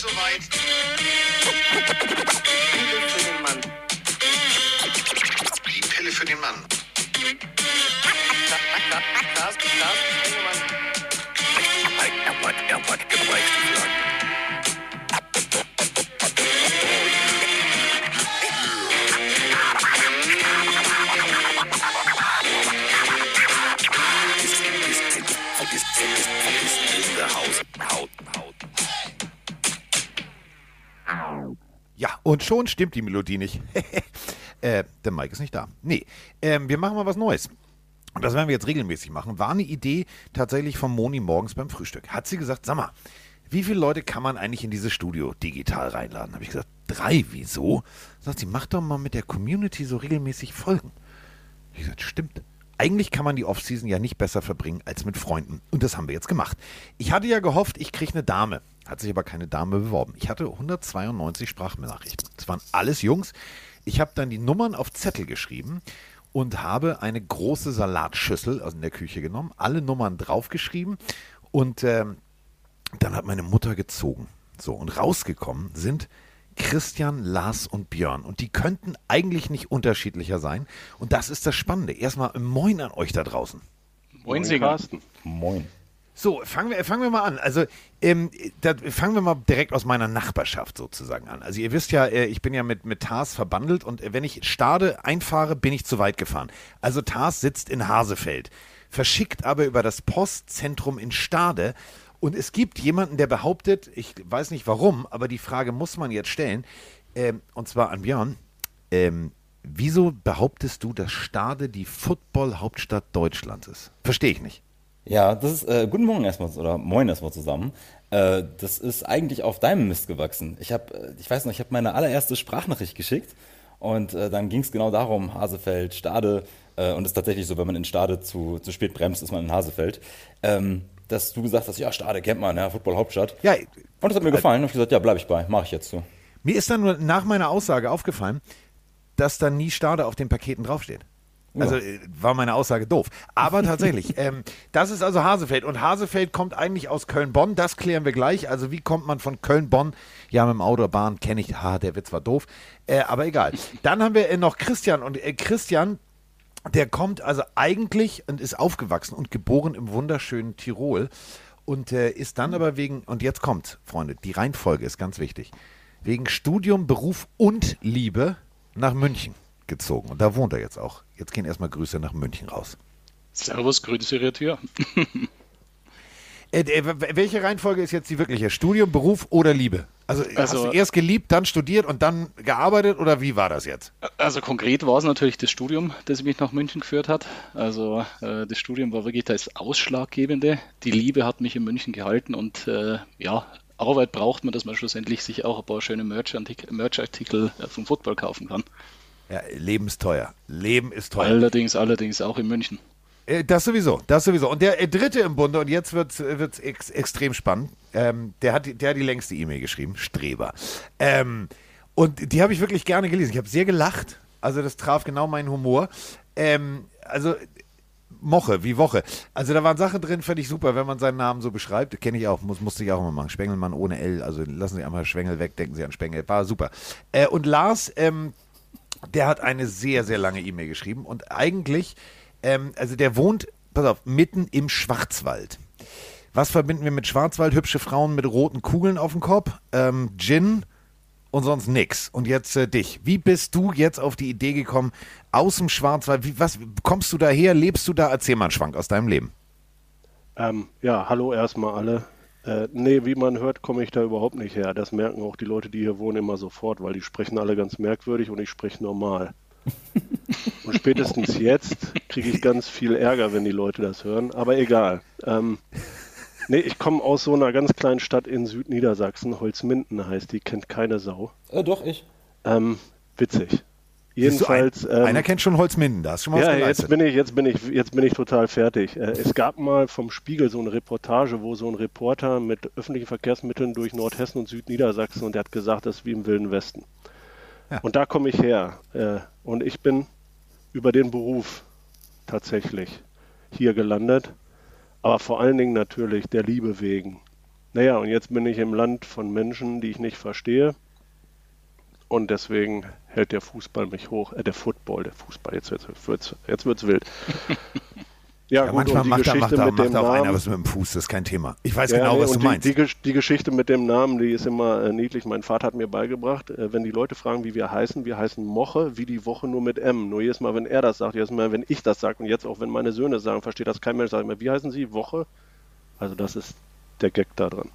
ist soweit. Pille für den Mann. Die Pille für den Mann. Lars, Lars, Ja, und schon stimmt die Melodie nicht. äh, der Mike ist nicht da. Nee, ähm, wir machen mal was Neues. Und das werden wir jetzt regelmäßig machen. War eine Idee tatsächlich von Moni morgens beim Frühstück. Hat sie gesagt, sag mal, wie viele Leute kann man eigentlich in dieses Studio digital reinladen? Habe ich gesagt, drei, wieso? Sagt sie, mach doch mal mit der Community so regelmäßig Folgen. Ich gesagt, stimmt. Eigentlich kann man die Offseason ja nicht besser verbringen als mit Freunden. Und das haben wir jetzt gemacht. Ich hatte ja gehofft, ich kriege eine Dame. Hat sich aber keine Dame beworben. Ich hatte 192 Sprachnachrichten. Das waren alles Jungs. Ich habe dann die Nummern auf Zettel geschrieben und habe eine große Salatschüssel aus der Küche genommen, alle Nummern draufgeschrieben und ähm, dann hat meine Mutter gezogen. So, und rausgekommen sind Christian, Lars und Björn. Und die könnten eigentlich nicht unterschiedlicher sein. Und das ist das Spannende. Erstmal Moin an euch da draußen. Moin, Carsten. Moin. So, fangen wir, fangen wir mal an. Also, ähm, da, fangen wir mal direkt aus meiner Nachbarschaft sozusagen an. Also, ihr wisst ja, äh, ich bin ja mit, mit Tars verbandelt und äh, wenn ich Stade einfahre, bin ich zu weit gefahren. Also, Tars sitzt in Hasefeld, verschickt aber über das Postzentrum in Stade. Und es gibt jemanden, der behauptet, ich weiß nicht warum, aber die Frage muss man jetzt stellen, ähm, und zwar an Björn. Ähm, wieso behauptest du, dass Stade die Football-Hauptstadt Deutschlands ist? Verstehe ich nicht. Ja, das ist, äh, guten Morgen erstmal, oder moin erstmal zusammen. Äh, das ist eigentlich auf deinem Mist gewachsen. Ich habe, äh, ich weiß noch, ich habe meine allererste Sprachnachricht geschickt und äh, dann ging es genau darum, Hasefeld, Stade, äh, und es ist tatsächlich so, wenn man in Stade zu, zu spät bremst, ist man in Hasefeld. Ähm, dass du gesagt hast, ja, Stade kennt man, ja, Football-Hauptstadt. Ja, Und das hat mir gefallen. Und ich gesagt, ja, bleibe ich bei, mache ich jetzt so. Mir ist dann nur nach meiner Aussage aufgefallen, dass da nie Stade auf den Paketen draufsteht. Also äh, war meine Aussage doof. Aber tatsächlich, ähm, das ist also Hasefeld. Und Hasefeld kommt eigentlich aus Köln-Bonn. Das klären wir gleich. Also wie kommt man von Köln-Bonn? Ja, mit dem Autobahn kenne ich. Ha, der Witz war doof. Äh, aber egal. Dann haben wir äh, noch Christian. Und äh, Christian, der kommt also eigentlich und ist aufgewachsen und geboren im wunderschönen Tirol. Und äh, ist dann aber wegen, und jetzt kommt, Freunde, die Reihenfolge ist ganz wichtig. Wegen Studium, Beruf und Liebe nach München gezogen. Und da wohnt er jetzt auch. Jetzt gehen erstmal Grüße nach München raus. Servus, Grüße Retür. Äh, äh, w- welche Reihenfolge ist jetzt die wirkliche? Studium, Beruf oder Liebe? Also, hast Also- du erst geliebt, dann studiert und dann gearbeitet oder wie war das jetzt? Also konkret war es natürlich das Studium, das mich nach München geführt hat. Also äh, das Studium war wirklich das Ausschlaggebende. Die Liebe hat mich in München gehalten und äh, ja, Arbeit braucht man, dass man schlussendlich sich auch ein paar schöne Merch-Artikel Merch äh, vom Football kaufen kann. Ja, Leben ist teuer. Leben ist teuer. Allerdings, allerdings auch in München. Äh, Das sowieso, das sowieso. Und der äh, dritte im Bunde, und jetzt wird es ex extrem spannend, ähm, der, hat, die- der hat die längste E-Mail geschrieben, Streber. Ähm, und die habe ich wirklich gerne gelesen. Ich habe sehr gelacht. Also das traf genau meinen Humor. Ähm, also Moche, wie Woche. Also da waren Sachen drin, fand ich super, wenn man seinen Namen so beschreibt. Kenne ich auch, muss, musste ich auch immer machen. Spengelmann ohne L, also lassen Sie einmal Schwengel weg, denken Sie an Spengel. War super. Äh, und Lars, ähm, der hat eine sehr, sehr lange E-Mail geschrieben und eigentlich, ähm, also der wohnt, pass auf, mitten im Schwarzwald. Was verbinden wir mit Schwarzwald? Hübsche Frauen mit roten Kugeln auf dem Kopf, ähm, Gin und sonst nix. Und jetzt äh, dich. Wie bist du jetzt auf die Idee gekommen, aus dem Schwarzwald, wie, was, kommst du daher, lebst du da? Erzähl mal einen Schwank aus deinem Leben. Ähm, ja, hallo erstmal alle. Äh, nee, wie man hört, komme ich da überhaupt nicht her. Das merken auch die Leute, die hier wohnen, immer sofort, weil die sprechen alle ganz merkwürdig und ich spreche normal. Und spätestens jetzt kriege ich ganz viel Ärger, wenn die Leute das hören, aber egal. Ähm, nee, ich komme aus so einer ganz kleinen Stadt in Südniedersachsen, Holzminden heißt die, kennt keine Sau. Äh, doch, ich. Ähm, witzig. Du, ein- Jedenfalls. ähm, einer kennt schon Holzminden, da hast du schon mal was ja, geleistet. jetzt bin ich, jetzt bin ich, jetzt bin ich total fertig. Äh, es gab mal vom Spiegel so eine Reportage, wo so ein Reporter mit öffentlichen Verkehrsmitteln durch Nordhessen und Südniedersachsen und der hat gesagt, das ist wie im Wilden Westen. Ja. Und da komme ich her. Äh, und ich bin über den Beruf tatsächlich hier gelandet. Aber vor allen Dingen natürlich der Liebe wegen. naja, und jetzt bin ich im Land von Menschen, die ich nicht verstehe. Und deswegen hält der Fußball mich hoch, äh, der Football, der Fußball, jetzt wird's, wird's, jetzt wird's wild. Ja, ja gut, manchmal macht da, macht da, macht auch einer was mit dem Fuß, das ist kein Thema. Ich weiß ja, genau, nee, was du die, meinst. Die, die, Geschichte mit dem Namen, die ist immer äh, niedlich. Mein Vater hat mir beigebracht, äh, wenn die Leute fragen, wie wir heißen, wir heißen Moche, wie die Woche nur mit M. Nur jedes Mal, wenn er das sagt, jedes Mal, wenn ich das sage und jetzt auch, wenn meine Söhne sagen, versteht das kein Mensch, sage ich mir, wie heißen sie? Woche? Also das ist der Gag da dran.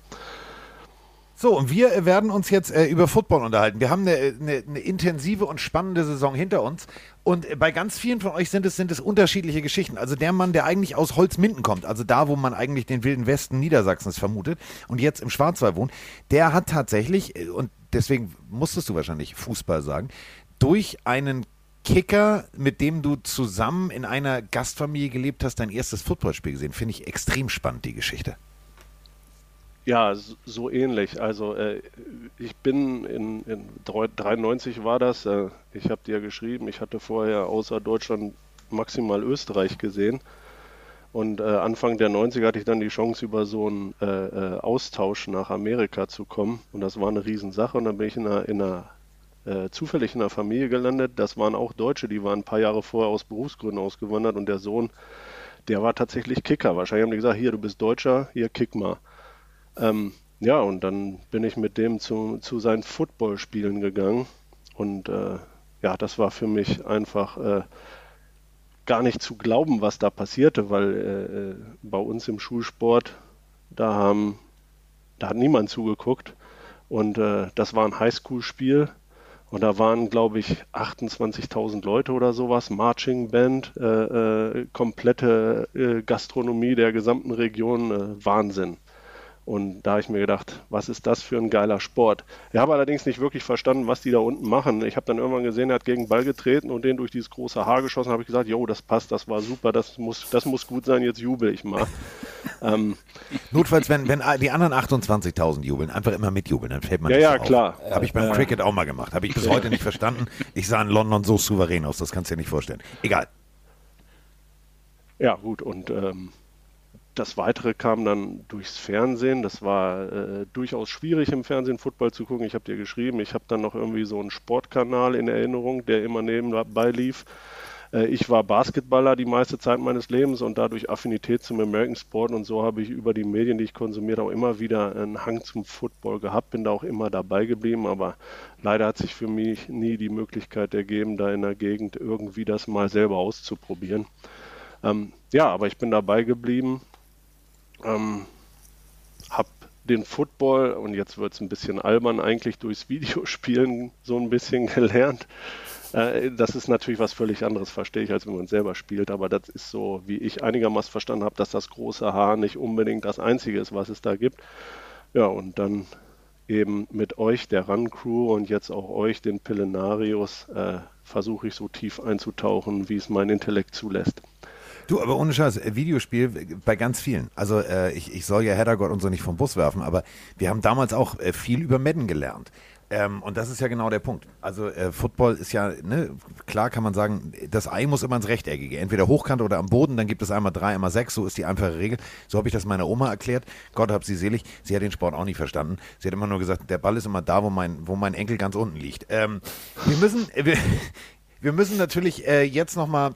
So, und wir werden uns jetzt äh, über Football unterhalten. Wir haben eine, eine, eine, intensive und spannende Saison hinter uns. Und äh, bei ganz vielen von euch sind es, sind es unterschiedliche Geschichten. Also der Mann, der eigentlich aus Holzminden kommt, also da, wo man eigentlich den wilden Westen Niedersachsens vermutet und jetzt im Schwarzwald wohnt, der hat tatsächlich, äh, und deswegen musstest du wahrscheinlich Fußball sagen, durch einen Kicker, mit dem du zusammen in einer Gastfamilie gelebt hast, dein erstes Footballspiel gesehen. Finde ich extrem spannend, die Geschichte. Ja, so ähnlich. Also äh, ich bin in, in 93 war das, äh, ich habe dir geschrieben, ich hatte vorher außer Deutschland maximal Österreich gesehen. Und äh, Anfang der 90er hatte ich dann die Chance, über so einen äh, äh, Austausch nach Amerika zu kommen. Und das war eine Riesensache. Und dann bin ich in einer, in einer äh, zufällig in einer Familie gelandet. Das waren auch Deutsche, die waren ein paar Jahre vorher aus Berufsgründen ausgewandert. Und der Sohn, der war tatsächlich Kicker. Wahrscheinlich haben die gesagt, hier, du bist Deutscher, hier, kick mal. Ähm, ja, und dann bin ich mit dem zu, zu seinen Footballspielen gegangen. Und äh, ja, das war für mich einfach äh, gar nicht zu glauben, was da passierte, weil äh, äh bei uns im Schulsport, da haben, da hat niemand zugeguckt. Und äh, das war ein Highschool-Spiel. Und da waren, glaube ich, 28.000 Leute oder sowas, Marching Band, äh, äh, komplette äh, Gastronomie der gesamten Region, äh, Wahnsinn. Und da habe ich mir gedacht, was ist das für ein geiler Sport? Ich habe allerdings nicht wirklich verstanden, was die da unten machen. Ich habe dann irgendwann gesehen, er hat gegen den Ball getreten und den durch dieses große Haar geschossen. habe ich gesagt, jo, das passt, das war super, das muss, das muss gut sein, jetzt jubel ich mal. ähm, Notfalls, wenn, wenn die anderen 28.000 jubeln, einfach immer mitjubeln, dann fällt man Ja, ja, auf. klar. Habe ich beim äh, Cricket auch mal gemacht. Habe ich bis heute nicht verstanden. Ich sah in London so souverän aus, das kannst du dir nicht vorstellen. Egal. Ja, gut, und ähm, das Weitere kam dann durchs Fernsehen. Das war äh, durchaus schwierig im Fernsehen Football zu gucken. Ich habe dir geschrieben, ich habe dann noch irgendwie so einen Sportkanal in Erinnerung, der immer nebenbei lief. Äh, ich war Basketballer die meiste Zeit meines Lebens und dadurch Affinität zum American Sport und so habe ich über die Medien, die ich konsumiert auch immer wieder einen Hang zum Football gehabt, bin da auch immer dabei geblieben, aber leider hat sich für mich nie die Möglichkeit ergeben, da in der Gegend irgendwie das mal selber auszuprobieren. Ähm, ja, aber ich bin dabei geblieben ähm, habe den Football, und jetzt wird es ein bisschen albern, eigentlich durchs Videospielen so ein bisschen gelernt. Äh, das ist natürlich was völlig anderes, verstehe ich, als wenn man selber spielt, aber das ist so, wie ich einigermaßen verstanden habe, dass das große Haar nicht unbedingt das Einzige ist, was es da gibt. Ja, und dann eben mit euch, der Run Crew und jetzt auch euch, den Pillenarius, äh, versuche ich so tief einzutauchen, wie es mein Intellekt zulässt. Du, aber ohne Scheiß, äh, Videospiel äh, bei ganz vielen. Also äh, ich, ich soll ja Heddergott und so nicht vom Bus werfen, aber wir haben damals auch äh, viel über Madden gelernt. Ähm, und das ist ja genau der Punkt. Also äh, Football ist ja, ne, klar kann man sagen, das Ei muss immer ins Rechteckige. Entweder hochkant oder am Boden, dann gibt es einmal drei, einmal sechs, so ist die einfache Regel. So habe ich das meiner Oma erklärt. Gott hab sie selig. Sie hat den Sport auch nicht verstanden. Sie hat immer nur gesagt, der Ball ist immer da, wo mein, wo mein Enkel ganz unten liegt. Ähm, wir müssen, äh, wir, wir müssen natürlich äh, jetzt nochmal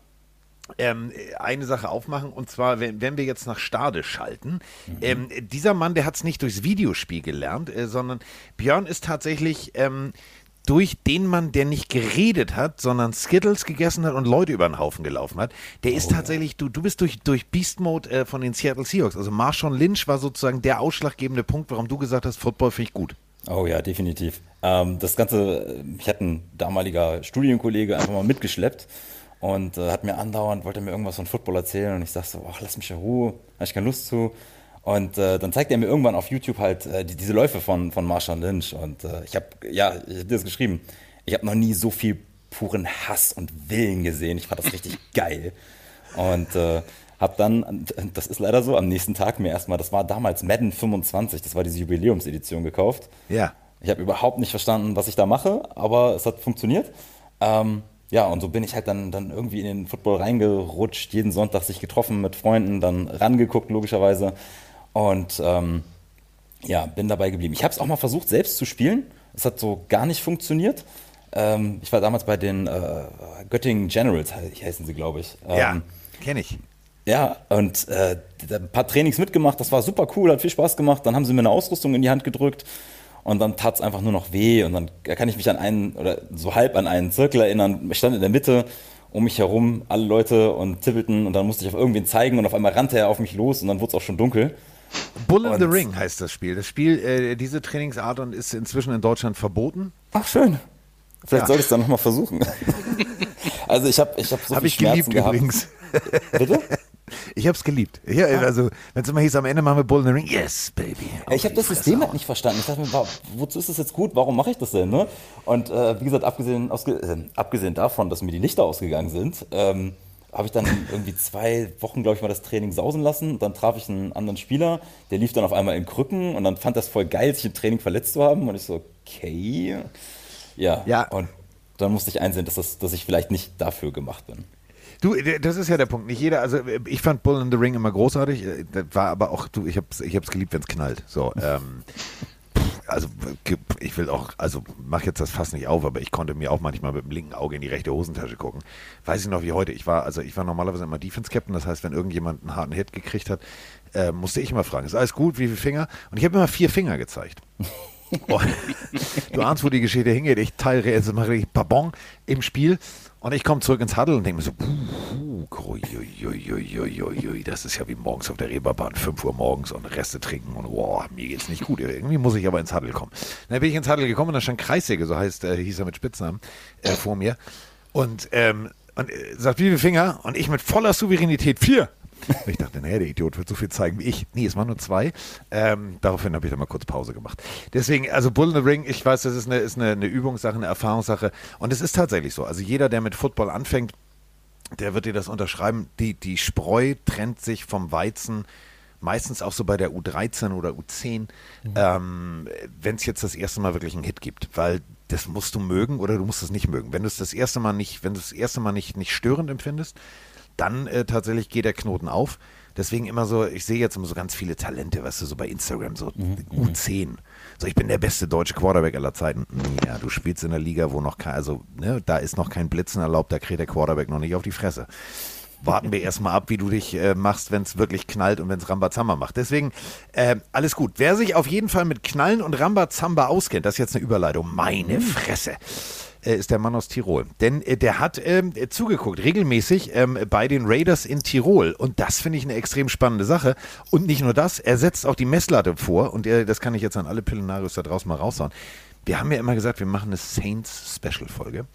ähm, eine Sache aufmachen und zwar, wenn, wenn wir jetzt nach Stade schalten. Mhm. Ähm, dieser Mann, der hat es nicht durchs Videospiel gelernt, äh, sondern Björn ist tatsächlich ähm, durch den Mann, der nicht geredet hat, sondern Skittles gegessen hat und Leute über den Haufen gelaufen hat. Der oh, ist tatsächlich, du, du bist durch, durch Beast Mode äh, von den Seattle Seahawks. Also Marshawn Lynch war sozusagen der ausschlaggebende Punkt, warum du gesagt hast, Football finde ich gut. Oh ja, definitiv. Ähm, das Ganze, ich hatte ein damaliger Studienkollege einfach mal mitgeschleppt und äh, hat mir andauernd, wollte mir irgendwas von Football erzählen und ich sagte so, ach, lass mich in Ruhe, habe ich keine Lust zu. Und äh, dann zeigt er mir irgendwann auf YouTube halt äh, die, diese Läufe von, von Marshall Lynch und äh, ich habe, ja, ich habe dir das geschrieben, ich habe noch nie so viel puren Hass und Willen gesehen. Ich fand das richtig geil. Und äh, habe dann, das ist leider so, am nächsten Tag mir erstmal, das war damals Madden 25, das war diese Jubiläumsedition gekauft. Ja. Ich habe überhaupt nicht verstanden, was ich da mache, aber es hat funktioniert. Ähm, ja, und so bin ich halt dann, dann irgendwie in den Football reingerutscht, jeden Sonntag sich getroffen mit Freunden, dann rangeguckt logischerweise. Und ähm, ja, bin dabei geblieben. Ich habe es auch mal versucht, selbst zu spielen. Es hat so gar nicht funktioniert. Ähm, ich war damals bei den äh, Göttingen Generals, heißen sie, glaube ich. Ähm, ja, kenne ich. Ja, und äh, ein paar Trainings mitgemacht, das war super cool, hat viel Spaß gemacht. Dann haben sie mir eine Ausrüstung in die Hand gedrückt und dann tat es einfach nur noch weh. Und dann kann ich mich an einen, oder so halb an einen Zirkel erinnern. Ich stand in der Mitte, um mich herum alle Leute und tippelten und dann musste ich auf irgendwen zeigen und auf einmal rannte er auf mich los und dann wurde es auch schon dunkel. Bull in the Ring heißt das Spiel. Das Spiel, äh, diese Trainingsart und ist inzwischen in Deutschland verboten. Ach, schön. Vielleicht ja. soll ich es dann nochmal versuchen. also ich habe ich hab so hab viel ich Schmerzen geliebt gehabt. übrigens. Bitte? Ich habe es geliebt. Ich, also, wenn es immer hieß, am Ende machen wir Bull in the Ring, yes, baby. ich habe das System halt nicht verstanden. Ich dachte mir, wozu ist das jetzt gut? Warum mache ich das denn? Ne? Und äh, wie gesagt, abgesehen, ausge, äh, abgesehen davon, dass mir die Lichter ausgegangen sind, ähm, habe ich dann irgendwie zwei Wochen, glaube ich, mal das Training sausen lassen. Dann traf ich einen anderen Spieler, der lief dann auf einmal in Krücken und dann fand das voll geil, sich im Training verletzt zu haben. Und ich so, okay. Ja. ja. Und dann musste ich einsehen, dass, das, dass ich vielleicht nicht dafür gemacht bin. Du, das ist ja der Punkt. Nicht jeder, also ich fand Bull in the Ring immer großartig. Das war aber auch, du, ich hab's, ich hab's geliebt, wenn es knallt. So, ähm, also ich will auch, also mach jetzt das fast nicht auf, aber ich konnte mir auch manchmal mit dem linken Auge in die rechte Hosentasche gucken. Weiß ich noch wie heute. Ich war, also ich war normalerweise immer Defense Captain, das heißt, wenn irgendjemand einen harten Hit gekriegt hat, äh, musste ich immer fragen, ist alles gut, wie viele Finger? Und ich habe immer vier Finger gezeigt. Oh, du ahnst, wo die Geschichte hingeht. Ich teile jetzt mal richtig Babon im Spiel und ich komme zurück ins Huddle und denke mir so, puh, das ist ja wie morgens auf der Reeperbahn, 5 Uhr morgens und Reste trinken und boah, mir geht's nicht gut. Irgendwie muss ich aber ins Huddle kommen. Dann bin ich ins Huddle gekommen und da stand Kreissäge, so heißt, äh, hieß er mit Spitznamen, äh, vor mir. Und, ähm, und äh, sagt, wie Finger? Und ich mit voller Souveränität, vier. Ich dachte, naja, der Idiot wird so viel zeigen wie ich. Nee, es waren nur zwei. Ähm, daraufhin habe ich dann mal kurz Pause gemacht. Deswegen, also Bull in the Ring, ich weiß, das ist eine, ist eine, eine Übungssache, eine Erfahrungssache. Und es ist tatsächlich so. Also jeder, der mit Football anfängt, der wird dir das unterschreiben. Die, die Spreu trennt sich vom Weizen meistens auch so bei der U13 oder U10, mhm. ähm, wenn es jetzt das erste Mal wirklich einen Hit gibt, weil das musst du mögen oder du musst es nicht mögen. Wenn du es das erste Mal nicht, wenn du das erste Mal nicht, nicht störend empfindest, dann äh, tatsächlich geht der Knoten auf. Deswegen immer so, ich sehe jetzt immer so ganz viele Talente, weißt du, so bei Instagram, so mhm. U10. So, ich bin der beste deutsche Quarterback aller Zeiten. Ja, du spielst in der Liga, wo noch kein, also, ne, da ist noch kein Blitzen erlaubt, da kriegt der Quarterback noch nicht auf die Fresse. Warten wir erstmal ab, wie du dich äh, machst, wenn es wirklich knallt und wenn es Rambazamba macht. Deswegen, äh, alles gut. Wer sich auf jeden Fall mit Knallen und Rambazamba auskennt, das ist jetzt eine Überleitung. Meine Fresse äh, ist der Mann aus Tirol. Denn äh, der hat ähm, zugeguckt, regelmäßig ähm, bei den Raiders in Tirol. Und das finde ich eine extrem spannende Sache. Und nicht nur das, er setzt auch die Messlatte vor. Und äh, das kann ich jetzt an alle Pillenarios da draußen mal raushauen. Wir haben ja immer gesagt, wir machen eine Saints-Special-Folge.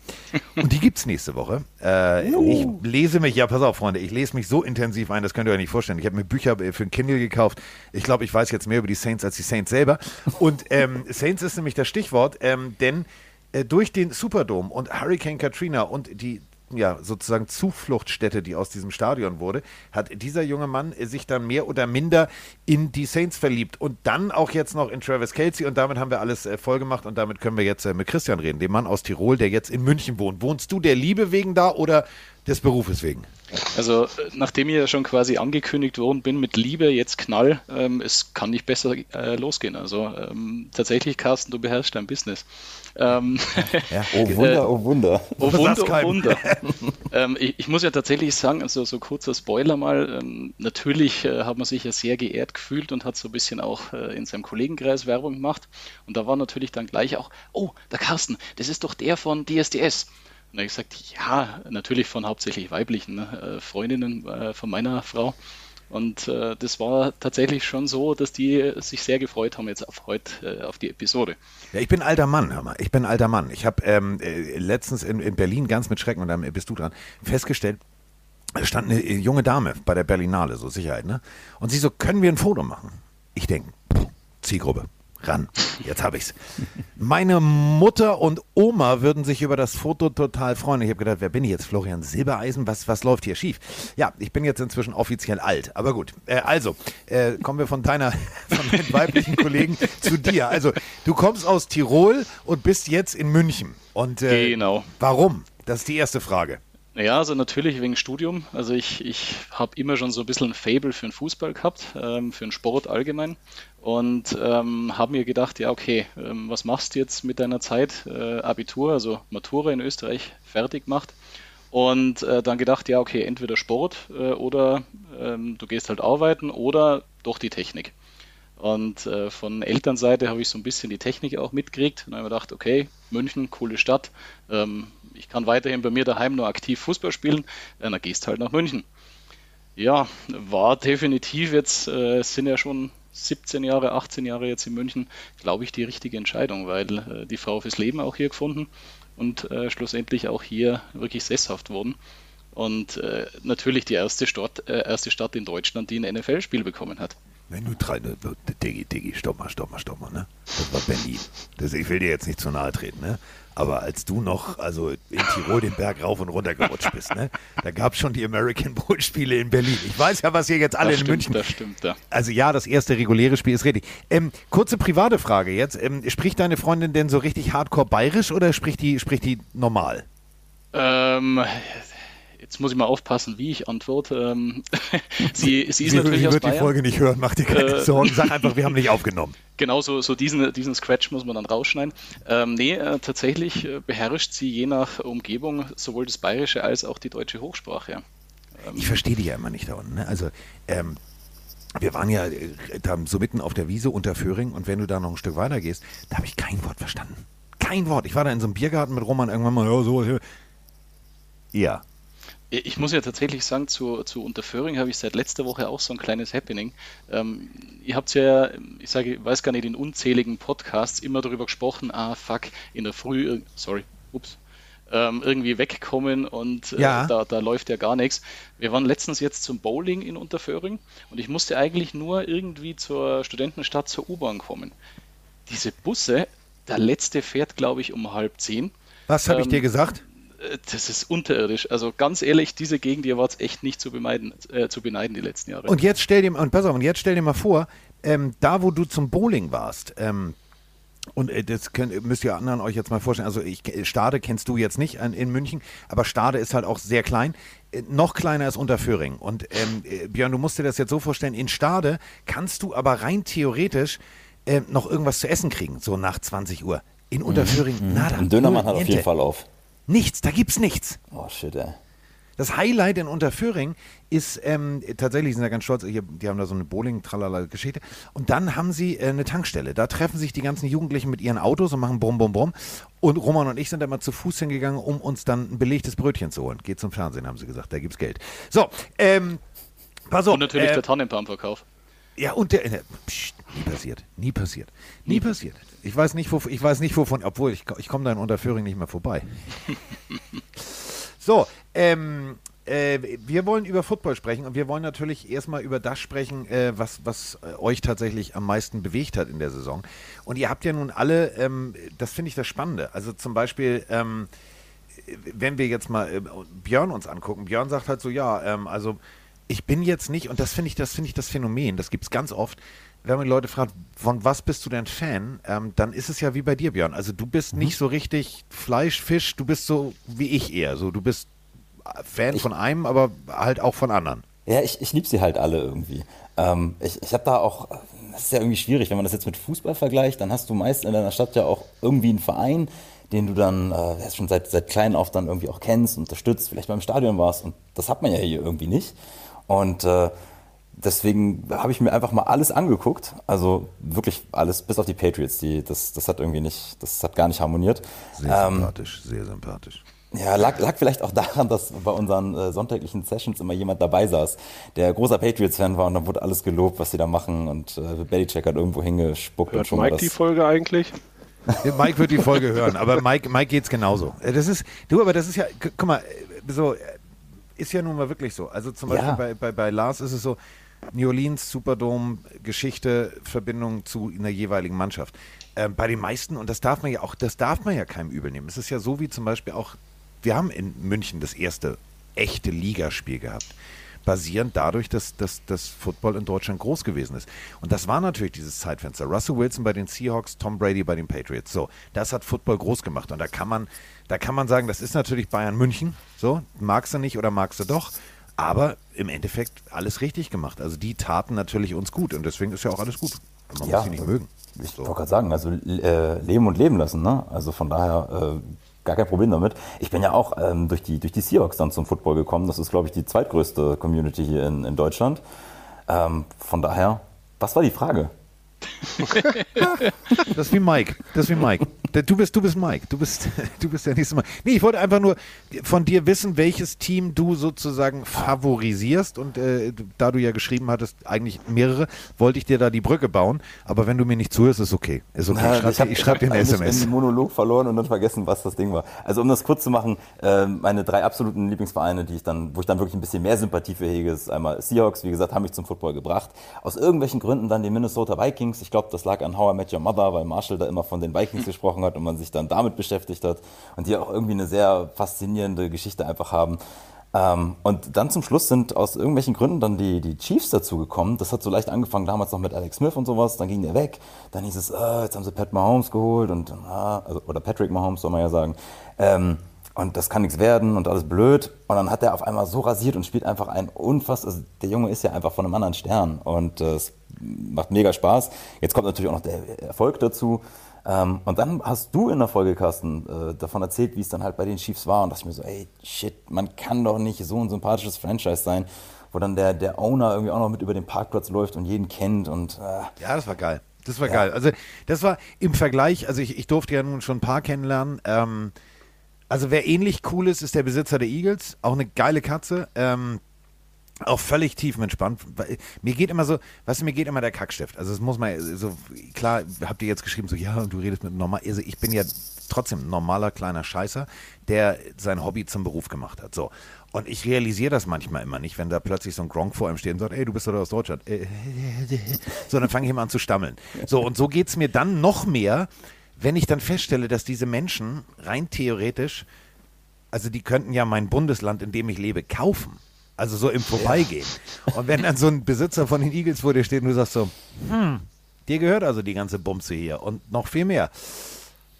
Und die gibt es nächste Woche. Äh, uh. Ich lese mich, ja, pass auf, Freunde, ich lese mich so intensiv ein, das könnt ihr euch nicht vorstellen. Ich habe mir Bücher für ein Kindle gekauft. Ich glaube, ich weiß jetzt mehr über die Saints als die Saints selber. Und ähm, Saints ist nämlich das Stichwort, ähm, denn äh, durch den Superdome und Hurricane Katrina und die ja, sozusagen Zufluchtsstätte, die aus diesem Stadion wurde, hat dieser junge Mann sich dann mehr oder minder in die Saints verliebt und dann auch jetzt noch in Travis Kelsey und damit haben wir alles äh, voll und damit können wir jetzt äh, mit Christian reden, dem Mann aus Tirol, der jetzt in München wohnt. Wohnst du der Liebe wegen da oder des Berufes wegen? Also, nachdem ich ja schon quasi angekündigt worden bin mit Liebe, jetzt Knall, ähm, es kann nicht besser äh, losgehen. Also, ähm, tatsächlich, Carsten, du beherrschst dein Business. Ähm, ja. Oh Wunder, oh Wunder. Oh Wunder, oh Wunder. ähm, ich, ich, muss ja tatsächlich sagen, also so kurzer Spoiler mal, ähm, natürlich äh, hat man sich ja sehr geehrt gefühlt und hat so ein bisschen auch äh, in seinem Kollegenkreis Werbung gemacht. Und da war natürlich dann gleich auch, oh, der Carsten, das ist doch der von DSDS. Und da habe ich gesagt, ja, natürlich von hauptsächlich weiblichen ne, äh, Freundinnen äh, von meiner Frau. Und äh, das war tatsächlich schon so, dass die sich sehr gefreut haben jetzt auf heute, äh, auf die Episode. Ja, ich bin alter Mann, hör mal. Ich bin alter Mann. Ich habe ähm, äh, letztens in, in Berlin ganz mit Schrecken, und dann bist du dran, festgestellt, da stand eine junge Dame bei der Berlinale, so Sicherheit, ne? Und sie so, können wir ein Foto machen? Ich denke, Zielgruppe ran. Jetzt habe ich's. Meine Mutter und Oma würden sich über das Foto total freuen. Ich habe gedacht, wer bin ich jetzt? Florian Silbereisen? Was, was läuft hier schief? Ja, ich bin jetzt inzwischen offiziell alt. Aber gut. Äh, also, äh, kommen wir von deiner, von deinen weiblichen Kollegen zu dir. Also, du kommst aus Tirol und bist jetzt in München. Und äh, genau. Warum? Das ist die erste Frage. Ja, also natürlich wegen Studium. Also ich, ich habe immer schon so ein bisschen ein Fable für den Fußball gehabt, ähm, für den Sport allgemein. Und ähm, habe mir gedacht, ja okay, ähm, was machst du jetzt mit deiner Zeit? Äh, Abitur, also Matura in Österreich fertig gemacht und äh, dann gedacht, ja okay, entweder Sport äh, oder ähm, du gehst halt arbeiten oder doch die Technik. Und äh, von Elternseite habe ich so ein bisschen die Technik auch mitgekriegt. Und habe ich gedacht, okay, München, coole Stadt. Ähm, ich kann weiterhin bei mir daheim nur aktiv Fußball spielen. Äh, dann gehst halt nach München. Ja, war definitiv jetzt, äh, sind ja schon 17 Jahre, 18 Jahre jetzt in München, glaube ich, die richtige Entscheidung, weil äh, die Frau fürs Leben auch hier gefunden und äh, schlussendlich auch hier wirklich sesshaft wurden. Und äh, natürlich die erste Stadt, äh, erste Stadt in Deutschland, die ein NFL-Spiel bekommen hat. Wenn du drei, ne, Diggi, Diggi, stopp mal, stopp mal, stopp mal, ne? Das war Berlin. Das, ich will dir jetzt nicht zu nahe treten, ne? Aber als du noch, also in Tirol den Berg rauf und runter gerutscht bist, ne? Da gab es schon die American Bowl Spiele in Berlin. Ich weiß ja, was ihr jetzt alle das in stimmt, München. Das stimmt, ja. Also ja, das erste reguläre Spiel ist richtig. Ähm, kurze private Frage jetzt. Ähm, spricht deine Freundin denn so richtig hardcore bayerisch oder spricht die, spricht die normal? Ähm, jetzt muss ich mal aufpassen, wie ich antworte. Ähm, sie, sie ist Sie, natürlich sie aus wird die Bayern. Folge nicht hören, mach dir keine Äh. Sorgen. Sag einfach, wir haben nicht aufgenommen. Genau, so, so diesen, diesen Scratch muss man dann rausschneiden. Ähm, nee, äh, tatsächlich äh, beherrscht sie je nach Umgebung sowohl das Bayerische als auch die deutsche Hochsprache. Ich verstehe die ja immer nicht da unten. Ne? Also, ähm, wir waren ja äh, da so mitten auf der Wiese unter Föhring und wenn du da noch ein Stück weiter gehst, da habe ich kein Wort verstanden. Kein Wort. Ich war da in so einem Biergarten mit Roman irgendwann mal, ja, so. Ja. Ich muss ja tatsächlich sagen, zu, zu Unterföhring habe ich seit letzter Woche auch so ein kleines Happening. Ähm, ihr habt ja, ich sage, ich weiß gar nicht, in unzähligen Podcasts immer darüber gesprochen, ah fuck, in der Früh, sorry, ups, ähm, irgendwie wegkommen und äh, Ja. da, da läuft ja gar nichts. Wir waren letztens jetzt zum Bowling in Unterföhring und ich musste eigentlich nur irgendwie zur Studentenstadt zur U-Bahn kommen. Diese Busse, der letzte fährt, glaube ich, um halb zehn. Was habe ich Ähm, dir gesagt? Äh, Das ist unterirdisch. Also ganz ehrlich, diese Gegend hier war es echt nicht zu bemeiden, äh, zu beneiden die letzten Jahre. Und jetzt stell dir und pass auf, und jetzt stell dir mal vor, ähm, da wo du zum Bowling warst, ähm, und äh, das könnt, müsst ihr anderen euch jetzt mal vorstellen. Also ich Stade kennst du jetzt nicht an, in München, aber Stade ist halt auch sehr klein. Äh, noch kleiner ist Unterföhring. Und ähm, äh, Björn, du musst dir das jetzt so vorstellen, in Stade kannst du aber rein theoretisch äh, noch irgendwas zu essen kriegen, so nach 20 Uhr. In Unterföhring, nada. Ein Dönermann hat auf jeden. Fall auf. Nichts, da gibt's nichts. Oh shit, ey. Das Highlight in Unterföhring ist ähm, tatsächlich, sind da ganz stolz, hier, die haben da so eine Bowling-Tralala-Geschichte. Und dann haben sie äh, eine Tankstelle. Da treffen sich die ganzen Jugendlichen mit ihren Autos und machen Brumm, Brumm, Brumm. Und Roman und ich sind da mal zu Fuß hingegangen, um uns dann ein belegtes Brötchen zu holen. Geht zum Fernsehen, haben sie gesagt, da gibt's Geld. So, ähm, pass auf. Und natürlich äh, der Tannenbaumverkauf. ja, und der. Äh, pst, nie passiert. Nie passiert. Nie passiert. Ich weiß nicht, wo, ich weiß nicht wovon, obwohl ich, ich komme da in Unterföhring nicht mehr vorbei. so, ähm, äh, wir wollen über Football sprechen und wir wollen natürlich erstmal über das sprechen, äh, was, was äh, euch tatsächlich am meisten bewegt hat in der Saison. Und ihr habt ja nun alle, ähm, das finde ich das Spannende. Also zum Beispiel, ähm, wenn wir jetzt mal äh, Björn uns angucken, Björn sagt halt so, ja, ähm, also ich bin jetzt nicht, und das finde ich, das finde ich das Phänomen, das gibt es ganz oft, wenn man die Leute fragt, von was bist du denn Fan, ähm, dann ist es ja wie bei dir, Björn. Also du bist nicht so richtig Fleisch, Fisch, du bist so wie ich eher. So, du bist Fan von einem, aber halt auch von anderen. Ja, ich, ich liebe sie halt alle irgendwie. Ähm, ich ich habe da auch, das ist ja irgendwie schwierig, wenn man das jetzt mit Fußball vergleicht, dann hast du meist in deiner Stadt ja auch irgendwie einen Verein, den du dann äh, schon seit, seit klein auf dann irgendwie auch kennst, unterstützt, vielleicht beim Stadion warst und das hat man ja hier irgendwie nicht. Und äh, deswegen habe ich mir einfach mal alles angeguckt, also wirklich alles, bis auf die Patriots, die, das, das hat irgendwie nicht, das hat gar nicht harmoniert. Sehr Ähm, sympathisch, sehr sympathisch. ja, lag, lag vielleicht auch daran, dass bei unseren äh, sonntäglichen Sessions immer jemand dabei saß, der großer Patriots-Fan war und dann wurde alles gelobt, was sie da machen und äh, Belichick hat irgendwo hingespuckt und Hört schon mal Mike das. die Folge eigentlich? Mike wird die Folge hören, aber Mike, Mike geht's genauso. Äh, Das ist, du, aber das ist ja, gu- guck mal, äh, so, äh, ist ja nun mal wirklich so. Also zum Beispiel Ja. bei, bei, bei Lars ist es so, New Orleans, Superdome, Geschichte, Verbindung zu einer jeweiligen Mannschaft. Ähm, bei den meisten, und das darf man ja auch, das darf man ja keinem übel nehmen. Es ist ja so wie zum Beispiel auch, wir haben in München das erste echte Ligaspiel gehabt. Basierend dadurch, dass, dass das Football in Deutschland groß gewesen ist. Und das war natürlich dieses Zeitfenster. Russell Wilson bei den Seahawks, Tom Brady bei den Patriots. So, das hat Football groß gemacht. Und da kann man, da kann man sagen, das ist natürlich Bayern München. So, magst du nicht oder magst du doch. Aber im Endeffekt alles richtig gemacht. Also die taten natürlich uns gut und deswegen ist ja auch alles gut. Man Ja, muss sie nicht mögen. Ich wollte gerade sagen, also äh, leben und leben lassen, ne? Also von daher äh, gar kein Problem damit. Ich bin ja auch ähm, durch, die, durch die Seahawks dann zum Football gekommen. Das ist, glaube ich, die zweitgrößte Community hier in, in Deutschland. Ähm, von daher, was war die Frage? Das ist wie Mike. Das ist wie Mike. Du bist, du bist Mike. Du bist, du bist der nächste Mal. Nee, ich wollte einfach nur von dir wissen, welches Team du sozusagen favorisierst. Und äh, da du ja geschrieben hattest, eigentlich mehrere, wollte ich dir da die Brücke bauen. Aber wenn du mir nicht zuhörst, ist okay. Ist okay. Ich schreibe dir, ich schreib dir eine SMS. einen Monolog verloren und dann vergessen, was das Ding war. Also um das kurz zu machen, äh, meine drei absoluten Lieblingsvereine, die ich dann, wo ich dann wirklich ein bisschen mehr Sympathie für hege, ist einmal Seahawks, wie gesagt, haben mich zum Football gebracht. Aus irgendwelchen Gründen dann die Minnesota Vikings. Ich glaube, das lag an How I Met Your Mother, weil Marshall da immer von den Vikings gesprochen hat und man sich dann damit beschäftigt hat und die auch irgendwie eine sehr faszinierende Geschichte einfach haben. Ähm, und dann zum Schluss sind aus irgendwelchen Gründen dann die, die Chiefs dazugekommen. Das hat so leicht angefangen damals noch mit Alex Smith und sowas. Dann ging der weg. Dann hieß es, äh, jetzt haben sie Pat Mahomes geholt und ah, also, oder Patrick Mahomes soll man ja sagen. Ähm, und das kann nichts werden und alles blöd. Und dann hat er auf einmal so rasiert und spielt einfach ein unfass. Also der Junge ist ja einfach von einem anderen Stern und äh, es macht mega Spaß. Jetzt kommt natürlich auch noch der Erfolg dazu. Ähm, und dann hast du in der Folge, Carsten, äh, davon erzählt, wie es dann halt bei den Chiefs war. Und dachte ich mir so, ey, shit, man kann doch nicht so ein sympathisches Franchise sein, wo dann der, der Owner irgendwie auch noch mit über den Parkplatz läuft und jeden kennt und äh, Ja, das war geil. Das war geil. Also, das war im Vergleich, also ich, ich durfte ja nun schon ein paar kennenlernen. Ähm, also, wer ähnlich cool ist, ist der Besitzer der Eagles. Auch eine geile Katze. Ähm, auch völlig tiefenentspannt. Mir geht immer so, weißt du, mir geht immer der Kackstift. Also, es muss man so, klar, habt ihr jetzt geschrieben, so, ja, und du redest mit normal. Also, ich bin ja trotzdem ein normaler kleiner Scheißer, der sein Hobby zum Beruf gemacht hat. So. Und ich realisiere das manchmal immer nicht, wenn da plötzlich so ein Gronk vor ihm steht und sagt, ey, du bist doch aus Deutschland. So, dann fange ich immer an zu stammeln. So, und so geht es mir dann noch mehr, wenn ich dann feststelle, dass diese Menschen rein theoretisch, also die könnten ja mein Bundesland, in dem ich lebe, kaufen. Also so im Vorbeigehen. Und wenn dann so ein Besitzer von den Eagles vor dir steht und du sagst so, hm, dir gehört also die ganze Bumse hier und noch viel mehr.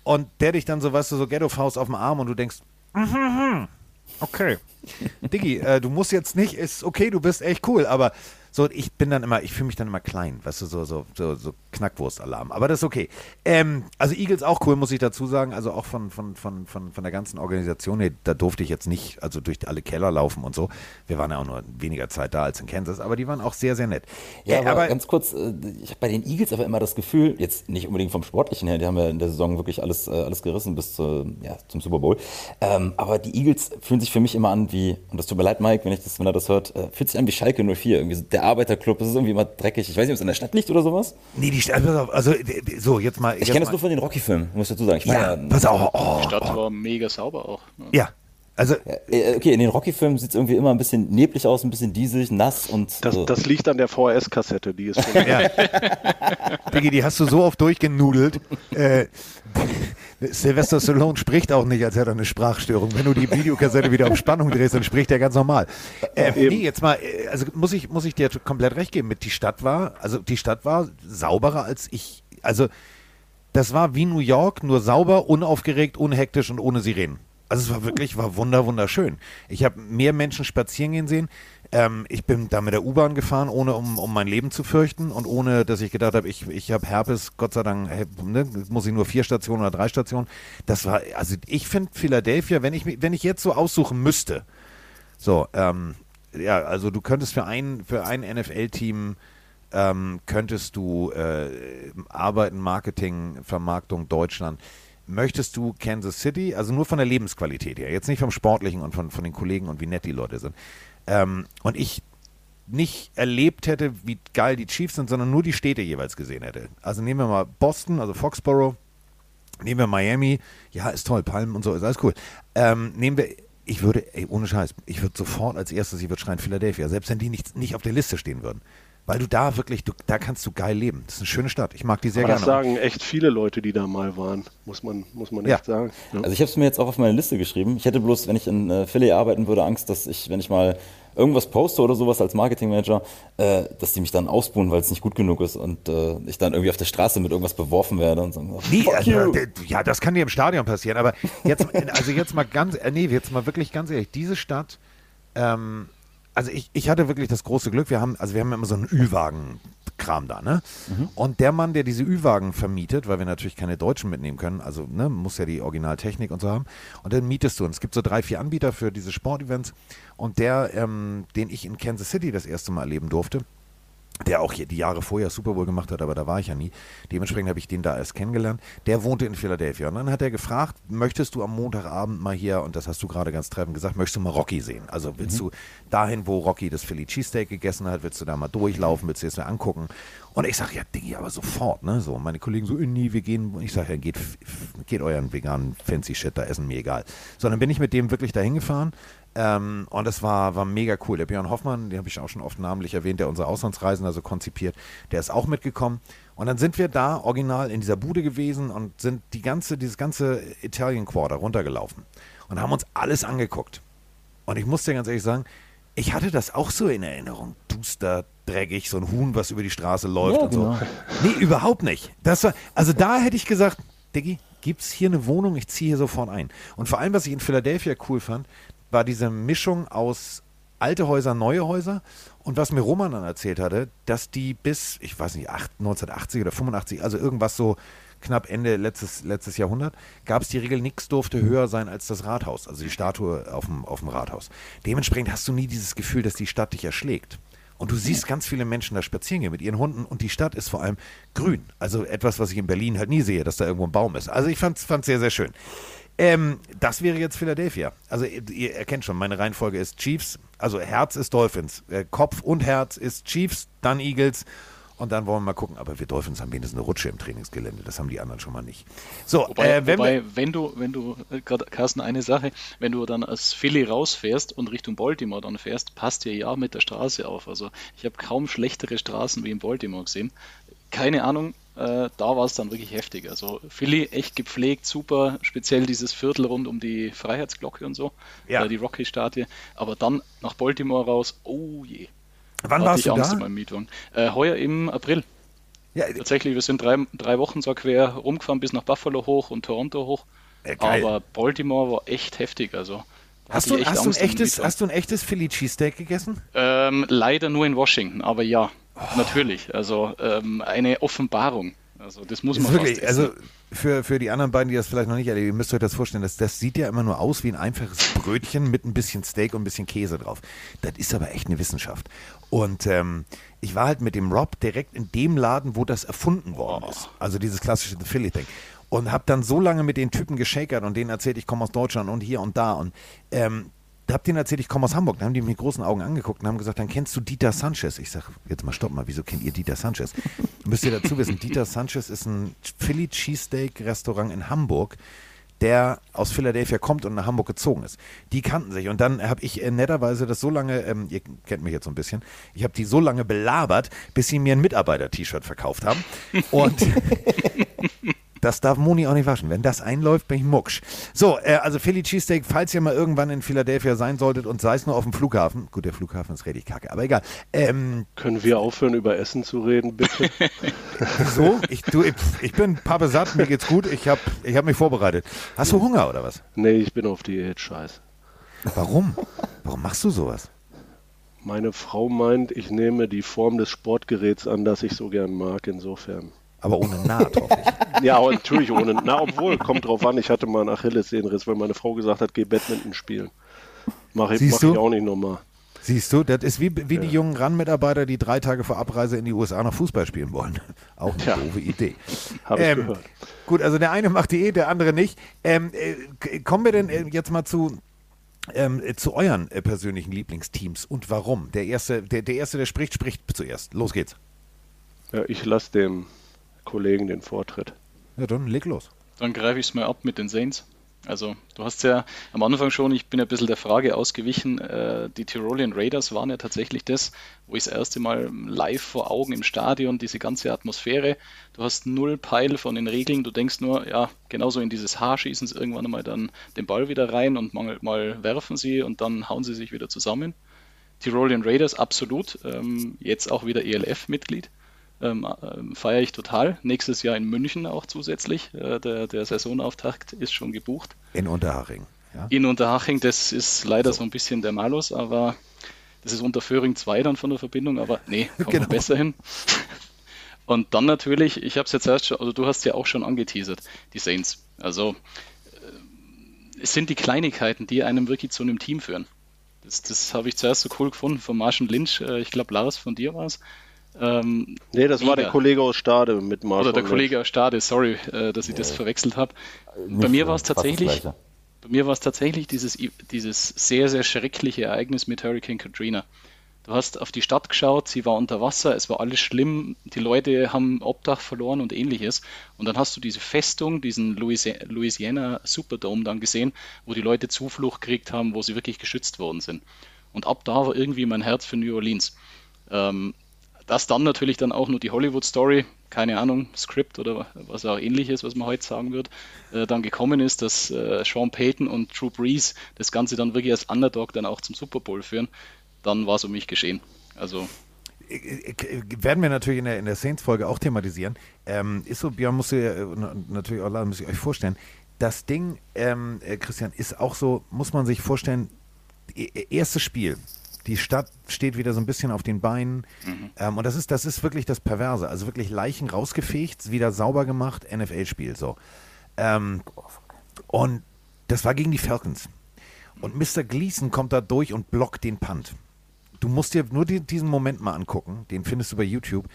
Und der dich dann so, weißt du, so Ghetto-Faust auf dem Arm und du denkst, mhm, mhm, okay. Diggi, äh, du musst jetzt nicht, ist okay, du bist echt cool, aber so, ich bin dann immer, ich fühle mich dann immer klein, weißt du, so, so, so, so Knackwurst-Alarm. Aber das ist okay. Ähm, also Eagles auch cool, muss ich dazu sagen. Also auch von, von, von, von, von der ganzen Organisation her, da durfte ich jetzt nicht, also durch alle Keller laufen und so. Wir waren ja auch nur weniger Zeit da als in Kansas, aber die waren auch sehr, sehr nett. Ja, Äh, aber, ganz kurz, äh, ich habe bei den Eagles aber immer das Gefühl, jetzt nicht unbedingt vom Sportlichen her, die haben ja in der Saison wirklich alles, äh, alles gerissen bis zu, ja, zum Super Bowl. Ähm, aber die Eagles fühlen sich für mich immer an wie, und das tut mir leid, Mike, wenn, ich das, wenn er das hört, äh, fühlt sich an wie Schalke 04, irgendwie so der Arbeiterclub, das ist irgendwie immer dreckig. Ich weiß nicht, ob es in der Stadt liegt oder sowas. nee, die Stadt, pass auf, also so, jetzt mal. Ich kenne das nur von den Rocky-Filmen, muss ich dazu sagen. Ich war Ja, pass auf. Oh, Die Stadt war mega sauber auch. ne? ja, also Äh, Okay, in den Rocky-Filmen sieht es irgendwie immer ein bisschen neblig aus, ein bisschen diesig, nass und Das, so. das liegt an der VHS-Kassette, die ist schon Ja. Diggi, die hast du so oft durchgenudelt. Äh, Sylvester Stallone spricht auch nicht, als hätte er eine Sprachstörung. Wenn du die Videokassette wieder auf Spannung drehst, dann spricht er ganz normal. Äh, nee, jetzt mal, äh, also muss ich, muss ich dir komplett recht geben. Mit die Stadt war, also die Stadt war sauberer als ich. Also das war wie New York, nur sauber, unaufgeregt, unhektisch und ohne Sirenen. Also es war wirklich, war wunder, wunderschön. Ich habe mehr Menschen spazieren gehen sehen. Ähm, ich bin da mit der U-Bahn gefahren, ohne um, um mein Leben zu fürchten und ohne, dass ich gedacht habe, ich, ich habe Herpes, Gott sei Dank, äh, ne, muss ich nur vier Stationen oder drei Stationen. Das war, also ich finde Philadelphia, wenn ich, wenn ich jetzt so aussuchen müsste, so, ähm, ja, also du könntest für ein, für ein NFL-Team ähm, könntest du äh, arbeiten, Marketing, Vermarktung, Deutschland. Möchtest du Kansas City, also nur von der Lebensqualität her, jetzt nicht vom Sportlichen und von, von den Kollegen und wie nett die Leute sind. Ähm, und ich nicht erlebt hätte, wie geil die Chiefs sind, sondern nur die Städte jeweils gesehen hätte. Also nehmen wir mal Boston, also Foxborough, nehmen wir Miami, ja, ist toll, Palmen und so, ist alles cool. Ähm, nehmen wir, ich würde, ey, ohne Scheiß, ich würde sofort als erstes, ich würde schreien Philadelphia, selbst wenn die nicht, nicht auf der Liste stehen würden. Weil du da wirklich, du, da kannst du geil leben. Das ist eine schöne Stadt. Ich mag die sehr Aber das gerne. sagen echt viele Leute, die da mal waren, muss man, muss man Ja. echt sagen. ne? Also ich habe es mir jetzt auch auf meine Liste geschrieben. Ich hätte bloß, wenn ich in äh, Philly arbeiten würde, Angst, dass ich, wenn ich mal irgendwas poste oder sowas als Marketingmanager, äh, dass die mich dann ausbuhen, weil es nicht gut genug ist und äh, ich dann irgendwie auf der Straße mit irgendwas beworfen werde und sagen, Nee, also, ja, das kann dir im Stadion passieren, aber jetzt, also jetzt mal ganz, äh, nee, jetzt mal wirklich ganz ehrlich, diese Stadt, ähm, also ich, ich hatte wirklich das große Glück, wir haben, also wir haben immer so einen Ü-Wagen. Kram da, ne? Mhm. Und der Mann, der diese Ü-Wagen vermietet, weil wir natürlich keine Deutschen mitnehmen können, also ne, muss ja die Originaltechnik und so haben, und dann mietest du. Und es gibt so drei, vier Anbieter für diese Sportevents. Und der, ähm, den ich in Kansas City das erste Mal erleben durfte, der auch hier die Jahre vorher Super Bowl gemacht hat, aber da war ich ja nie. Dementsprechend habe ich den da erst kennengelernt. Der wohnte in Philadelphia. Und dann hat er gefragt, möchtest du am Montagabend mal hier, und das hast du gerade ganz treffend gesagt, möchtest du mal Rocky sehen? Also willst mhm. du dahin, wo Rocky das Philly Cheesesteak gegessen hat, willst du da mal durchlaufen, willst du es mir angucken? Und ich sage, ja, Diggi, aber sofort, ne? So, meine Kollegen so, nee, wir gehen. Und ich sage, ja, geht, geht euren veganen Fancy Shit da essen, mir egal. So, dann bin ich mit dem wirklich dahin gefahren. Ähm, und das war, war mega cool. Der Björn Hoffmann, den habe ich auch schon oft namentlich erwähnt, der unsere Auslandsreisen also konzipiert, der ist auch mitgekommen. Und dann sind wir da original in dieser Bude gewesen und sind die ganze, dieses ganze Italian Quarter runtergelaufen und haben uns alles angeguckt. Und ich muss dir ganz ehrlich sagen, ich hatte das auch so in Erinnerung. Duster, dreckig, so ein Huhn, was über die Straße läuft ja, und genau. so. Nee, überhaupt nicht. Das war, also da hätte ich gesagt, Diggi, gibt es hier eine Wohnung? Ich ziehe hier sofort ein. Und vor allem, was ich in Philadelphia cool fand, war diese Mischung aus alte Häuser, neue Häuser. Und was mir Roman dann erzählt hatte, dass die bis, ich weiß nicht, 1980 oder 85, also irgendwas so knapp Ende letztes, letztes Jahrhundert, gab es die Regel, nichts durfte höher sein als das Rathaus, also die Statue auf dem, auf dem Rathaus. Dementsprechend hast du nie dieses Gefühl, dass die Stadt dich erschlägt. Und du siehst ganz viele Menschen da spazieren gehen mit ihren Hunden und die Stadt ist vor allem grün. Also etwas, was ich in Berlin halt nie sehe, dass da irgendwo ein Baum ist. Also ich fand es sehr, sehr schön. Ähm, das wäre jetzt Philadelphia. Also ihr erkennt schon, meine Reihenfolge ist Chiefs, also Herz ist Dolphins, äh, Kopf und Herz ist Chiefs, dann Eagles und dann wollen wir mal gucken. Aber wir Dolphins haben wenigstens eine Rutsche im Trainingsgelände, das haben die anderen schon mal nicht. So, wobei, äh, wenn, wobei, wenn du, wenn du, äh, gerade Carsten, eine Sache, wenn du dann als Philly rausfährst und Richtung Baltimore dann fährst, passt dir ja mit der Straße auf. Also ich habe kaum schlechtere Straßen wie in Baltimore gesehen. Keine Ahnung, äh, da war es dann wirklich heftig. Also Philly echt gepflegt, super, speziell dieses Viertel rund um die Freiheitsglocke und so, ja. äh, die Rocky-Statue. Aber dann nach Baltimore raus, oh je. Wann warst ich du Angst da? In meinem Mietwagen. Äh, heuer im April. Ja, Tatsächlich, wir sind drei, drei Wochen so quer rumgefahren bis nach Buffalo hoch und Toronto hoch. Äh, Aber Baltimore war echt heftig. Also Hast du, hast, du ein echtes, hast du ein echtes Philly Cheesesteak gegessen? Ähm, leider nur in Washington, aber ja. Oh. Natürlich, also ähm, eine Offenbarung. Also das muss man wirklich, Also für, für die anderen beiden, die das vielleicht noch nicht erleben, ihr müsst euch das vorstellen, das, das sieht ja immer nur aus wie ein einfaches Brötchen mit ein bisschen Steak und ein bisschen Käse drauf. Das ist aber echt eine Wissenschaft. Und ähm, ich war halt mit dem Rob direkt in dem Laden, wo das erfunden worden ist. Also dieses klassische The Philly Thing. Und habe dann so lange mit den Typen geschakert und denen erzählt, ich komme aus Deutschland und hier und da. Und ähm, da habt ihr erzählt, ich komme aus Hamburg. Dann haben die mich mit großen Augen angeguckt und haben gesagt, dann kennst du Dieter Sanchez. Ich sage, jetzt mal stopp mal, wieso kennt ihr Dieter Sanchez? Müsst ihr dazu wissen, Dieter Sanchez ist ein Philly Cheesesteak Restaurant in Hamburg, der aus Philadelphia kommt und nach Hamburg gezogen ist. Die kannten sich und dann habe ich äh, netterweise das so lange, ähm, ihr kennt mich jetzt so ein bisschen, ich habe die so lange belabert, bis sie mir ein Mitarbeiter-T-Shirt verkauft haben. Und Das darf Moni auch nicht waschen. Wenn das einläuft, bin ich mucksch. So, äh, also Philly Cheesesteak, falls ihr mal irgendwann in Philadelphia sein solltet und sei es nur auf dem Flughafen. Gut, der Flughafen ist richtig kacke, aber egal. Ähm, Können wir aufhören, über Essen zu reden, bitte? so, ich, du, ich, ich bin Pappe satt, mir geht's gut. Ich habe ich hab mich vorbereitet. Hast du Hunger oder was? Nee, ich bin auf Diät, scheiß. Warum? Warum machst du sowas? Meine Frau meint, ich nehme die Form des Sportgeräts an, das ich so gern mag, insofern. Aber ohne Naht, hoffe ich. Ja, natürlich ohne Na, obwohl, kommt drauf an, ich hatte mal einen Achillessehnenriss, weil meine Frau gesagt hat, geh Badminton spielen. Mache ich, mach ich auch nicht nochmal. Siehst du, das ist wie, wie ja. die jungen RAN-Mitarbeiter, die drei Tage vor Abreise in die USA noch Fußball spielen wollen. Auch eine ja. doofe Idee. Ich ähm, gehört. Gut, also der eine macht die eh, der andere nicht. Ähm, äh, kommen wir denn äh, jetzt mal zu, ähm, zu euren äh, persönlichen Lieblingsteams und warum? Der erste, der, der erste, der spricht, spricht zuerst. Los geht's. Ja, ich lasse dem Kollegen den Vortritt. Ja, dann leg los. Dann greife ich es mal ab mit den Saints. Also, du hast ja am Anfang schon, ich bin ein bisschen der Frage ausgewichen, äh, die Tyrolean Raiders waren ja tatsächlich das, wo ich das erste Mal live vor Augen im Stadion, diese ganze Atmosphäre, du hast null Peil von den Regeln, du denkst nur, ja, genauso in dieses Haar schießen sie irgendwann einmal dann den Ball wieder rein und mal, mal werfen sie und dann hauen sie sich wieder zusammen. Tyrolean Raiders absolut, ähm, jetzt auch wieder ELF-Mitglied ähm, ähm, feiere ich total. Nächstes Jahr in München auch zusätzlich. Äh, der, der Saisonauftakt ist schon gebucht. In Unterhaching. Ja? In Unterhaching, das ist leider so, so ein bisschen der Malus, aber Das ist unter Föhring 2 dann von der Verbindung, aber nee, kommt Genau. besser hin. Und dann natürlich, ich habe es jetzt erst schon, also du hast ja auch schon angeteasert, die Saints. Also äh, es sind die Kleinigkeiten, die einem wirklich zu einem Team führen. Das, das habe ich zuerst so cool gefunden von Marshall Lynch. Äh, ich glaube, Lars, von dir war es. Ähm, Nee, das war Mega. der Kollege aus Stade mit Marshall. oder der Lynch. Kollege aus Stade, sorry, äh, dass ich das verwechselt habe. Bei mir war es tatsächlich, bei mir war es tatsächlich dieses, dieses sehr, sehr schreckliche Ereignis mit Hurricane Katrina. Du hast auf die Stadt geschaut, sie war unter Wasser, es war alles schlimm, die Leute haben Obdach verloren und ähnliches. Und dann hast du diese Festung, diesen Louisi- Louisiana Superdome dann gesehen, wo die Leute Zuflucht gekriegt haben, wo sie wirklich geschützt worden sind. Und ab da war irgendwie mein Herz für New Orleans. Ähm, das dann natürlich dann auch nur die Hollywood-Story, keine Ahnung, Script oder was auch ähnliches, was man heute sagen wird, äh, dann gekommen ist, dass äh, Sean Payton und Drew Brees das Ganze dann wirklich als Underdog dann auch zum Super Bowl führen, dann war es um mich geschehen. Also Äh, werden wir natürlich in der, in der Saints-Folge auch thematisieren. Ähm, ist so, Björn, musst du ja, äh, natürlich auch muss ich euch vorstellen. Das Ding, ähm, äh, Christian, ist auch so, muss man sich vorstellen, e- e- erstes Spiel. Die Stadt steht wieder so ein bisschen auf den Beinen. Ähm, und das ist, das ist wirklich das Perverse. Also wirklich Leichen rausgefegt, wieder sauber gemacht, NFL-Spiel so. Ähm, und das war gegen die Falcons. Und Mr. Gleason kommt da durch und blockt den Punt. Du musst dir nur die, diesen Moment mal angucken, den findest du bei YouTube.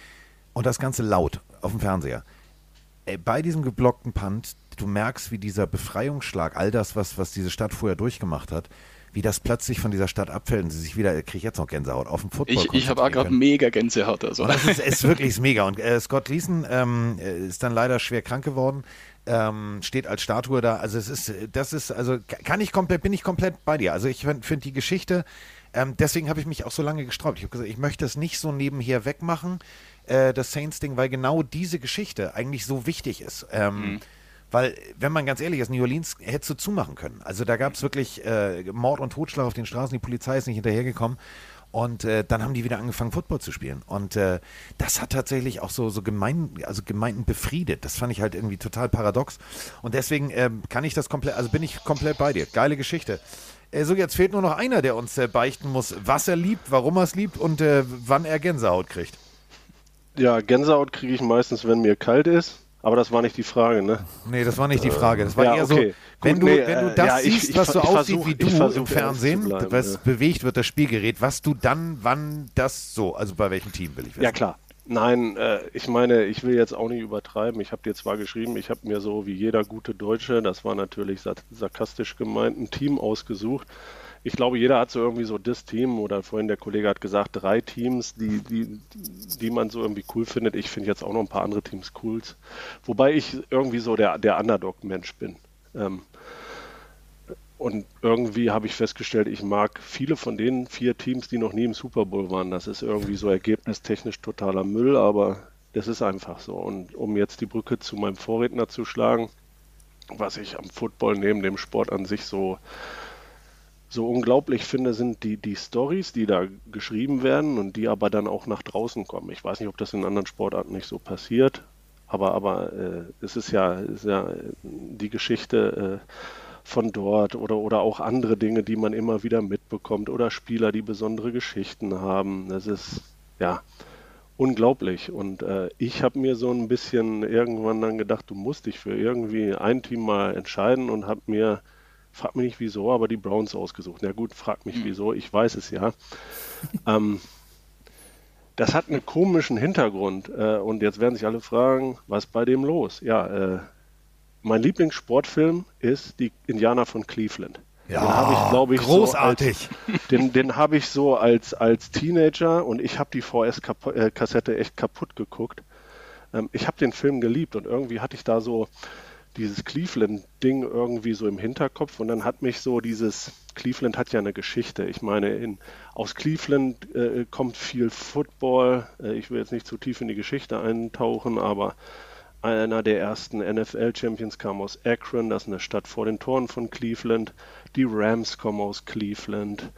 Und das Ganze laut auf dem Fernseher. Ey, bei diesem geblockten Punt, du merkst, wie dieser Befreiungsschlag, all das, was, was diese Stadt vorher durchgemacht hat, wie das plötzlich von dieser Stadt abfällt und sie sich wieder, kriege ich jetzt noch Gänsehaut, auf dem Football ich, ich habe auch gerade mega Gänsehaut. Also. Das ist, ist wirklich mega. Und äh, Scott Gleason ähm, äh, ist dann leider schwer krank geworden, ähm, steht als Statue da. Also es ist, das ist, also kann ich komplett, bin ich komplett bei dir. Also ich finde find die Geschichte, ähm, deswegen habe ich mich auch so lange gesträubt. Ich habe gesagt, ich möchte es nicht so nebenher wegmachen, äh, das Saints-Ding, weil genau diese Geschichte eigentlich so wichtig ist. Ähm, Weil, wenn man ganz ehrlich ist, New Orleans hättest du zumachen können. Also da gab es wirklich äh, Mord und Totschlag auf den Straßen, die Polizei ist nicht hinterhergekommen. Und äh, dann haben die wieder angefangen, Football zu spielen. Und äh, das hat tatsächlich auch so, so gemein, also Gemeinden befriedet. Das fand ich halt irgendwie total paradox. Und deswegen ähm, kann ich das komplett, also bin ich komplett bei dir. Geile Geschichte. Äh, so, jetzt fehlt nur noch einer, der uns äh, beichten muss, was er liebt, warum er es liebt und äh, wann er Gänsehaut kriegt. Ja, Gänsehaut kriege ich meistens, wenn mir kalt ist. Aber das war nicht die Frage, ne? Nee, das war nicht die Frage. Das war ja, eher okay. so, wenn, Gut, du, nee, wenn du äh, das ja, siehst, ich was so ich aussieht versuch- wie du im Fernsehen, bleiben, was ja. bewegt wird, das Spielgerät, was du dann, wann das so, also bei welchem Team will ich wissen. Ja, klar. Nein, äh, ich meine, ich will jetzt auch nicht übertreiben. Ich habe dir zwar geschrieben, ich habe mir so wie jeder gute Deutsche, das war natürlich sar- sarkastisch gemeint, ein Team ausgesucht. Ich glaube, jeder hat so irgendwie so das Team oder vorhin der Kollege hat gesagt, drei Teams, die, die, die man so irgendwie cool findet. Ich finde jetzt auch noch ein paar andere Teams cool. Wobei ich irgendwie so der, der Underdog-Mensch bin. Ähm, und irgendwie habe ich festgestellt, ich mag viele von den vier Teams, die noch nie im Super Bowl waren. Das ist irgendwie so ergebnistechnisch totaler Müll, aber das ist einfach so. Und um jetzt die Brücke zu meinem Vorredner zu schlagen, was ich am Football neben dem Sport an sich so, so unglaublich finde, sind die, die Stories, die da geschrieben werden und die aber dann auch nach draußen kommen. Ich weiß nicht, ob das in anderen Sportarten nicht so passiert, aber, aber äh, es ist ja, ist ja die Geschichte äh, von dort oder, oder auch andere Dinge, die man immer wieder mitbekommt oder Spieler, die besondere Geschichten haben. Das ist ja unglaublich. Und äh, ich habe mir so ein bisschen irgendwann dann gedacht, du musst dich für irgendwie ein Team mal entscheiden und habe mir, frag mich nicht wieso, aber die Browns ausgesucht. Na gut, frag mich wieso, ich weiß es ja. ähm, das hat einen komischen Hintergrund. Äh, und jetzt werden sich alle fragen, was ist bei dem los? Ja, äh, mein Lieblingssportfilm ist die Indianer von Cleveland. Ja, den habe ich, glaube ich, großartig. So als, den den habe ich so als, als Teenager und ich habe die VS-Kassette echt kaputt geguckt. Ähm, ich habe den Film geliebt und irgendwie hatte ich da so dieses Cleveland-Ding irgendwie so im Hinterkopf und dann hat mich so dieses, Cleveland hat ja eine Geschichte. Ich meine, in, aus Cleveland äh, kommt viel Football. Äh, ich will jetzt nicht zu tief in die Geschichte eintauchen, aber einer der ersten NFL-Champions kam aus Akron, das ist eine Stadt vor den Toren von Cleveland. Die Rams kommen aus Cleveland.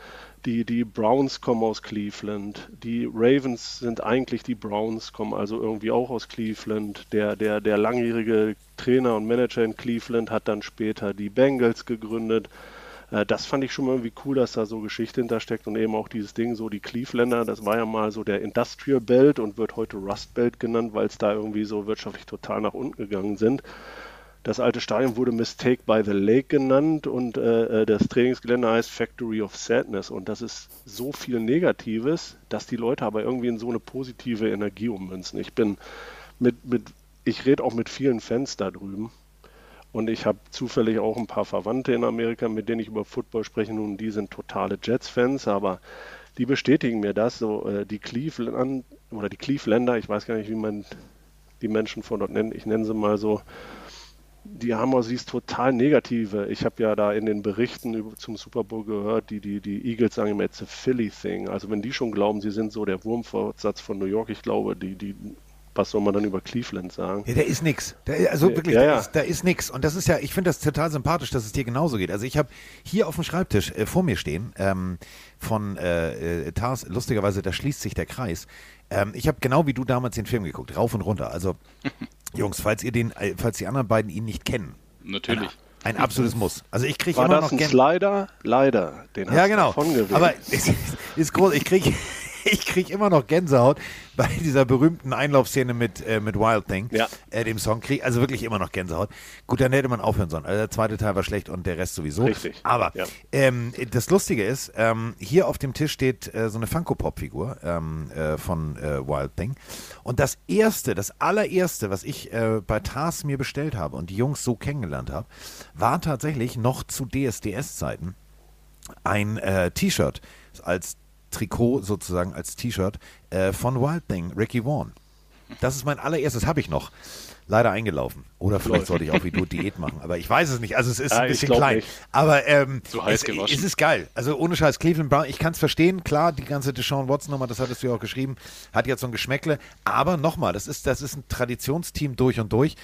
Die, die Browns kommen aus Cleveland. Die Ravens sind eigentlich die Browns, kommen also irgendwie auch aus Cleveland. Der, der, der langjährige Trainer und Manager in Cleveland hat dann später die Bengals gegründet. Äh, das fand ich schon mal irgendwie cool, dass da so Geschichte hintersteckt und eben auch dieses Ding, so die Clevelander, das war ja mal so der Industrial Belt und wird heute Rust Belt genannt, weil es da irgendwie so wirtschaftlich total nach unten gegangen sind. Das alte Stadion wurde Mistake by the Lake genannt und äh, äh, das Trainingsgelände heißt Factory of Sadness. Und das ist so viel Negatives, dass die Leute aber irgendwie in so eine positive Energie ummünzen. Ich bin mit, mit ich rede auch mit vielen Fans da drüben. Und ich habe zufällig auch ein paar Verwandte in Amerika, mit denen ich über Football spreche. Nun, die sind totale Jets-Fans, aber die bestätigen mir das. So, äh, die Cleveland oder die Clevelander, ich weiß gar nicht, wie man die Menschen von dort nennt, ich nenne sie mal so, die haben auch dieses total negative. Ich habe ja da in den Berichten zum Super Bowl gehört, die, die, die Eagles sagen immer, it's a Philly thing. Also wenn die schon glauben, sie sind so der Wurmfortsatz von New York, ich glaube, die, die, was soll man dann über Cleveland sagen? Ja, der ist nix. Der, also wirklich, ja, ja. Da, ist, da ist nix. Und das ist ja, ich finde das total sympathisch, dass es dir genauso geht. Also ich habe hier auf dem Schreibtisch äh, vor mir stehen ähm, von äh, äh Tars, lustigerweise, da schließt sich der Kreis. Ähm, ich habe genau wie du damals den Film geguckt, rauf und runter. Also Jungs, falls ihr den, äh, falls die anderen beiden ihn nicht kennen. Natürlich. Ein, ein absolutes Muss. Also ich kriege immer das noch ein Slider? Leider. Den ja, genau. Aber ist, ist groß. Ich kriege ich kriege immer noch Gänsehaut bei dieser berühmten Einlaufszene mit, äh, mit Wild Thing, ja. äh, dem Song. Krieg, also wirklich immer noch Gänsehaut. Gut, dann hätte man aufhören sollen. Also der zweite Teil war schlecht und der Rest sowieso. Richtig. Aber ja. ähm, das Lustige ist, ähm, hier auf dem Tisch steht äh, so eine Funko-Pop-Figur ähm, äh, von äh, Wild Thing. Und das erste, das allererste, was ich äh, bei Tars mir bestellt habe und die Jungs so kennengelernt habe, war tatsächlich noch zu DSDS-Zeiten ein T-Shirt als Trikot sozusagen als T-Shirt äh, von Wild Thing, Ricky Vaughn. Das ist mein allererstes, habe ich noch. Leider eingelaufen. Oder vielleicht sollte ich auch wie du Diät machen. Aber ich weiß es nicht. Also es ist ja, ein bisschen klein. Nicht. Aber ähm, so heiß es, es, ist geil. Also ohne Scheiß, Cleveland Brown, ich kann es verstehen. Klar, die ganze Deshaun Watson-Nummer, das hattest du ja auch geschrieben, hat jetzt so ein Geschmäckle. Aber nochmal, das ist, das ist ein Traditionsteam durch und durch.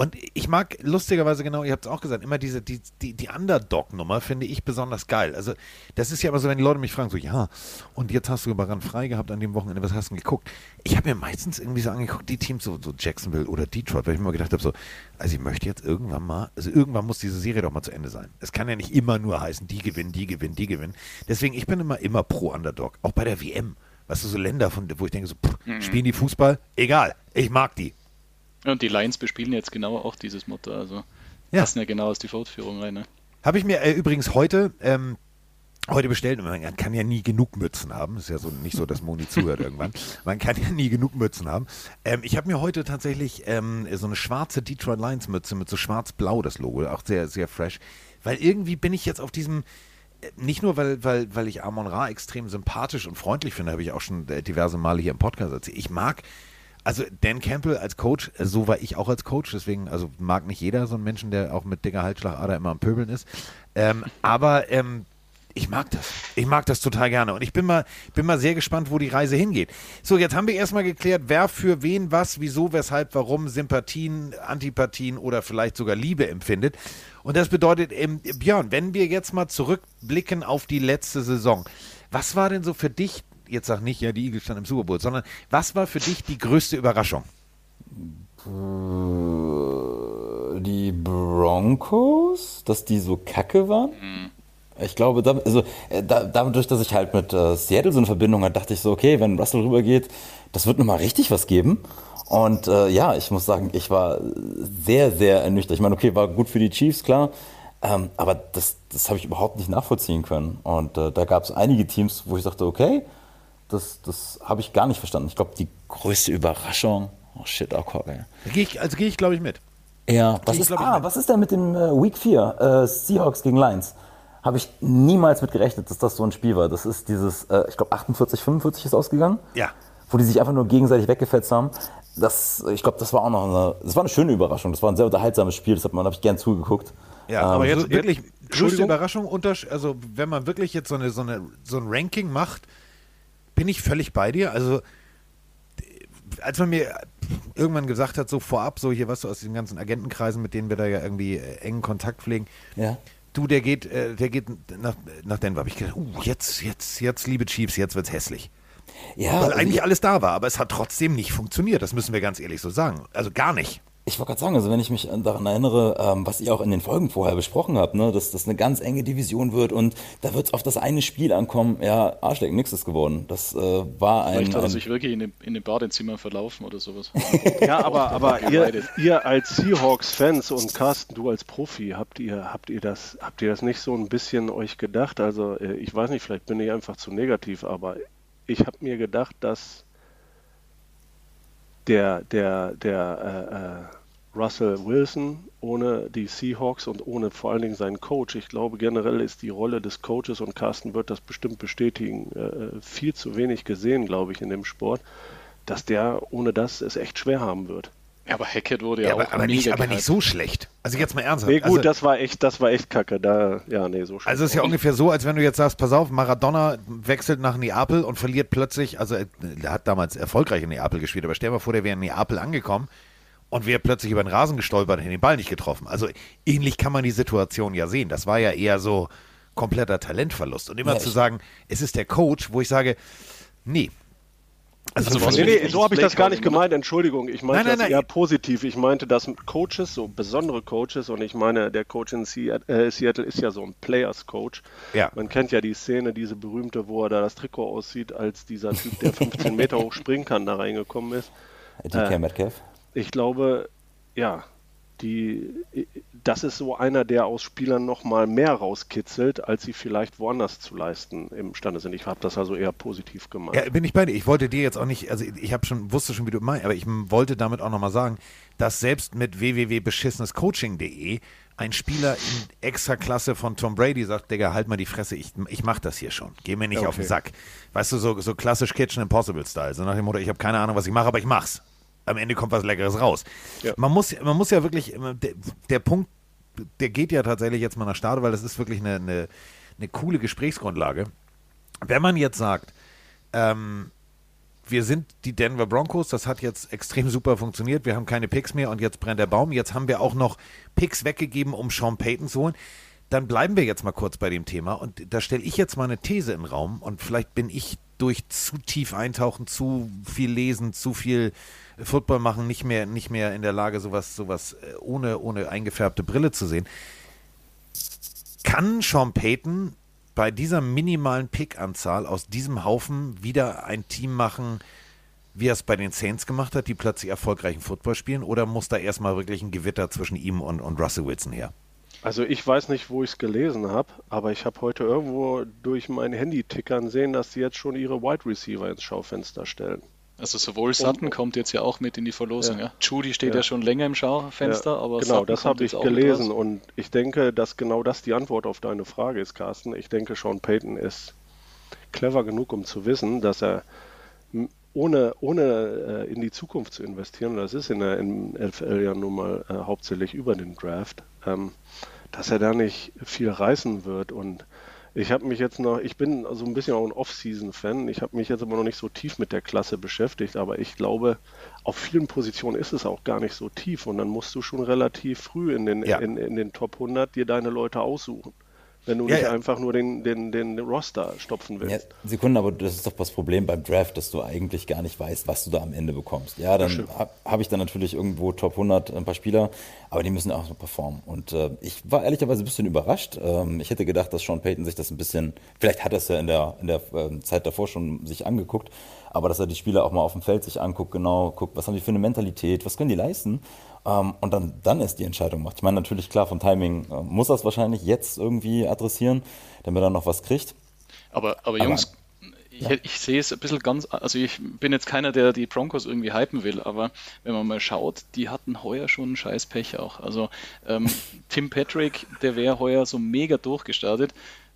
Und ich mag lustigerweise genau, ihr habt es auch gesagt, immer diese, die, die, die Underdog-Nummer finde ich besonders geil. Also, das ist ja immer so, wenn die Leute mich fragen, so, ja, und jetzt hast du überrannt frei gehabt an dem Wochenende, was hast du denn geguckt? Ich habe mir meistens irgendwie so angeguckt, die Teams, so, so Jacksonville oder Detroit, weil ich mir immer gedacht habe, so, also ich möchte jetzt irgendwann mal, also irgendwann muss diese Serie doch mal zu Ende sein. Es kann ja nicht immer nur heißen, die gewinnen, die gewinnen, die gewinnen. Deswegen, ich bin immer, immer pro Underdog, auch bei der WM. Weißt du, so Länder, von, wo ich denke, so, pff, mhm. spielen die Fußball? Egal, ich mag die. Und die Lions bespielen jetzt genau auch dieses Motto. Also ja. passen ja genau aus die Fortführung rein. Ne? Habe ich mir äh, übrigens heute. Ähm, heute bestellt. Man kann ja nie genug Mützen haben. Ist ja so nicht so, dass Moni zuhört irgendwann. Man kann ja nie genug Mützen haben. Ähm, ich habe mir heute tatsächlich ähm, so eine schwarze Detroit Lions Mütze mit so schwarz-blau das Logo, auch sehr, sehr fresh. Weil irgendwie bin ich jetzt auf diesem, äh, nicht nur, weil, weil, weil ich Amon Ra extrem sympathisch und freundlich finde, habe ich auch schon äh, diverse Male hier im Podcast erzählt. Ich mag also Dan Campbell als Coach, äh, so war ich auch als Coach, deswegen, also mag nicht jeder so einen Menschen, der auch mit dicker Halsschlagader immer am Pöbeln ist. Ähm, aber ähm, ich mag das. Ich mag das total gerne. Und ich bin mal, bin mal sehr gespannt, wo die Reise hingeht. So, jetzt haben wir erstmal geklärt, wer für wen was, wieso, weshalb, warum Sympathien, Antipathien oder vielleicht sogar Liebe empfindet. Und das bedeutet, ähm, Björn, wenn wir jetzt mal zurückblicken auf die letzte Saison, was war denn so für dich jetzt sag nicht, ja, die Eagles standen im Super Bowl, sondern was war für dich die größte Überraschung? Die Broncos, dass die so kacke waren. Mhm. Ich glaube, da, also, äh, da, dadurch, dass ich halt mit äh, Seattle so eine Verbindung hatte, dachte ich so, okay, wenn Russell rübergeht, das wird nochmal richtig was geben. Und äh, ja, ich muss sagen, ich war sehr, sehr ernüchtert. Ich meine, okay, war gut für die Chiefs, klar. Ähm, aber das, das habe ich überhaupt nicht nachvollziehen können. Und äh, da gab es einige Teams, wo ich dachte, okay, das, das habe ich gar nicht verstanden. Ich glaube, die größte Überraschung, oh shit, auch oh, ey. Geh ich, also gehe ich, glaube ich, mit. Ja, was ist, ah, was ist denn mit dem äh, Week 4 äh, Seahawks gegen Lions? Habe ich niemals mit gerechnet, dass das so ein Spiel war. Das ist dieses, äh, ich glaube, 48, 45 ist ausgegangen. Ja. Wo die sich einfach nur gegenseitig weggefetzt haben. Das, ich glaube, das war auch noch eine, das war eine schöne Überraschung. Das war ein sehr unterhaltsames Spiel, das hat man, habe ich gern zugeguckt. Ja, ähm, aber jetzt wirklich größte Überraschung, also wenn man wirklich jetzt so, eine, so, eine, so ein Ranking macht, bin ich völlig bei dir. Also, als man mir irgendwann gesagt hat, so vorab, so hier, was du aus diesen ganzen Agentenkreisen, mit denen wir da ja irgendwie äh, engen Kontakt pflegen, ja. du, der geht, äh, der geht nach, nach Denver. Habe ich gedacht, uh, jetzt, jetzt, jetzt, liebe Chiefs, jetzt wird's hässlich. Ja, Weil eigentlich alles da war, aber es hat trotzdem nicht funktioniert. Das müssen wir ganz ehrlich so sagen. Also gar nicht. Ich wollte gerade sagen, also wenn ich mich daran erinnere, ähm, was ihr auch in den Folgen vorher besprochen habt, ne, dass das eine ganz enge Division wird und da wird es auf das eine Spiel ankommen. Ja, Arschleck, nix ist geworden. Das äh, war ein. Vielleicht hat er sich wirklich in dem, in dem Badezimmer verlaufen oder sowas. Ja, aber, aber ihr, ihr als Seahawks-Fans und Carsten, du als Profi, habt ihr, habt ihr das, habt ihr das nicht so ein bisschen euch gedacht? Also äh, ich weiß nicht, vielleicht bin ich einfach zu negativ, aber ich habe mir gedacht, dass der, der, der äh, äh, Russell Wilson ohne die Seahawks und ohne vor allen Dingen seinen Coach, ich glaube generell ist die Rolle des Coaches und Carsten wird das bestimmt bestätigen, äh, viel zu wenig gesehen, glaube ich, in dem Sport, dass der ohne das es echt schwer haben wird. Ja, aber Hackett wurde ja, Ja, auch aber, aber, nicht, aber nicht so schlecht. Also jetzt mal ernsthaft. Nee, gut, also, das war echt, das war echt kacke. Da, ja, nee, so schlimm. Also es ist ja ungefähr so, als wenn du jetzt sagst, pass auf, Maradona wechselt nach Neapel und verliert plötzlich, also er er hat damals erfolgreich in Neapel gespielt, aber stell dir mal vor, der wäre in Neapel angekommen und wäre plötzlich über den Rasen gestolpert und hätte den Ball nicht getroffen. Also ähnlich kann man die Situation ja sehen. Das war ja eher so kompletter Talentverlust. Und immer Ja, zu sagen, es ist der Coach, wo ich sage, nee. Also, Also Nee, nee, so habe ich das gar nicht gemeint, Entschuldigung. Ich meinte Nein, nein, das nein. eher positiv. Ich meinte, dass Coaches, so besondere Coaches, und ich meine, der Coach in Seattle, äh, ist ja so ein Players-Coach. Ja. Man kennt ja die Szene, diese berühmte, wo er da das Trikot aussieht, als dieser Typ, der 15 Meter hoch springen kann, da reingekommen ist. DK Metcalf. Ich glaube, ja, die, das ist so einer, der aus Spielern nochmal mehr rauskitzelt, als sie vielleicht woanders zu leisten imstande sind. Ich habe das also eher positiv gemeint. Ja, bin ich bei dir. Ich wollte dir jetzt auch nicht, also ich habe schon, wusste schon, wie du meinst, aber ich wollte damit auch nochmal sagen, dass selbst mit www.beschissenescoaching.de ein Spieler in Extraklasse von Tom Brady sagt, Digga, halt mal die Fresse, ich, ich mach das hier schon. Geh mir nicht Ja, auf den okay. Sack. Weißt du, so, so klassisch Kitchen Impossible Style. So nach dem Motto, ich habe keine Ahnung, was ich mache, aber ich mach's. Am Ende kommt was Leckeres raus. Ja. Man, muss, man muss ja wirklich, der, der Punkt, der geht ja tatsächlich jetzt mal nach Stade, weil das ist wirklich eine, eine, eine coole Gesprächsgrundlage. Wenn man jetzt sagt, ähm, wir sind die Denver Broncos, das hat jetzt extrem super funktioniert, wir haben keine Picks mehr und jetzt brennt der Baum, jetzt haben wir auch noch Picks weggegeben, um Sean Payton zu holen, dann bleiben wir jetzt mal kurz bei dem Thema und da stelle ich jetzt mal eine These in den Raum und vielleicht bin ich durch zu tief eintauchen, zu viel lesen, zu viel Football machen, nicht mehr, nicht mehr in der Lage, sowas, sowas äh, ohne, ohne eingefärbte Brille zu sehen. Kann Sean Payton bei dieser minimalen Pick-Anzahl aus diesem Haufen wieder ein Team machen, wie er es bei den Saints gemacht hat, die plötzlich erfolgreichen Football spielen? Oder muss da erstmal wirklich ein Gewitter zwischen ihm und, und Russell Wilson her? Also ich weiß nicht, wo ich es gelesen habe, aber ich habe heute irgendwo durch mein Handy tickern sehen, dass sie jetzt schon ihre Wide Receiver ins Schaufenster stellen. Also sowohl Sutton kommt jetzt ja auch mit in die Verlosung. Ja. Ja. Judy steht ja. Ja. schon länger im Schaufenster, Ja, aber genau, Sutton das habe ich gelesen und ich denke, dass genau das die Antwort auf deine Frage ist, Carsten. Ich denke, Sean Payton ist clever genug, um zu wissen, dass er ohne, ohne äh, in die Zukunft zu investieren, das ist in der NFL ja nun mal äh, hauptsächlich über den Draft, ähm, dass er da nicht viel reißen wird und ich habe mich jetzt noch, ich bin so ein bisschen auch ein Off-Season-Fan. Ich habe mich jetzt aber noch nicht so tief mit der Klasse beschäftigt, aber ich glaube, auf vielen Positionen ist es auch gar nicht so tief und dann musst du schon relativ früh in den, Ja. in, in den Top 100 dir deine Leute aussuchen. Wenn du Ja, nicht ja. einfach nur den, den, den Roster stopfen Ja, willst. Sekunden, aber das ist doch das Problem beim Draft, dass du eigentlich gar nicht weißt, was du da am Ende bekommst. Ja, dann habe hab ich dann natürlich irgendwo Top 100 ein paar Spieler, aber die müssen auch so performen. Und äh, ich war ehrlicherweise ein bisschen überrascht. Ähm, ich hätte gedacht, dass Sean Payton sich das ein bisschen, vielleicht hat er es ja in der, in der ähm, Zeit davor schon sich angeguckt, aber dass er die Spieler auch mal auf dem Feld sich anguckt, genau, guckt, was haben die für eine Mentalität, was können die leisten und dann, dann erst die Entscheidung macht. Ich meine, natürlich klar, vom Timing äh, muss er es wahrscheinlich jetzt irgendwie adressieren, damit er noch was kriegt. Aber, aber Aber- Jungs, ich, ich sehe es ein bisschen ganz, also ich bin jetzt keiner, der die Broncos irgendwie hypen will, aber wenn man mal schaut, die hatten heuer schon scheiß Pech auch. Also ähm, Tim Patrick, der wäre heuer so mega durchgestartet.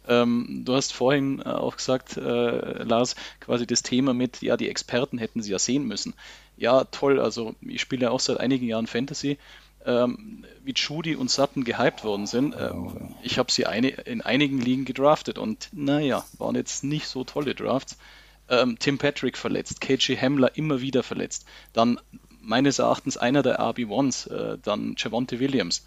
Ähm, du hast vorhin äh, auch gesagt, äh, Lars, quasi das Thema mit, ja, die Experten hätten sie ja sehen müssen. Ja, toll, also ich spiele ja auch seit einigen Jahren Fantasy. Ähm, wie Judy und Sutton gehypt worden sind. Ähm, ich habe sie eine, in einigen Ligen gedraftet und naja, waren jetzt nicht so tolle Drafts. Ähm, Tim Patrick verletzt, KG Hamler immer wieder verletzt. Dann meines Erachtens einer der RB1s, äh, dann Javonte Williams.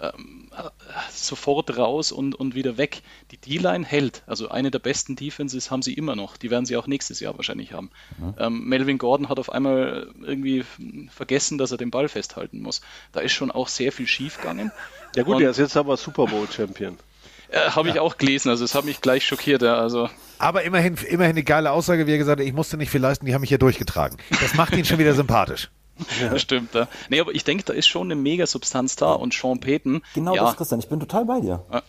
Ähm, äh, sofort raus und, und wieder weg. Die D-Line hält. Also eine der besten Defenses haben sie immer noch. Die werden sie auch nächstes Jahr wahrscheinlich haben. Mhm. Ähm, Melvin Gordon hat auf einmal irgendwie vergessen, dass er den Ball festhalten muss. Da ist schon auch sehr viel schiefgegangen. Ja gut, und, er ist jetzt aber Super Bowl Champion. Äh, Habe ich ja. auch gelesen, also es hat mich gleich schockiert. Ja, also. Aber immerhin, immerhin eine geile Aussage, wie er gesagt hat, ich musste nicht viel leisten, die haben mich hier durchgetragen. Das macht ihn schon wieder sympathisch. Ja. Das stimmt, ja. Nee, aber ich denke, da ist schon eine mega Substanz da und Sean Payton. Genau ja. das, Christian, ich bin total bei dir. Ja.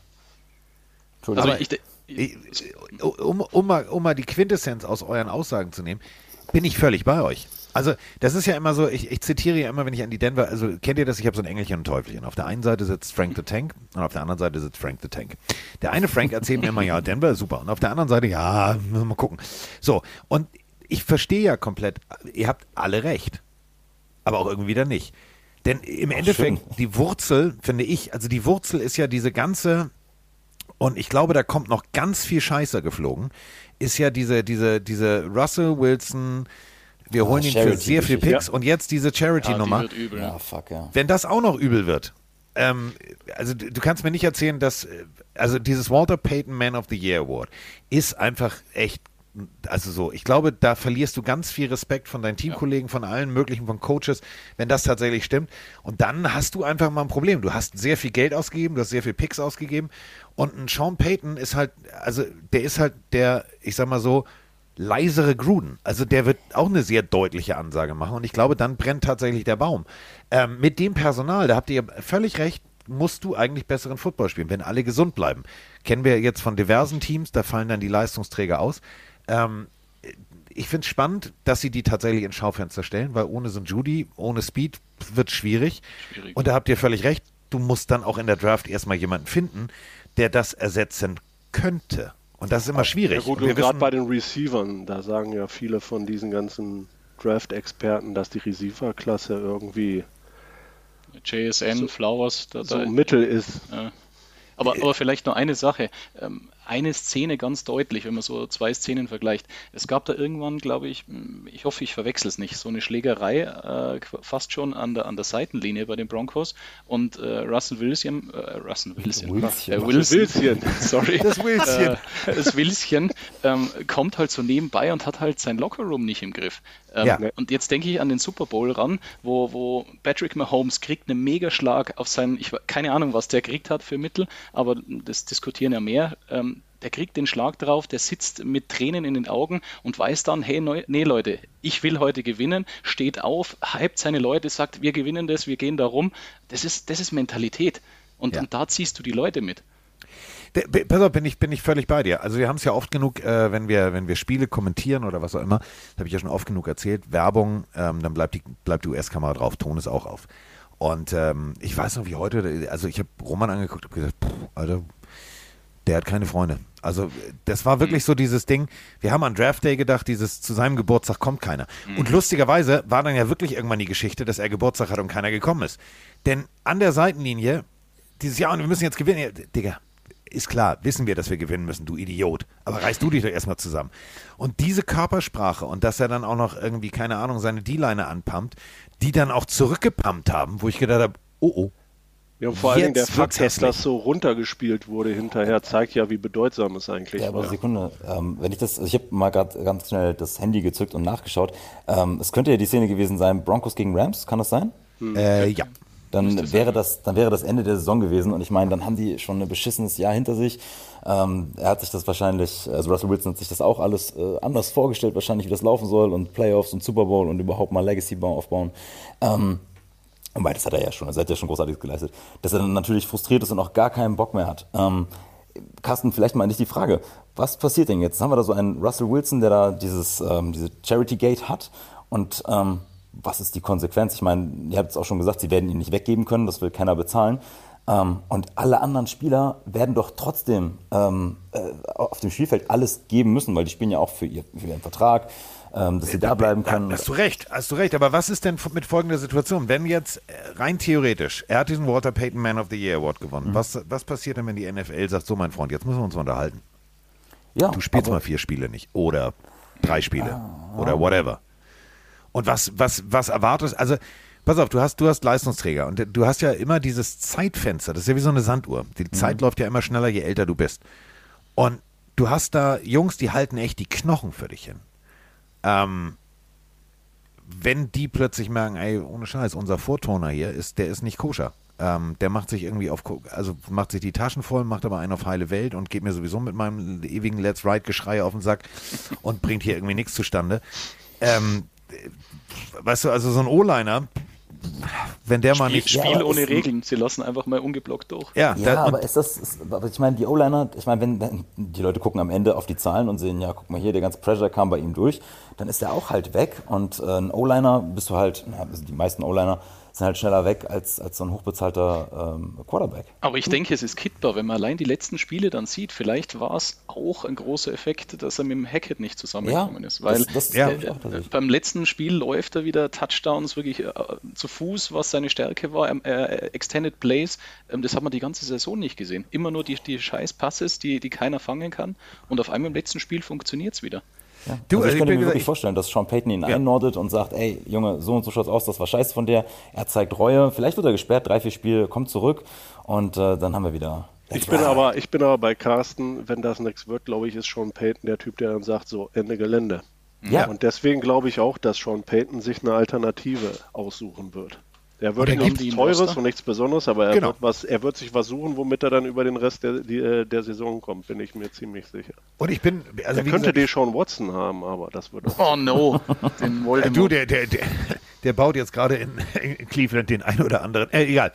Entschuldigung. Also ich, ich, um, um, mal, um mal die Quintessenz aus euren Aussagen zu nehmen, bin ich völlig bei euch. Also, das ist ja immer so, ich, ich, zitiere ja immer, wenn ich an die Denver, also kennt ihr das? Ich habe so ein Engelchen und ein Teufelchen. Auf der einen Seite sitzt Frank the Tank und auf der anderen Seite sitzt Frank the Tank. Der eine Frank erzählt mir immer, ja, Denver ist super. Und auf der anderen Seite, ja, mal gucken. So, und ich verstehe ja komplett, ihr habt alle recht aber auch irgendwie wieder nicht. Denn im Ach, Endeffekt, schön. die Wurzel, finde ich, also die Wurzel ist ja diese ganze, und ich glaube, da kommt noch ganz viel Scheiße geflogen, ist ja diese, diese, diese Russell Wilson, wir holen oh, ihn für sehr viel Picks ja. und jetzt diese Charity-Nummer. Ja, die ja, fuck, ja. Wenn das auch noch übel wird, ähm, also du, du, kannst mir nicht erzählen, dass, also dieses Walter Payton Man of the Year Award ist einfach echt also so, ich glaube, da verlierst du ganz viel Respekt von deinen Teamkollegen, ja. von allen möglichen, von Coaches, wenn das tatsächlich stimmt. Und dann hast du einfach mal ein Problem. Du hast sehr viel Geld ausgegeben, du hast sehr viel Picks ausgegeben. Und ein Sean Payton ist halt, also der ist halt der, ich sag mal so, leisere Gruden. Also der wird auch eine sehr deutliche Ansage machen. Und ich glaube, dann brennt tatsächlich der Baum. Ähm, mit dem Personal, da habt ihr völlig recht, musst du eigentlich besseren Football spielen, wenn alle gesund bleiben. Kennen wir jetzt von diversen Teams, da fallen dann die Leistungsträger aus. Ähm, ich finde es spannend, dass sie die tatsächlich ins Schaufenster stellen, weil ohne so ein Judy, ohne Speed wird schwierig. schwierig. Und da habt ihr völlig recht, du musst dann auch in der Draft erstmal jemanden finden, der das ersetzen könnte. Und das ist immer schwierig. Ja gut, und gerade bei den Receivern, da sagen ja viele von diesen ganzen Draft-Experten, dass die Receiver-Klasse irgendwie JSN, so, Flowers, da, so da, Mittel ist. Ja. Aber, aber vielleicht noch eine Sache. Ähm, eine Szene ganz deutlich, wenn man so zwei Szenen vergleicht. Es gab da irgendwann, glaube ich, hm, ich hoffe, ich verwechsel es nicht, so eine Schlägerei äh, fast schon an der, an der Seitenlinie bei den Broncos und äh, Russell Wilson, äh, Russell Wilson, Wilson, äh, Wilson, Wilson. sorry, das Wilson, äh, das Wilson ähm, kommt halt so nebenbei und hat halt sein Lockerroom nicht im Griff. Ähm, ja. Und jetzt denke ich an den Super Bowl ran, wo, wo Patrick Mahomes kriegt einen Megaschlag auf seinen, ich keine Ahnung, was der kriegt hat für Mittel, aber das diskutieren ja mehr. Ähm, der kriegt den Schlag drauf, der sitzt mit Tränen in den Augen und weiß dann, hey, nee Leute, ich will heute gewinnen, steht auf, hypt seine Leute, sagt, wir gewinnen das, wir gehen da rum. Das ist, das ist Mentalität. Und, ja. und da ziehst du die Leute mit. Pass auf, bin ich, bin ich völlig bei dir. Also wir haben es ja oft genug, äh, wenn, wir, wenn wir Spiele kommentieren oder was auch immer, habe ich ja schon oft genug erzählt, Werbung, ähm, dann bleibt die, bleibt die US-Kamera drauf, Ton ist auch auf. Und ähm, ich weiß noch wie heute, also ich habe Roman angeguckt und gesagt, pff, Alter, der hat keine Freunde. Also das war wirklich so dieses Ding, wir haben an Draft Day gedacht, dieses zu seinem Geburtstag kommt keiner. Und mhm. lustigerweise war dann ja wirklich irgendwann die Geschichte, dass er Geburtstag hat und keiner gekommen ist. Denn an der Seitenlinie, dieses Jahr, und wir müssen jetzt gewinnen, Digga, ist klar, wissen wir, dass wir gewinnen müssen, du Idiot. Aber reißt du dich doch erstmal zusammen. Und diese Körpersprache und dass er dann auch noch irgendwie, keine Ahnung, seine D-Liner anpumpt, die dann auch zurückgepumpt haben, wo ich gedacht habe, oh oh, ja, und vor allen Dingen der Fakt, dass das so runtergespielt wurde hinterher, zeigt ja, wie bedeutsam es eigentlich ja, aber war. Sekunde, ähm, wenn ich das, also ich habe mal gerade ganz schnell das Handy gezückt und nachgeschaut. Ähm, es könnte ja die Szene gewesen sein, Broncos gegen Rams, kann das sein? Hm. Äh, ja. Dann wäre das, dann wäre das Ende der Saison gewesen und ich meine, dann haben die schon ein beschissenes Jahr hinter sich. Ähm, er hat sich das wahrscheinlich, also Russell Wilson hat sich das auch alles äh, anders vorgestellt, wahrscheinlich wie das laufen soll und Playoffs und Super Bowl und überhaupt mal Legacy aufbauen. Ähm, Wobei, das hat er ja schon, das hat er ja schon großartig geleistet. Dass er dann natürlich frustriert ist und auch gar keinen Bock mehr hat. Ähm, Carsten, vielleicht mal an dich die Frage. Was passiert denn jetzt? Jetzt haben wir da so einen Russell Wilson, der da dieses, ähm, diese Charity Gate hat. Und ähm, was ist die Konsequenz? Ich meine, ihr habt es auch schon gesagt, sie werden ihn nicht weggeben können, das will keiner bezahlen. Ähm, und alle anderen Spieler werden doch trotzdem ähm, äh, auf dem Spielfeld alles geben müssen, weil die spielen ja auch für, ihr, für ihren Vertrag ähm, dass sie da bleiben können. Hast du recht, hast du recht. Aber was ist denn mit folgender Situation? Wenn jetzt äh, rein theoretisch, er hat diesen Walter Payton Man of the Year Award gewonnen, mhm. was, was passiert denn, wenn die NFL sagt, so mein Freund, jetzt müssen wir uns unterhalten? Ja, du spielst mal vier Spiele nicht oder drei Spiele ah, oder whatever. Und was, was, was erwartest, also Pass auf, du hast, du hast Leistungsträger und du hast ja immer dieses Zeitfenster. Das ist ja wie so eine Sanduhr. Die Zeit läuft ja immer schneller, je älter du bist. Und du hast da Jungs, die halten echt die Knochen für dich hin. Ähm, wenn die plötzlich merken, ey, ohne Scheiß, unser Vortoner hier ist, der ist nicht koscher. Ähm, der macht sich irgendwie auf, also macht sich die Taschen voll, macht aber einen auf heile Welt und geht mir sowieso mit meinem ewigen Let's Ride-Geschrei auf den Sack und bringt hier irgendwie nichts zustande. Ähm, weißt du, also so ein O-Liner, wenn der mal Spiel, nicht. Spiel aber ohne ist- Regeln. Sie lassen einfach mal ungeblockt durch. Ja, Ja, da, aber ist das, ist, aber ich meine, die O-Liner, ich meine, wenn, wenn die Leute gucken am Ende auf die Zahlen und sehen, ja, guck mal hier, der ganze Pressure kam bei ihm durch, dann ist er auch halt weg und äh, ein O-Liner bist du halt, na, also die meisten O-Liner sind halt schneller weg als, als so ein hochbezahlter ähm, Quarterback. Aber ich denke, es ist kittbar, wenn man allein die letzten Spiele dann sieht. Vielleicht war es auch ein großer Effekt, dass er mit dem Hackett nicht zusammengekommen Ja, ist. Weil das- das ich auch beim letzten Spiel läuft er wieder Touchdowns wirklich äh, zu Fuß, was seine Stärke war. Ähm, äh, Extended Plays, ähm, das hat man die ganze Saison nicht gesehen. Immer nur die, die scheiß Passes, die, die keiner fangen kann. Und auf einmal im letzten Spiel funktioniert es wieder. Ja. Du, also ich ich könnte mir gesagt, wirklich ich- vorstellen, dass Sean Payton ihn Ja. einnordet und sagt, ey, Junge, so und so schaut's aus, das war scheiße von der. Er zeigt Reue, vielleicht wird er gesperrt, drei, vier Spiele, kommt zurück und äh, dann haben wir wieder. Ich bin aber, ich bin aber bei Carsten, wenn das nichts wird, glaube ich, ist Sean Payton der Typ, der dann sagt, so, Ende Gelände. Ja. Und deswegen glaube ich auch, dass Sean Payton sich eine Alternative aussuchen wird. Er wird nichts Teures Roster? und nichts Besonderes, aber er, Genau. wird was, er wird sich was suchen, womit er dann über den Rest der, die, äh, der Saison kommt, bin ich mir ziemlich sicher. und ich bin, also er wie könnte den Sean Watson haben, aber das würde. Oh no, den Voldemort. Du, der, der, der, der baut jetzt gerade in, in Cleveland den ein oder anderen. Äh, egal.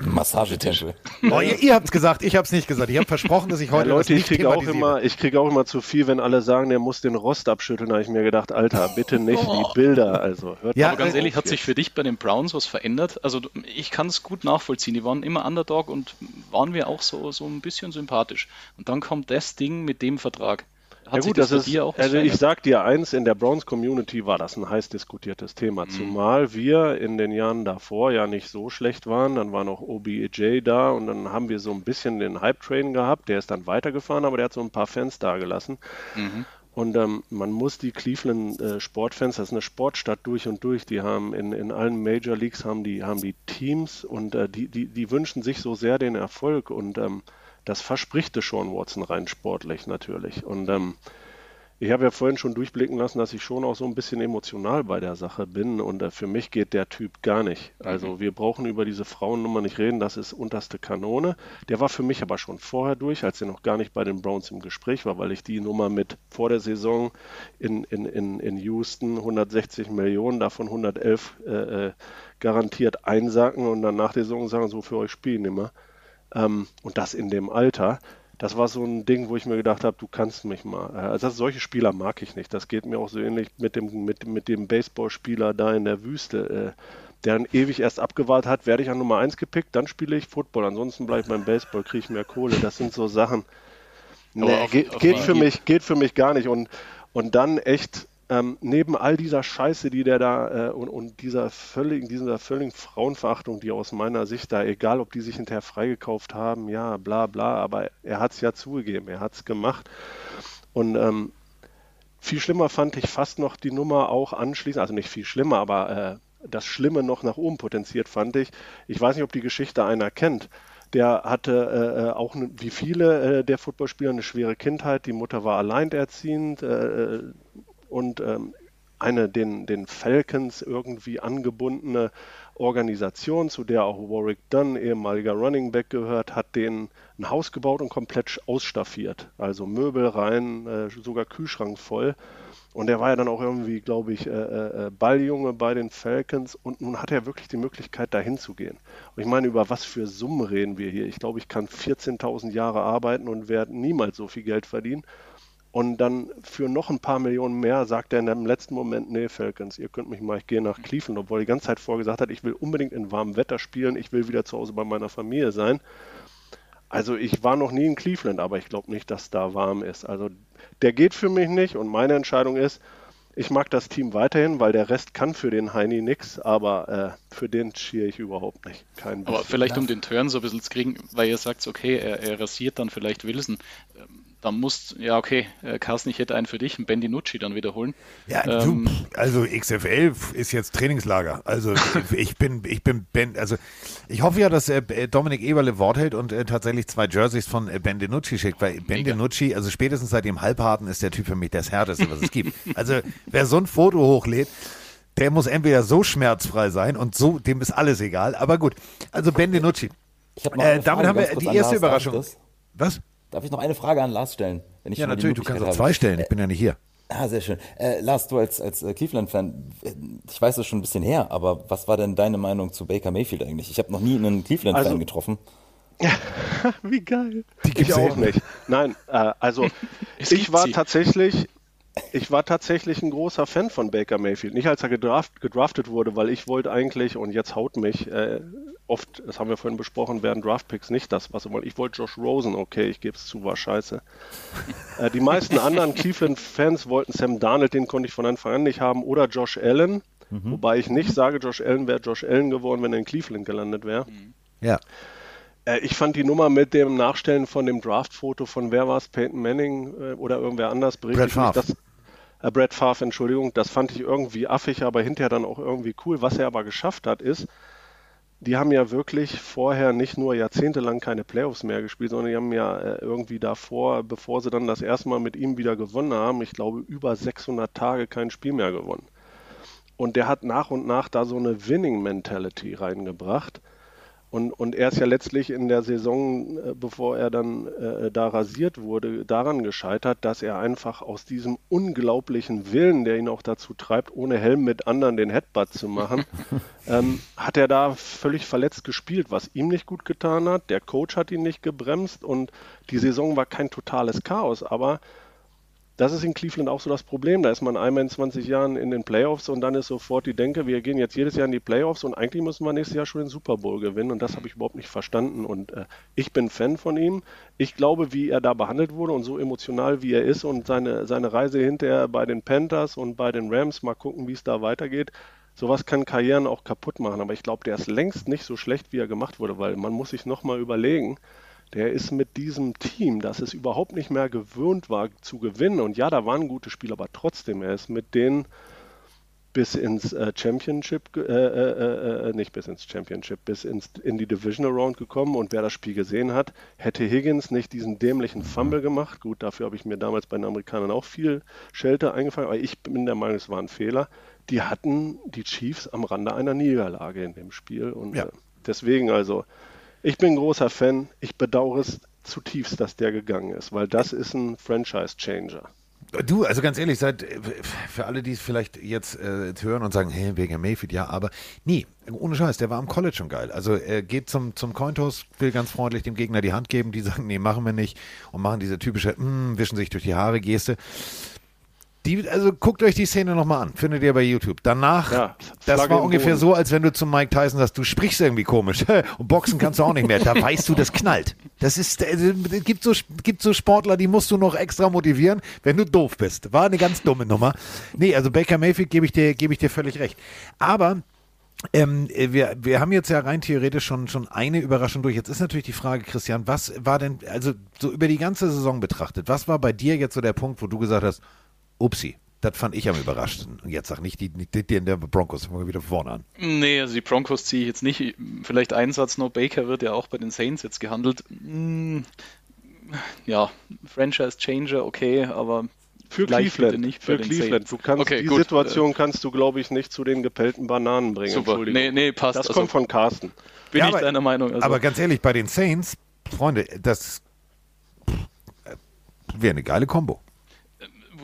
Massagetempel. Oh, ihr, ihr habt es gesagt, ich habe es nicht gesagt. Ich habe versprochen, dass ich Ja, heute Leute, das ich nicht kriege auch immer, ich kriege auch immer zu viel, wenn alle sagen, der muss den Rost abschütteln. Da habe ich mir gedacht, Alter, bitte nicht die Bilder. Also hört Ja, mal Aber ganz äh, ehrlich, hat sich für dich bei den Browns was verändert? Also ich kann es gut nachvollziehen. Die waren immer Underdog und waren wir auch so, so ein bisschen sympathisch. Und dann kommt das Ding mit dem Vertrag. Hat Ja sich gut, das, bei ist, auch also ich sag dir eins, in der Browns-Community war das ein heiß diskutiertes Thema, zumal wir in den Jahren davor ja nicht so schlecht waren, dann war noch OBJ da und dann haben wir so ein bisschen den Hype-Train gehabt, der ist dann weitergefahren, aber der hat so ein paar Fans da gelassen. Und ähm, man muss die Cleveland äh, Sportfans, das ist eine Sportstadt durch und durch, die haben in, in allen Major Leagues haben die, haben die Teams und äh, die, die, die wünschen sich so sehr den Erfolg und ähm, das versprichte Sean Watson rein sportlich natürlich. Und ähm, ich habe ja vorhin schon durchblicken lassen, dass ich schon auch so ein bisschen emotional bei der Sache bin und äh, für mich geht der Typ gar nicht. Also wir brauchen über diese Frauennummer nicht reden, das ist unterste Kanone. Der war für mich aber schon vorher durch, als er noch gar nicht bei den Browns im Gespräch war, weil ich die Nummer mit vor der Saison in, in, in, in Houston 160 Millionen, davon 111 äh, äh, garantiert einsacken und dann nach der Saison sagen, so für euch spielen immer. Ähm, und das in dem Alter. Das war so ein Ding, wo ich mir gedacht habe, du kannst mich mal. Äh, Also solche Spieler mag ich nicht. Das geht mir auch so ähnlich mit dem, mit, mit dem Baseballspieler da in der Wüste, äh, der dann ewig erst abgewartet hat, werde ich an Nummer 1 gepickt, dann spiele ich Football. Ansonsten bleibe ich beim Baseball, kriege ich mehr Kohle. Das sind so Sachen. Nee, auf- geht, auf geht für mich, geht für mich gar nicht. Und, und dann echt ähm, neben all dieser Scheiße, die der da äh, und, und dieser völligen, dieser völligen Frauenverachtung, die aus meiner Sicht da, egal ob die sich hinterher freigekauft haben, ja, bla bla, aber er hat es ja zugegeben, er hat es gemacht. Und ähm, viel schlimmer fand ich fast noch die Nummer auch anschließend, also nicht viel schlimmer, aber äh, das Schlimme noch nach oben potenziert fand ich. Ich weiß nicht, ob die Geschichte einer kennt. Der hatte äh, äh, auch wie viele äh, der Footballspieler eine schwere Kindheit. Die Mutter war alleinerziehend äh, äh, und ähm, eine den, den Falcons irgendwie angebundene Organisation, zu der auch Warwick Dunn, ehemaliger Running Back, gehört, hat denen ein Haus gebaut und komplett ausstaffiert. Also Möbel rein, äh, sogar Kühlschrank voll. Und er war ja dann auch irgendwie, glaube ich, äh, äh, Balljunge bei den Falcons und nun hat er wirklich die Möglichkeit, da hinzugehen. Und ich meine, über was für Summen reden wir hier? Ich glaube, ich kann 14.000 Jahre arbeiten und werde niemals so viel Geld verdienen. Und dann für noch ein paar Millionen mehr sagt er in dem letzten Moment, nee, Falcons, ihr könnt mich mal, ich gehe nach Cleveland, obwohl er die ganze Zeit vorgesagt hat, ich will unbedingt in warmem Wetter spielen, ich will wieder zu Hause bei meiner Familie sein. Also ich war noch nie in Cleveland, aber ich glaube nicht, dass da warm ist. Also der geht für mich nicht und meine Entscheidung ist, ich mag das Team weiterhin, weil der Rest kann für den Heini nix, aber äh, für den schiere ich überhaupt nicht. Kein Aber vielleicht um den Turn so ein bisschen zu kriegen, weil ihr sagt, okay, er, er rasiert dann vielleicht Wilson. Ähm, dann musst, ja okay, äh, Carsten, ich hätte einen für dich, einen Ben DiNucci dann wiederholen. Ja, ähm, du, also XFL ist jetzt Trainingslager. Also ich bin, ich bin Ben, also ich hoffe ja, dass äh, Dominik Eberle Wort hält und äh, tatsächlich zwei Jerseys von äh, Ben DiNucci schickt, weil Ben Mega. DiNucci, also spätestens seit dem Halbharten ist der Typ für mich das Härteste, was es gibt. Also wer so ein Foto hochlädt, der muss entweder so schmerzfrei sein und so, dem ist alles egal. Aber gut, also Ben DiNucci. Hab äh, damit haben wir die erste Überraschung. Was? Darf ich noch eine Frage an Lars stellen? ja, natürlich, du kannst auch zwei stellen, ich bin ja nicht hier. Ah, sehr schön. Äh, Lars, du als, als äh, Cleveland-Fan, ich weiß es schon ein bisschen her, aber was war denn deine Meinung zu Baker Mayfield eigentlich? Ich habe noch nie einen Cleveland-Fan also, getroffen. Wie geil. Die ich auch nicht. Nein, äh, also ich war sie. tatsächlich, ich war tatsächlich ein großer Fan von Baker Mayfield. Nicht als er gedraft, gedraftet wurde, weil ich wollte eigentlich, und jetzt haut mich, äh, oft, das haben wir vorhin besprochen, werden Draftpicks nicht das, was sie wollen. Ich wollte Josh Rosen, okay, ich gebe es zu, war scheiße. äh, die meisten anderen Cleveland-Fans wollten Sam Darnold, den konnte ich von Anfang an nicht haben, oder Josh Allen. Mhm. Wobei ich nicht sage, Josh Allen wäre Josh Allen geworden, wenn er in Cleveland gelandet wäre. Ja. Äh, ich fand die Nummer mit dem Nachstellen von dem Draftfoto von wer war es, Peyton Manning äh, oder irgendwer anders berichtet. Brad Favre. Das, äh, Brad Favre, Entschuldigung, das fand ich irgendwie affig, aber hinterher dann auch irgendwie cool. Was er aber geschafft hat, ist, die haben ja wirklich vorher nicht nur jahrzehntelang keine Playoffs mehr gespielt, sondern die haben ja äh, irgendwie davor, bevor sie dann das erste Mal mit ihm wieder gewonnen haben, ich glaube über 600 Tage kein Spiel mehr gewonnen. Und der hat nach und nach da so eine Winning Mentality reingebracht. Und, und er ist ja letztlich in der Saison, äh, bevor er dann äh, da rasiert wurde, daran gescheitert, dass er einfach aus diesem unglaublichen Willen, der ihn auch dazu treibt, ohne Helm mit anderen den Headbutt zu machen, ähm, hat er da völlig verletzt gespielt, was ihm nicht gut getan hat. Der Coach hat ihn nicht gebremst und die Saison war kein totales Chaos, aber das ist in Cleveland auch so das Problem. Da ist man einmal in 20 Jahren in den Playoffs und dann ist sofort die Denke, wir gehen jetzt jedes Jahr in die Playoffs und eigentlich müssen wir nächstes Jahr schon den Super Bowl gewinnen und das habe ich überhaupt nicht verstanden und äh, ich bin Fan von ihm. Ich glaube, wie er da behandelt wurde und so emotional wie er ist und seine, seine Reise hinterher bei den Panthers und bei den Rams, mal gucken, wie es da weitergeht. Sowas kann Karrieren auch kaputt machen, aber ich glaube, der ist längst nicht so schlecht, wie er gemacht wurde, weil man muss sich nochmal überlegen, der ist mit diesem Team, das es überhaupt nicht mehr gewöhnt war zu gewinnen. Und ja, da waren gute Spieler, aber trotzdem, er ist mit denen bis ins äh, Championship, äh, äh, äh, nicht bis ins Championship, bis ins, in die Divisional Round gekommen. Und wer das Spiel gesehen hat, hätte Higgins nicht diesen dämlichen Fumble gemacht. Gut, dafür habe ich mir damals bei den Amerikanern auch viel Shelter eingefangen, aber ich bin der Meinung, es war ein Fehler. Die hatten die Chiefs am Rande einer Niederlage in dem Spiel. Und ja. Äh, deswegen also ich bin großer Fan. Ich bedauere es zutiefst, dass der gegangen ist, weil das ist ein Franchise-Changer. Du, also ganz ehrlich, seit, für alle, die es vielleicht jetzt äh, hören und sagen, hey, wegen Mayfield, ja, aber nie, ohne Scheiß, der war am College schon geil. Also er geht zum, zum Cointos, will ganz freundlich dem Gegner die Hand geben, die sagen, nee, machen wir nicht und machen diese typische, mm, wischen sich durch die Haare Geste. Die, also guckt euch die Szene nochmal an, findet ihr bei YouTube. Danach, ja, das war ungefähr so, als wenn du zu Mike Tyson sagst, du sprichst irgendwie komisch und boxen kannst du auch nicht mehr. Da weißt du, das knallt. Das ist, es äh, gibt so, gibt so Sportler, die musst du noch extra motivieren, wenn du doof bist. War eine ganz dumme Nummer. Nee, also Baker Mayfield gebe ich dir, gebe ich dir völlig recht. Aber ähm, wir, wir haben jetzt ja rein theoretisch schon, schon eine Überraschung durch. Jetzt ist natürlich die Frage, Christian, was war denn, also so über die ganze Saison betrachtet, was war bei dir jetzt so der Punkt, wo du gesagt hast, Upsi. Das fand ich am überraschendsten. Und jetzt sag nicht die, die, die in der Broncos, fangen wir wieder vorne an. Nee, also die Broncos ziehe ich jetzt nicht. Vielleicht ein Satz noch, Baker wird ja auch bei den Saints jetzt gehandelt. Hm, ja, Franchise Changer, okay, aber für Cleveland, nicht für Cleveland. Du kannst okay, die gut. Situation kannst du, glaube ich, nicht zu den gepellten Bananen bringen. Super. Nee, nee, passt. Das also, kommt von Carsten. Bin ja, ich aber, deiner Meinung. Also. Aber ganz ehrlich, bei den Saints, Freunde, das wäre eine geile Kombo.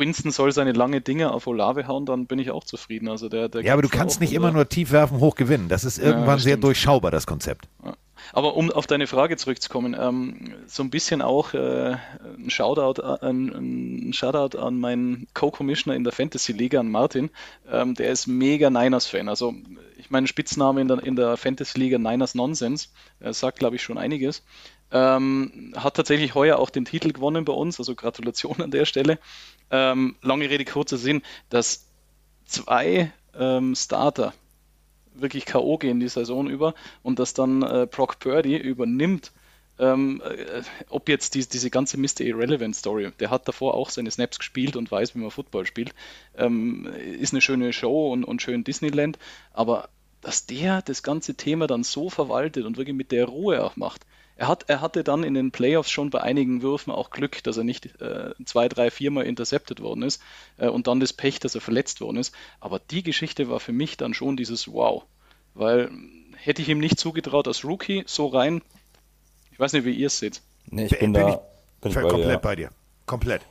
Winston soll seine lange Dinge auf Olave hauen, dann bin ich auch zufrieden. Also der, der ja, aber du kannst nicht immer nur tief werfen, hoch gewinnen. Das ist irgendwann ja, sehr durchschaubar, das Konzept. Ja. Aber um auf deine Frage zurückzukommen, ähm, so ein bisschen auch äh, ein, Shoutout, äh, ein, Shoutout an meinen Co-Commissioner in der Fantasy Liga, an Martin. Ähm, der ist mega Niners-Fan. Also ich meine, Spitzname in der, in der Fantasy Liga Niners Nonsense. Er sagt, glaube ich, schon einiges. Ähm, hat tatsächlich heuer auch den Titel gewonnen bei uns, also Gratulation an der Stelle. Ähm, lange Rede, kurzer Sinn, dass zwei ähm, Starter wirklich K.O. gehen die Saison über und dass dann äh, Brock Purdy übernimmt ähm, äh, ob jetzt die, diese ganze Mr. Irrelevant Story, der hat davor auch seine Snaps gespielt und weiß, wie man Football spielt, ähm, ist eine schöne Show und, und schön Disneyland, aber dass der das ganze Thema dann so verwaltet und wirklich mit der Ruhe auch macht. Er, hat, er hatte dann in den Playoffs schon bei einigen Würfen auch Glück, dass er nicht äh, zwei, drei, viermal intercepted worden ist äh, und dann das Pech, dass er verletzt worden ist. Aber die Geschichte war für mich dann schon dieses Wow. Weil hätte ich ihm nicht zugetraut als Rookie so rein, ich weiß nicht, wie ihr es seht. Nee, ich bin, bin da bin ich bei komplett dir, bei dir. Komplett.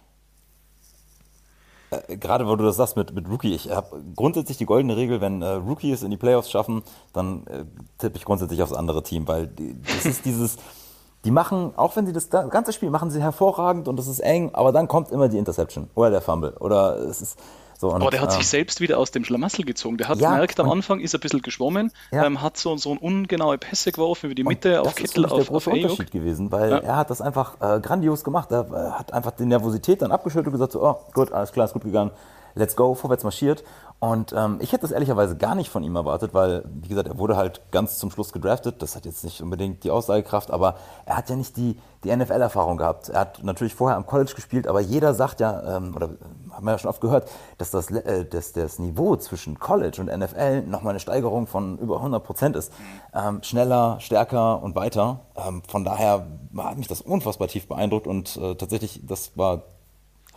Äh, gerade weil du das sagst mit, mit Rookie, ich habe grundsätzlich die goldene Regel, wenn äh, Rookies in die Playoffs schaffen, dann äh, tippe ich grundsätzlich aufs andere Team, weil die, das ist dieses, die machen, auch wenn sie das, das ganze Spiel machen sie hervorragend und das ist eng, aber dann kommt immer die Interception oder der Fumble oder es ist, so, und, Aber der hat äh, sich selbst wieder aus dem Schlamassel gezogen. Der hat ja, gemerkt, am Anfang ist er ein bisschen geschwommen, ja. ähm, hat so, so ungenaue Pässe geworfen über die Mitte auf Kittel, auf, der große Unterschied gewesen, weil ja. er hat das einfach äh, grandios gemacht. Er äh, hat einfach die Nervosität dann abgeschüttelt und gesagt, so, oh gut, alles klar, ist gut gegangen, let's go, vorwärts marschiert. Und ähm, ich hätte das ehrlicherweise gar nicht von ihm erwartet, weil, wie gesagt, er wurde halt ganz zum Schluss gedraftet. Das hat jetzt nicht unbedingt die Aussagekraft, aber er hat ja nicht die, die NFL-Erfahrung gehabt. Er hat natürlich vorher am College gespielt, aber jeder sagt ja, ähm, oder haben wir ja schon oft gehört, dass das, äh, dass das Niveau zwischen College und NFL nochmal eine Steigerung von über 100 Prozent ist. Ähm, schneller, stärker und weiter. Ähm, von daher hat mich das unfassbar tief beeindruckt und äh, tatsächlich, das war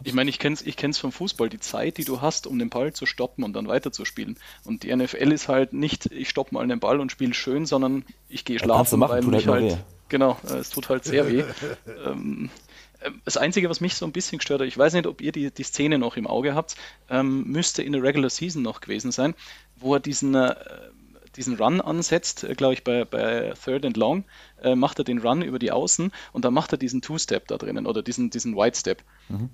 ich meine, ich kenne es ich kenn's vom Fußball, die Zeit, die du hast, um den Ball zu stoppen und dann weiterzuspielen. Und die NFL ist halt nicht, ich stoppe mal den Ball und spiele schön, sondern ich gehe schlafen, machen, weil mich halt, weh. genau, äh, es tut halt sehr weh. ähm, äh, das Einzige, was mich so ein bisschen gestört hat, ich weiß nicht, ob ihr die, die Szene noch im Auge habt, ähm, müsste in der Regular Season noch gewesen sein, wo er diesen, äh, diesen Run ansetzt, äh, glaube ich, bei, bei Third and Long, äh, macht er den Run über die Außen und dann macht er diesen Two-Step da drinnen oder diesen, diesen White-Step. Mhm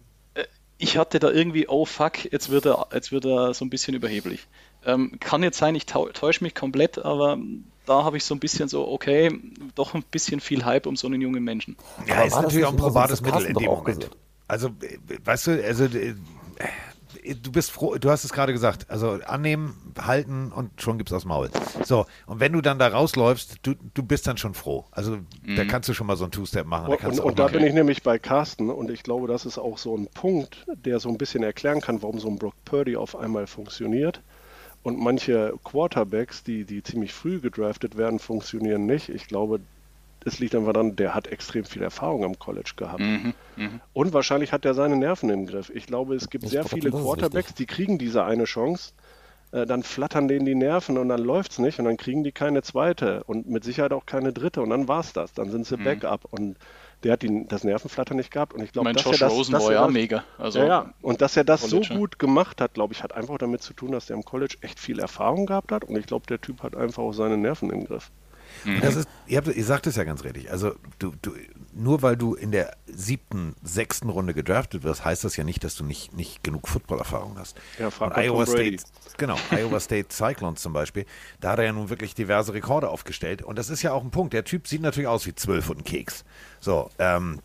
ich hatte da irgendwie, oh fuck, jetzt wird er, jetzt wird er so ein bisschen überheblich. Ähm, kann jetzt sein, ich täusche mich komplett, aber da habe ich so ein bisschen so, okay, doch ein bisschen viel Hype um so einen jungen Menschen. Ja, aber ist natürlich auch ein probates Mittel in dem Moment. Gesagt. Also, weißt du, also äh, du bist froh, du hast es gerade gesagt, also annehmen, halten und schon gibt's aus Maul. So, und wenn du dann da rausläufst, du, du bist dann schon froh. Also mhm. da kannst du schon mal so einen Two-Step machen. Und, und, und da bin ich nämlich bei Carsten und ich glaube, das ist auch so ein Punkt, der so ein bisschen erklären kann, warum so ein Brock Purdy auf einmal funktioniert. Und manche Quarterbacks, die, die ziemlich früh gedraftet werden, funktionieren nicht. Ich glaube, es liegt einfach daran, der hat extrem viel Erfahrung am College gehabt. Mhm, mh. Und wahrscheinlich hat er seine Nerven im Griff. Ich glaube, es gibt ich sehr viele Quarterbacks, die kriegen diese eine Chance, äh, dann flattern denen die Nerven und dann läuft es nicht und dann kriegen die keine zweite und mit Sicherheit auch keine dritte und dann war es das. Dann sind sie mhm. Backup und der hat die, das Nervenflattern nicht gehabt und ich glaube, dass Josh er das, Rosen war ja mega. Also, ja, ja, und dass er das so gut gemacht hat, glaube ich, hat einfach damit zu tun, dass er im College echt viel Erfahrung gehabt hat und ich glaube, der Typ hat einfach auch seine Nerven im Griff. Mhm. Das ist, ihr, habt, ihr sagt es ja ganz richtig. Also du, du, nur weil du in der siebten, sechsten Runde gedraftet wirst, heißt das ja nicht, dass du nicht, nicht genug Footballerfahrung hast. Ja, frag Und Iowa State, genau, Iowa State Cyclones zum Beispiel, da hat er ja nun wirklich diverse Rekorde aufgestellt. Und das ist ja auch ein Punkt. Der Typ sieht natürlich aus wie zwölf und ein Keks. So, ähm,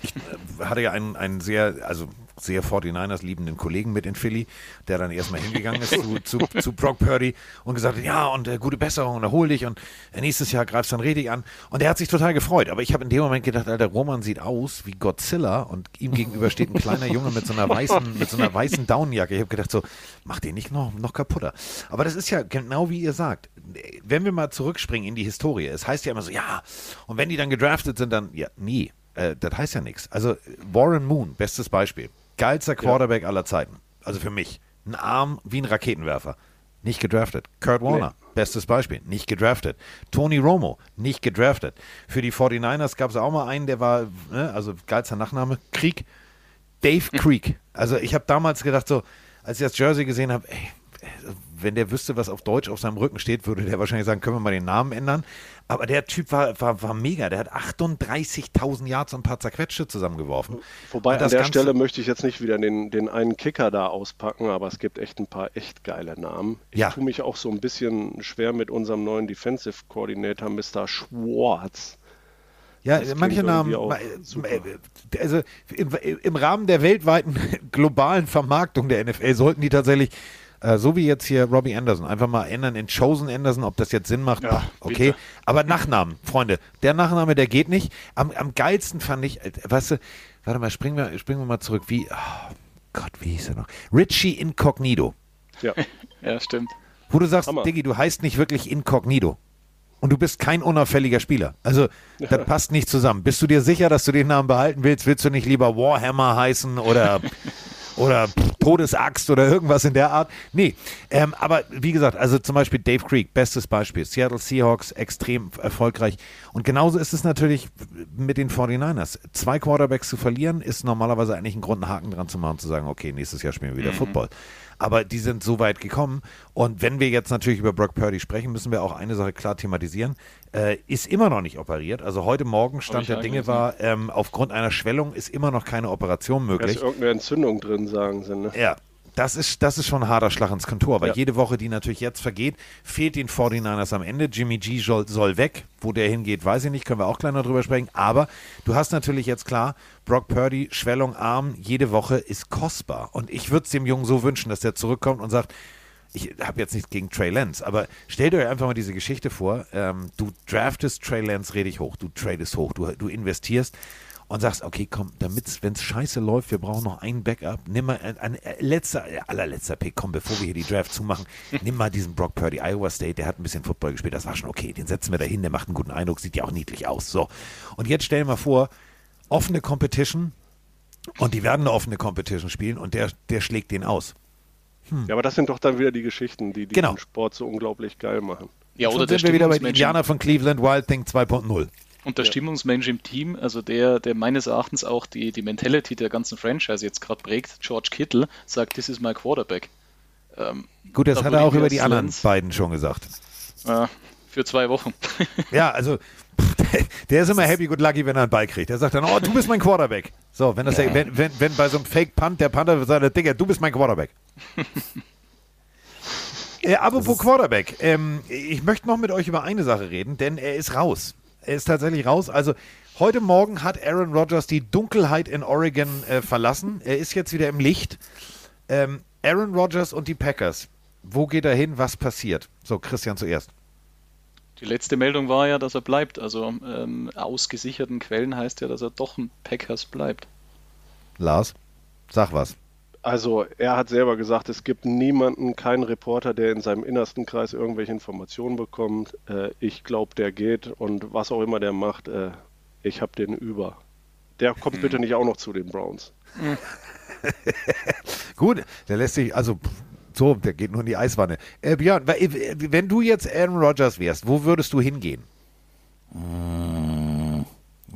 ich äh, hatte ja einen, einen sehr, also sehr 49ers liebenden Kollegen mit in Philly, der dann erstmal hingegangen ist zu, zu, zu Brock Purdy und gesagt hat, ja, und äh, gute Besserung und erhol dich und äh, nächstes Jahr greifst dann richtig an. Und er hat sich total gefreut. Aber ich habe in dem Moment gedacht, Alter, Roman sieht aus wie Godzilla und ihm gegenüber steht ein kleiner Junge mit so einer weißen, mit so einer weißen Downjacke. Ich habe gedacht, so, mach den nicht noch, noch kaputter. Aber das ist ja genau wie ihr sagt. Wenn wir mal zurückspringen in die Historie, es heißt ja immer so, ja, und wenn die dann gedraftet sind, dann, ja, nie. Äh, das heißt ja nichts. Also Warren Moon, bestes Beispiel. Geilster Quarterback ja. aller Zeiten. Also für mich. Ein Arm wie ein Raketenwerfer. Nicht gedraftet. Kurt Warner, nee. bestes Beispiel, nicht gedraftet. Tony Romo, nicht gedraftet. Für die 49ers gab es auch mal einen, der war, ne, also geilster Nachname, Krieg. Dave Creek. Also ich habe damals gedacht, so, als ich das Jersey gesehen habe, ey, wenn der wüsste, was auf Deutsch auf seinem Rücken steht, würde der wahrscheinlich sagen, können wir mal den Namen ändern. Aber der Typ war, war, war mega. Der hat 38.000 Yards und ein paar zerquetschte zusammengeworfen. Wobei an der Ganze Stelle möchte ich jetzt nicht wieder den, den einen Kicker da auspacken, aber es gibt echt ein paar echt geile Namen. Ich ja. tue mich auch so ein bisschen schwer mit unserem neuen Defensive Coordinator, Mr. Schwartz. Ja, das manche Namen, äh, also im, im Rahmen der weltweiten globalen Vermarktung der NFL sollten die tatsächlich Äh, so wie jetzt hier Robbie Anderson. Einfach mal ändern in Chosen Anderson, ob das jetzt Sinn macht. Ja, okay. bitte. Aber Nachnamen, Freunde. Der Nachname, der geht nicht. Am, am geilsten fand ich, äh, weißt du, warte mal, springen wir, springen wir mal zurück. Wie, oh Gott, wie hieß er noch? Richie Incognito. Ja. Ja, stimmt. Wo du sagst, Hammer. Diggi, du heißt nicht wirklich Incognito. Und du bist kein unauffälliger Spieler. Also, das passt nicht zusammen. Bist du dir sicher, dass du den Namen behalten willst? Willst du nicht lieber Warhammer heißen oder, oder Todesaxt oder irgendwas in der Art? Nee. Ähm, aber wie gesagt, also zum Beispiel Dave Creek, bestes Beispiel. Seattle Seahawks, extrem erfolgreich. Und genauso ist es natürlich mit den 49ers. Zwei Quarterbacks zu verlieren, ist normalerweise eigentlich ein Grund, einen Haken dran zu machen, zu sagen, okay, nächstes Jahr spielen wir wieder Football. Aber die sind so weit gekommen. Und wenn wir jetzt natürlich über Brock Purdy sprechen, müssen wir auch eine Sache klar thematisieren. Äh, ist immer noch nicht operiert. Also heute Morgen Stand der Dinge war, ähm, aufgrund einer Schwellung ist immer noch keine Operation Da ist möglich. irgendeine Entzündung drin, sagen sie. Ne? Ja, das ist, das ist schon ein harter Schlag ins Kontor, weil Ja. jede Woche, die natürlich jetzt vergeht, fehlt den 49ers am Ende. Jimmy G soll, soll weg. Wo der hingeht, weiß ich nicht, können wir auch gleich noch drüber sprechen. Aber du hast natürlich jetzt klar, Brock Purdy, Schwellung, Arm, jede Woche ist kostbar. Und ich würde es dem Jungen so wünschen, dass der zurückkommt und sagt, ich habe jetzt nichts gegen Trey Lance, aber stellt euch einfach mal diese Geschichte vor. Ähm, du draftest Trey Lance richtig hoch, du tradest hoch, du, du investierst und sagst, okay, komm, damit, wenn es scheiße läuft, wir brauchen noch einen Backup, nimm mal ein, ein äh, letzter, äh, allerletzter Pick, komm, bevor wir hier die Draft zumachen, nimm mal diesen Brock Purdy, Iowa State, der hat ein bisschen Football gespielt, das war schon okay, den setzen wir da hin, der macht einen guten Eindruck, sieht ja auch niedlich aus. So. Und jetzt stell dir mal vor, offene Competition und die werden eine offene Competition spielen und der, der schlägt den aus. Ja, aber das sind doch dann wieder die Geschichten, die, die Genau. den Sport so unglaublich geil machen. Ja, Schon oder der sind wir wieder bei Indianer von Cleveland Wild Thing 2.0. und der Stimmungsmensch im Team, also der, der meines Erachtens auch die, die Mentality der ganzen Franchise jetzt gerade prägt, George Kittle, sagt, this is my quarterback. Ähm, Gut, das Da hat er auch über die anderen Lenz- beiden schon gesagt. äh, für zwei Wochen. Ja, also der ist immer happy good lucky, wenn er einen Ball kriegt. Der sagt dann, oh, du bist mein Quarterback. So, wenn das wenn, wenn, wenn bei so einem Fake Punt der Panther sagt, Digga, du bist mein Quarterback. Äh, apropos Quarterback, ähm, ich möchte noch mit euch über eine Sache reden, denn er ist raus. Er ist tatsächlich raus. Also heute Morgen hat Aaron Rodgers die Dunkelheit in Oregon äh, verlassen. Er ist jetzt wieder im Licht. Ähm, Aaron Rodgers und die Packers. Wo geht er hin? Was passiert? So, Christian zuerst. Die letzte Meldung war ja, dass er bleibt. Also ähm, aus gesicherten Quellen heißt ja, dass er doch ein Packers bleibt. Lars, sag was. Also er hat selber gesagt, es gibt niemanden, keinen Reporter, der in seinem innersten Kreis irgendwelche Informationen bekommt. Äh, ich glaube, der geht und was auch immer der macht, äh, ich habe den über. Der kommt bitte nicht auch noch zu den Browns. Gut, der lässt sich, also so, der geht nur in die Eiswanne. Äh, Björn, äh, wenn du jetzt Aaron Rodgers wärst, wo würdest du hingehen?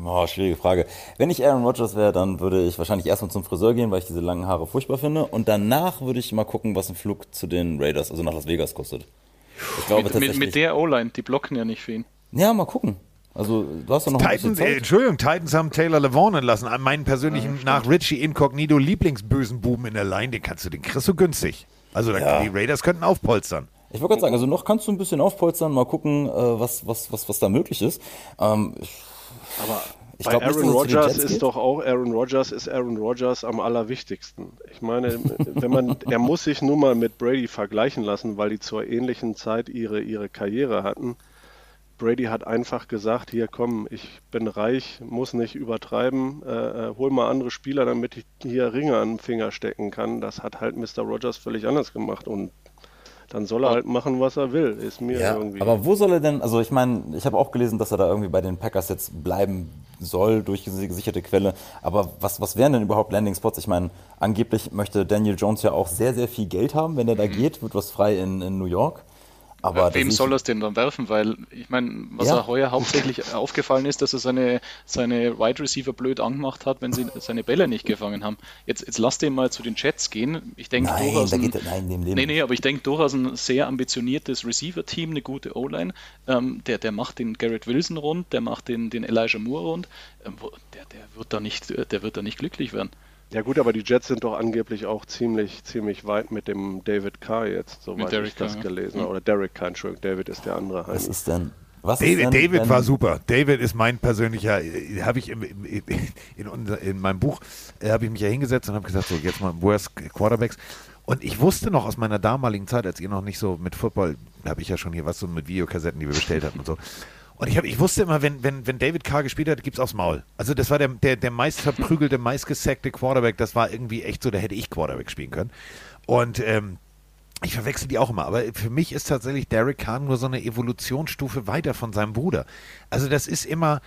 Oh, schwierige Frage. Wenn ich Aaron Rodgers wäre, dann würde ich wahrscheinlich erstmal zum Friseur gehen, weil ich diese langen Haare furchtbar finde. Und danach würde ich mal gucken, was ein Flug zu den Raiders, also nach Las Vegas, kostet. Ich glaube Mit, mit, tatsächlich. mit der O-Line, die blocken ja nicht für ihn. ja, mal gucken. Also, du hast doch noch ein bisschen Titans, äh, Zeit. Entschuldigung, Titans haben Taylor Levon entlassen. An meinen persönlichen, nach Richie Incognito Lieblingsbösen Buben in der Line, den kannst du, den kriegst du günstig. Also Ja. die Raiders könnten aufpolstern. Ich wollte gerade sagen, also noch kannst du ein bisschen aufpolstern, mal gucken, äh, was, was, was, was da möglich ist. Ähm, ich, Aber Ich bei glaub Aaron Rodgers ist geht. doch auch Aaron Rodgers ist Aaron Rodgers am allerwichtigsten. Ich meine, wenn man er muss sich nun mal mit Brady vergleichen lassen, weil die zur ähnlichen Zeit ihre ihre Karriere hatten. Brady hat einfach gesagt, hier komm, ich bin reich, muss nicht übertreiben, äh, äh, hol mal andere Spieler, damit ich hier Ringe an den Finger stecken kann. Das hat halt Mr. Rogers völlig anders gemacht und dann soll er halt machen, was er will. Ist mir ja, irgendwie. aber wo soll er denn, also ich meine, ich habe auch gelesen, dass er da irgendwie bei den Packers jetzt bleiben soll durch diese gesicherte Quelle. Aber was, was wären denn überhaupt Landing Spots? Ich meine, angeblich möchte Daniel Jones ja auch sehr, sehr viel Geld haben. Wenn er da geht, wird was frei in, in New York. Aber da Wem soll er es denn dann werfen? Weil, ich meine, was Ja. er heuer hauptsächlich aufgefallen ist, dass er seine, seine Wide Receiver blöd angemacht hat, wenn sie seine Bälle nicht gefangen haben. Jetzt, jetzt lass den mal zu den Jets gehen. Ich denke Nein, durchaus. ein- geht nein, dem Leben. Nee, nee, aber ich denke durchaus ein sehr ambitioniertes Receiver-Team, eine gute O-Line. Ähm, der, der macht den Garrett Wilson rund, der macht den, den Elijah Moore rund. Ähm, der, der, wird da nicht, der wird da nicht glücklich werden. Ja gut, aber die Jets sind doch angeblich auch ziemlich, ziemlich weit mit dem David Carr jetzt, soweit Derek ich das Carr, ja. gelesen habe. Oder Derek Carr, Entschuldigung, David ist der andere Was ist denn? Was ist David, denn, David war super. David ist mein persönlicher, äh, habe ich im, im, in, unser, in meinem Buch, äh, habe ich mich ja hingesetzt und habe gesagt, so jetzt mal Worst Quarterbacks. Und ich wusste noch aus meiner damaligen Zeit, als ihr noch nicht so mit Football, da habe ich ja schon hier was so mit Videokassetten, die wir bestellt hatten und so. Und ich, hab, ich wusste immer, wenn, wenn, wenn David Carr gespielt hat, gibt's aufs Maul. Also das war der, der, der meist verprügelte, meist gesackte Quarterback. Das war irgendwie echt so, da hätte ich Quarterback spielen können. Und ähm, ich verwechsel die auch immer, aber für mich ist tatsächlich Derek Carr nur so eine Evolutionsstufe weiter von seinem Bruder. Also das ist immer,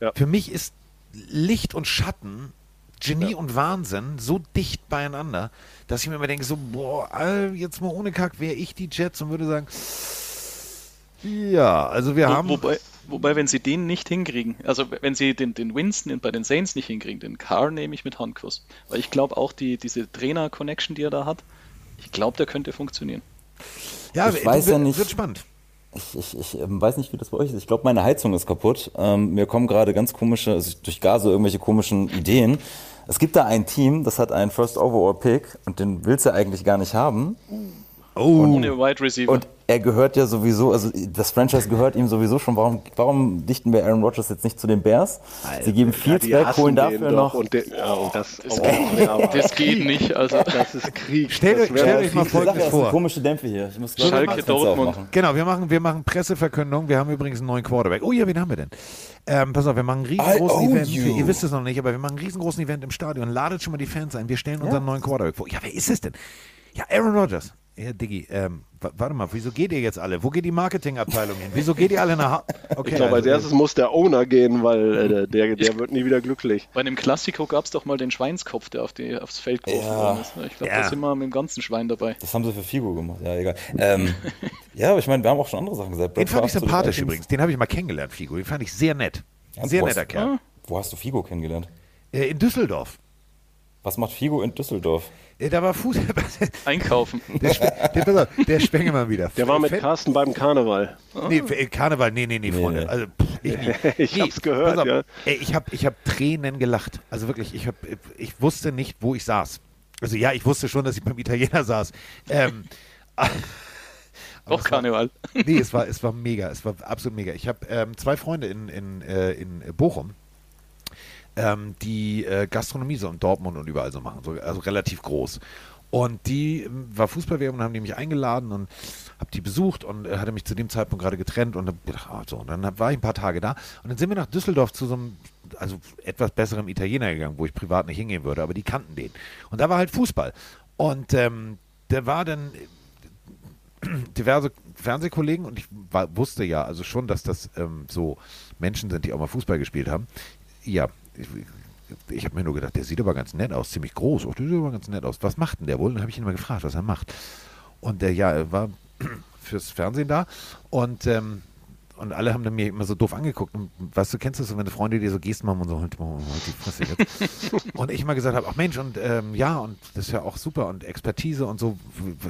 Ja. für mich ist Licht und Schatten, Genie und Wahnsinn so dicht beieinander, dass ich mir immer denke, so, boah, jetzt mal ohne Kack, wäre ich die Jets und würde sagen, ja, also wir Wo, haben... wobei, wobei, wenn sie den nicht hinkriegen, also wenn sie den, den Winston bei den Saints nicht hinkriegen, den Carr nehme ich mit Handkuss. Weil ich glaube auch die, diese Trainer-Connection, die er da hat, ich glaube, der könnte funktionieren. ja, ich weiß wird, ja nicht- wird spannend. Ich, ich, ich ähm, weiß nicht, wie das bei euch ist. Ich glaube, meine Heizung ist kaputt. Ähm, mir kommen gerade ganz komische, also durch Gase irgendwelche komischen Ideen. Es gibt da ein Team, das hat einen First Overall Pick und den willst du eigentlich gar nicht haben. Oh, Ohne Wide Receiver. Und er gehört ja sowieso, also das Franchise gehört ihm sowieso schon. Warum, warum dichten wir Aaron Rodgers jetzt nicht zu den Bears? Sie geben Ja, viel die weg, holen den dafür noch. Und, der, ja, und das, Das oh, geht- ja, das geht nicht. Also das ist Krieg. Stellt das euch- mal ja, Folgendes sind vor. komische Dämpfe hier. Ich muss Schalke, Dortmund. aufmachen. Genau, wir machen, wir machen Presseverkündung. Wir haben übrigens einen neuen Quarterback. Oh ja, wen haben wir denn? Ähm, pass auf, wir machen einen riesengroßen Event. you. Ihr wisst es noch nicht, aber wir machen einen riesengroßen Event im Stadion. Ladet schon mal die Fans ein. Wir stellen unseren neuen Quarterback vor. Ja, wer ist es denn? Ja, Aaron Rodgers. Ja, Diggi, ähm, wa- warte mal, wieso geht ihr jetzt alle? Wo geht die Marketingabteilung hin? Wieso geht ihr alle nach Hause? Okay, Ich glaube, als also, erstes muss der Owner gehen, weil äh, der, der wird nie wieder glücklich. bei einem Klassiko gab es doch mal den Schweinskopf, der auf die, aufs Feld geworfen Ja. worden ist. Ich glaube, Ja. da sind wir mit dem ganzen Schwein dabei. Das haben sie für Figo gemacht, ja, egal. Ähm, ja, aber ich meine, wir haben auch schon andere Sachen gesagt. Den fand ich sympathisch übrigens. Den habe ich mal kennengelernt, Figo. Den fand ich sehr nett. Ja, Sehr wo hast- netter Kerl. Wo hast du Figo kennengelernt? Äh, in Düsseldorf. Was macht Figo in Düsseldorf? Äh, da war Fuß. Einkaufen. der, Spe der, der Spengemann wieder. Der war mit Fett- Carsten beim Karneval. Nee, äh, Karneval, nee, nee, nee, Freunde. nee. Also, pff, ich, nie. Ich hab's gehört, auf, ja. Ey, ich habe ich hab Tränen gelacht. Also wirklich, ich, hab, ich wusste nicht, wo ich saß. Also ja, ich wusste schon, dass ich beim Italiener saß. Ähm, Doch Karneval. nee, es war, es war mega, es war absolut mega. Ich habe ähm, zwei Freunde in, in, äh, in Bochum, ähm, die äh, Gastronomie so in Dortmund und überall so machen, so, also relativ groß. Und die ähm, war Fußballwerbung, haben die mich eingeladen und habe die besucht und äh, hatte mich zu dem Zeitpunkt gerade getrennt und gedacht, ah, so, und dann war ich ein paar Tage da und dann sind wir nach Düsseldorf zu so einem also etwas besserem Italiener gegangen, wo ich privat nicht hingehen würde, aber die kannten den. Und da war halt Fußball. Und ähm, der war dann diverse Fernsehkollegen und ich war, wusste ja also schon, dass das ähm, so Menschen sind, die auch mal Fußball gespielt haben. Ja, ich, ich habe mir nur gedacht, der sieht aber ganz nett aus, ziemlich groß. Oh, der sieht aber ganz nett aus. Was macht denn der wohl? Dann habe ich ihn mal gefragt, was er macht. Und der, ja, er war fürs Fernsehen da und ähm, und alle haben dann mir immer so doof angeguckt. Und weißt du, kennst du das, so, wenn Freunde dir so Gesten machen und so, halt mal halt die Fresse jetzt. und ich mal gesagt habe, ach Mensch, und ähm, ja, und das ist ja auch super und Expertise und so.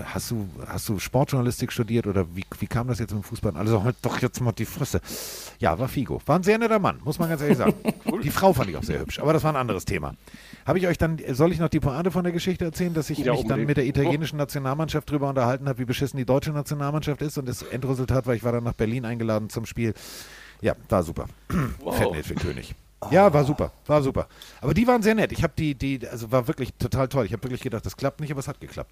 Hast du, hast du Sportjournalistik studiert oder wie, wie kam das jetzt im Fußball? Und alle so, halt doch jetzt mal die Fresse. Ja, war Figo. War ein sehr netter Mann, muss man ganz ehrlich sagen. Die Frau fand ich auch sehr hübsch, aber das war ein anderes Thema. Habe ich euch dann, soll ich noch die Pointe von der Geschichte erzählen, dass ich Ja, mich dann mit der italienischen Nationalmannschaft drüber unterhalten habe, wie beschissen die deutsche Nationalmannschaft ist und das Endresultat war, ich war dann nach Berlin eingeladen zum Spiel. Ja, war super. Wow. Fettnäpfel König. Ja, war super, war super. Aber die waren sehr nett. Ich habe die, die, also war wirklich total toll. Ich habe wirklich gedacht, das klappt nicht, aber es hat geklappt.